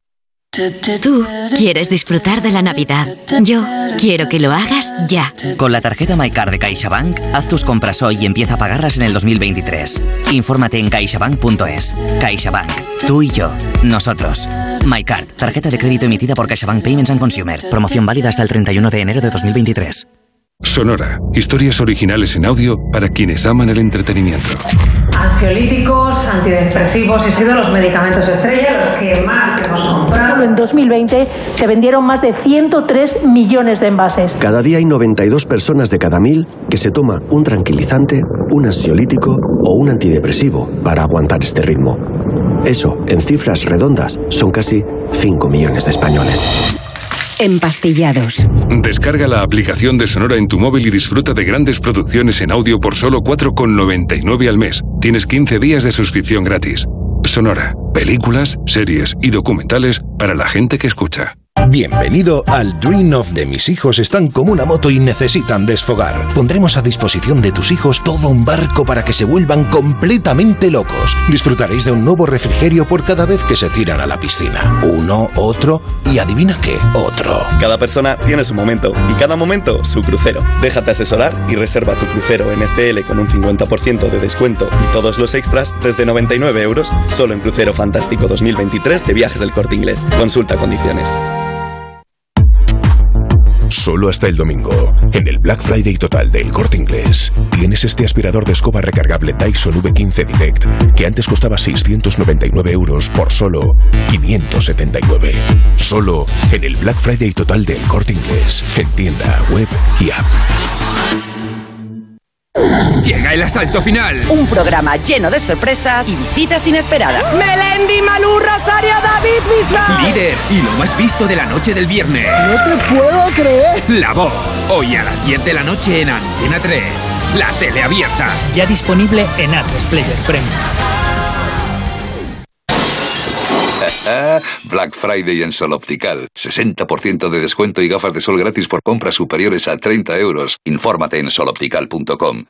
Speaker 14: Tú quieres disfrutar de la Navidad. Yo quiero que lo hagas ya.
Speaker 78: Con la tarjeta MyCard de CaixaBank, haz tus compras hoy y empieza a pagarlas en el 2023. Infórmate en caixabank.es. CaixaBank. Tú y yo. Nosotros. MyCard. Tarjeta de crédito emitida por CaixaBank Payments and Consumer. Promoción válida hasta el 31 de enero de 2023.
Speaker 31: Sonora. Historias originales en audio para quienes aman el entretenimiento.
Speaker 42: Ansiolíticos, antidepresivos y sido los medicamentos estrella que más hemos comprado.
Speaker 79: En 2020 se vendieron más de 103 millones de envases.
Speaker 80: Cada día hay 92 personas de cada mil que se toma un tranquilizante, un ansiolítico o un antidepresivo para aguantar este ritmo. Eso, en cifras redondas, son casi 5 millones de españoles.
Speaker 14: Empastillados.
Speaker 31: Descarga la aplicación de Sonora en tu móvil y disfruta de grandes producciones en audio por solo 4,99 al mes. Tienes 15 días de suscripción gratis. Sonora. Películas, series y documentales para la gente que escucha.
Speaker 81: Bienvenido al Dream of de mis hijos están como una moto y necesitan desfogar. Pondremos a disposición de tus hijos todo un barco para que se vuelvan completamente locos. Disfrutaréis de un nuevo refrigerio por cada vez que se tiran a la piscina. Uno, otro y adivina qué, otro.
Speaker 82: Cada persona tiene su momento y cada momento su crucero. Déjate asesorar y reserva tu crucero NCL con un 50% de descuento y todos los extras desde 99 euros solo en Crucero Fantástico 2023 de Viajes del Corte Inglés. Consulta condiciones.
Speaker 81: Solo hasta el domingo, en el Black Friday total del Corte Inglés, tienes este aspirador de escoba recargable Dyson V15 Direct que antes costaba 699 euros por solo 579. Solo en el Black Friday total del Corte Inglés, en tienda, web y app.
Speaker 45: Llega el asalto final.
Speaker 35: Un programa lleno de sorpresas y visitas inesperadas.
Speaker 83: Melendi, Malú, Rosario, David Bisbal.
Speaker 45: Líder y lo más visto de la noche del viernes.
Speaker 83: No te puedo creer.
Speaker 45: La voz. Hoy a las 10 de la noche en Antena 3. La tele abierta.
Speaker 52: Ya disponible en Atlas Player Premium.
Speaker 84: Black Friday en Sol Optical. 60% de descuento y gafas de sol gratis por compras superiores a 30 euros. Infórmate en soloptical.com.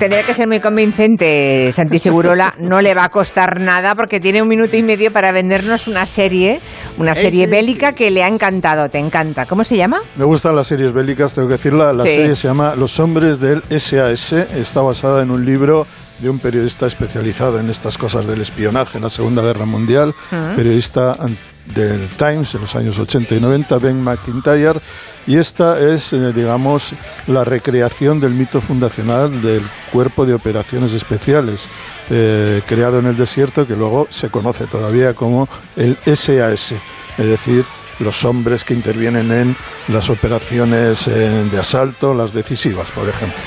Speaker 1: Tendría que ser muy convincente, Santi Segurola. No le va a costar nada porque tiene un minuto y medio para vendernos una serie, una serie bélica que le ha encantado. ¿Te encanta? ¿Cómo se llama?
Speaker 2: Me gustan las series bélicas, tengo que decirla. La
Speaker 1: Sí.
Speaker 2: serie se llama Los hombres del SAS. Está basada en un libro de un periodista especializado en estas cosas del espionaje en la Segunda Guerra Mundial,
Speaker 1: Mm.
Speaker 2: periodista an- del Times en los años 80 y 90, Ben McIntyre, y esta es, eh, digamos, la recreación del mito fundacional del Cuerpo de Operaciones Especiales, eh, creado en el desierto, que luego se conoce todavía como el SAS, es decir, los hombres que intervienen en las operaciones eh, de asalto, las decisivas, por ejemplo.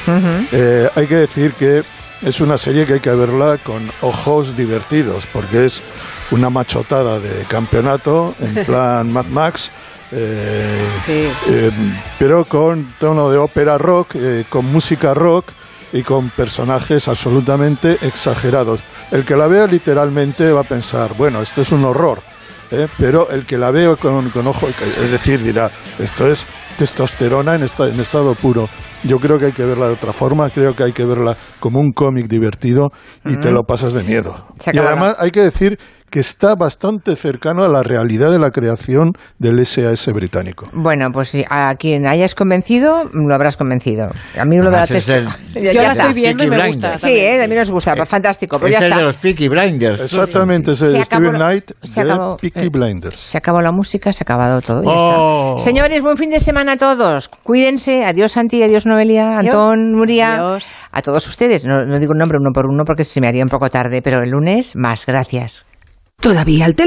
Speaker 2: Eh, hay que decir que es una serie que hay que verla con ojos divertidos, porque es una machotada de campeonato, en plan Mad Max, eh, eh, pero con tono de ópera rock, eh, con música rock y con personajes absolutamente exagerados. El que la vea literalmente va a pensar, bueno, esto es un horror. pero el que la veo con, con ojo, es decir, dirá, esto es testosterona en, esta- en estado puro. Yo creo que hay que verla de otra forma, creo que hay que verla como un cómic divertido y te lo pasas de miedo. Y además hay que decir que está bastante cercano a la realidad de la creación del SAS británico.
Speaker 1: Bueno, pues sí, a quien hayas convencido, lo habrás convencido. A mí lo de la
Speaker 61: Además, es
Speaker 1: test-
Speaker 61: el-
Speaker 1: Ya
Speaker 61: Yo la estoy viendo y me
Speaker 1: Peaky
Speaker 61: gusta
Speaker 1: Blinders. Sí, eh, a mí nos gusta, fantástico. Pues
Speaker 61: es
Speaker 1: ya
Speaker 61: el
Speaker 1: está.
Speaker 61: de los Peaky Blinders.
Speaker 2: Exactamente, es el
Speaker 1: Se
Speaker 2: de
Speaker 1: acabó
Speaker 2: Steven
Speaker 1: la-
Speaker 2: Knight
Speaker 1: se
Speaker 2: de
Speaker 1: acabó,
Speaker 2: Peaky
Speaker 1: eh,
Speaker 2: Blinders.
Speaker 1: Se acabó la música, se ha acabado todo. ya
Speaker 61: Oh.
Speaker 1: está. Señores, buen fin de semana a todos. Cuídense. Adiós, Santi. Adiós, Noelia.
Speaker 35: Adiós.
Speaker 1: Antón, Nuria.
Speaker 35: Adiós.
Speaker 1: A todos ustedes. No, no digo un nombre uno por uno porque se me haría un poco tarde, pero el lunes más. Gracias.
Speaker 35: Todavía al teléfono.